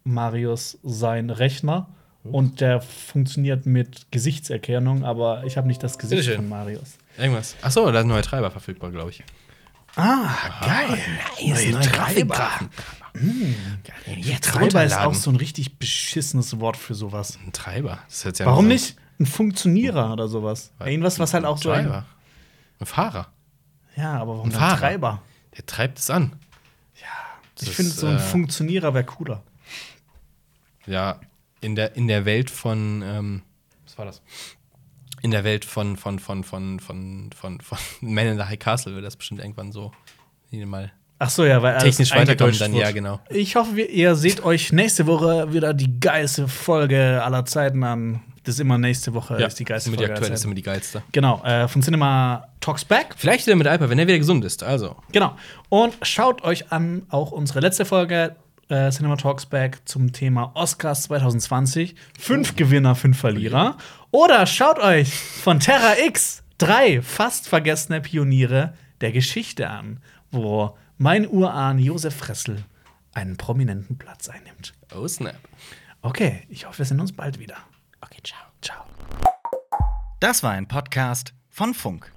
B: Marius sein Rechner und der funktioniert mit Gesichtserkennung, aber ich habe nicht das Gesicht von Marius.
A: Irgendwas. Achso, da ist ein neuer Treiber verfügbar, glaube ich.
B: Ah, geil.
A: Nice,
B: Neue Treiber.
A: Jetzt
B: Treiber ist auch so ein richtig beschissenes Wort für sowas.
A: ein Treiber. Das jetzt ja
B: Warum nicht ein Funktionierer oder sowas? Irgendwas, was halt auch so ein,
A: Treiber. Ein Fahrer.
B: Ja, aber warum
A: Ein Fahrer.
B: Treiber?
A: Der treibt es an.
B: Ich
A: Das,
B: finde, so ein
A: äh,
B: Funktionierer wäre cooler.
A: Ja, in der, in der Welt von, ähm, was war das? In der Welt von, von, von, von, von, von, von [LAUGHS] Man in the High Castle wird das bestimmt irgendwann so mal
B: Ach so, ja, weil
A: technisch weiterkommen dann, ja, genau.
B: Ich hoffe, ihr seht euch nächste Woche wieder die geilste Folge aller Zeiten an. Das ist immer nächste Woche ist die geilste
A: immer die
B: Folge. aller
A: aktuelle ist immer die geilste.
B: Genau, äh, von Cinema Talks Back.
A: Vielleicht wieder mit Alper, wenn er wieder gesund ist. Also,
B: Genau. Und schaut euch an auch unsere letzte Folge äh, Cinema Talks Back zum Thema Oscars 2020. Fünf Gewinner, fünf Verlierer. Oder schaut euch von Terra X drei fast vergessene Pioniere der Geschichte an, wo mein Urahn Josef Fressel einen prominenten Platz einnimmt.
A: oh snap.
B: Okay, ich hoffe, wir sehen uns bald wieder.
A: Okay, ciao.
B: Ciao.
D: Das war ein Podcast von Funk.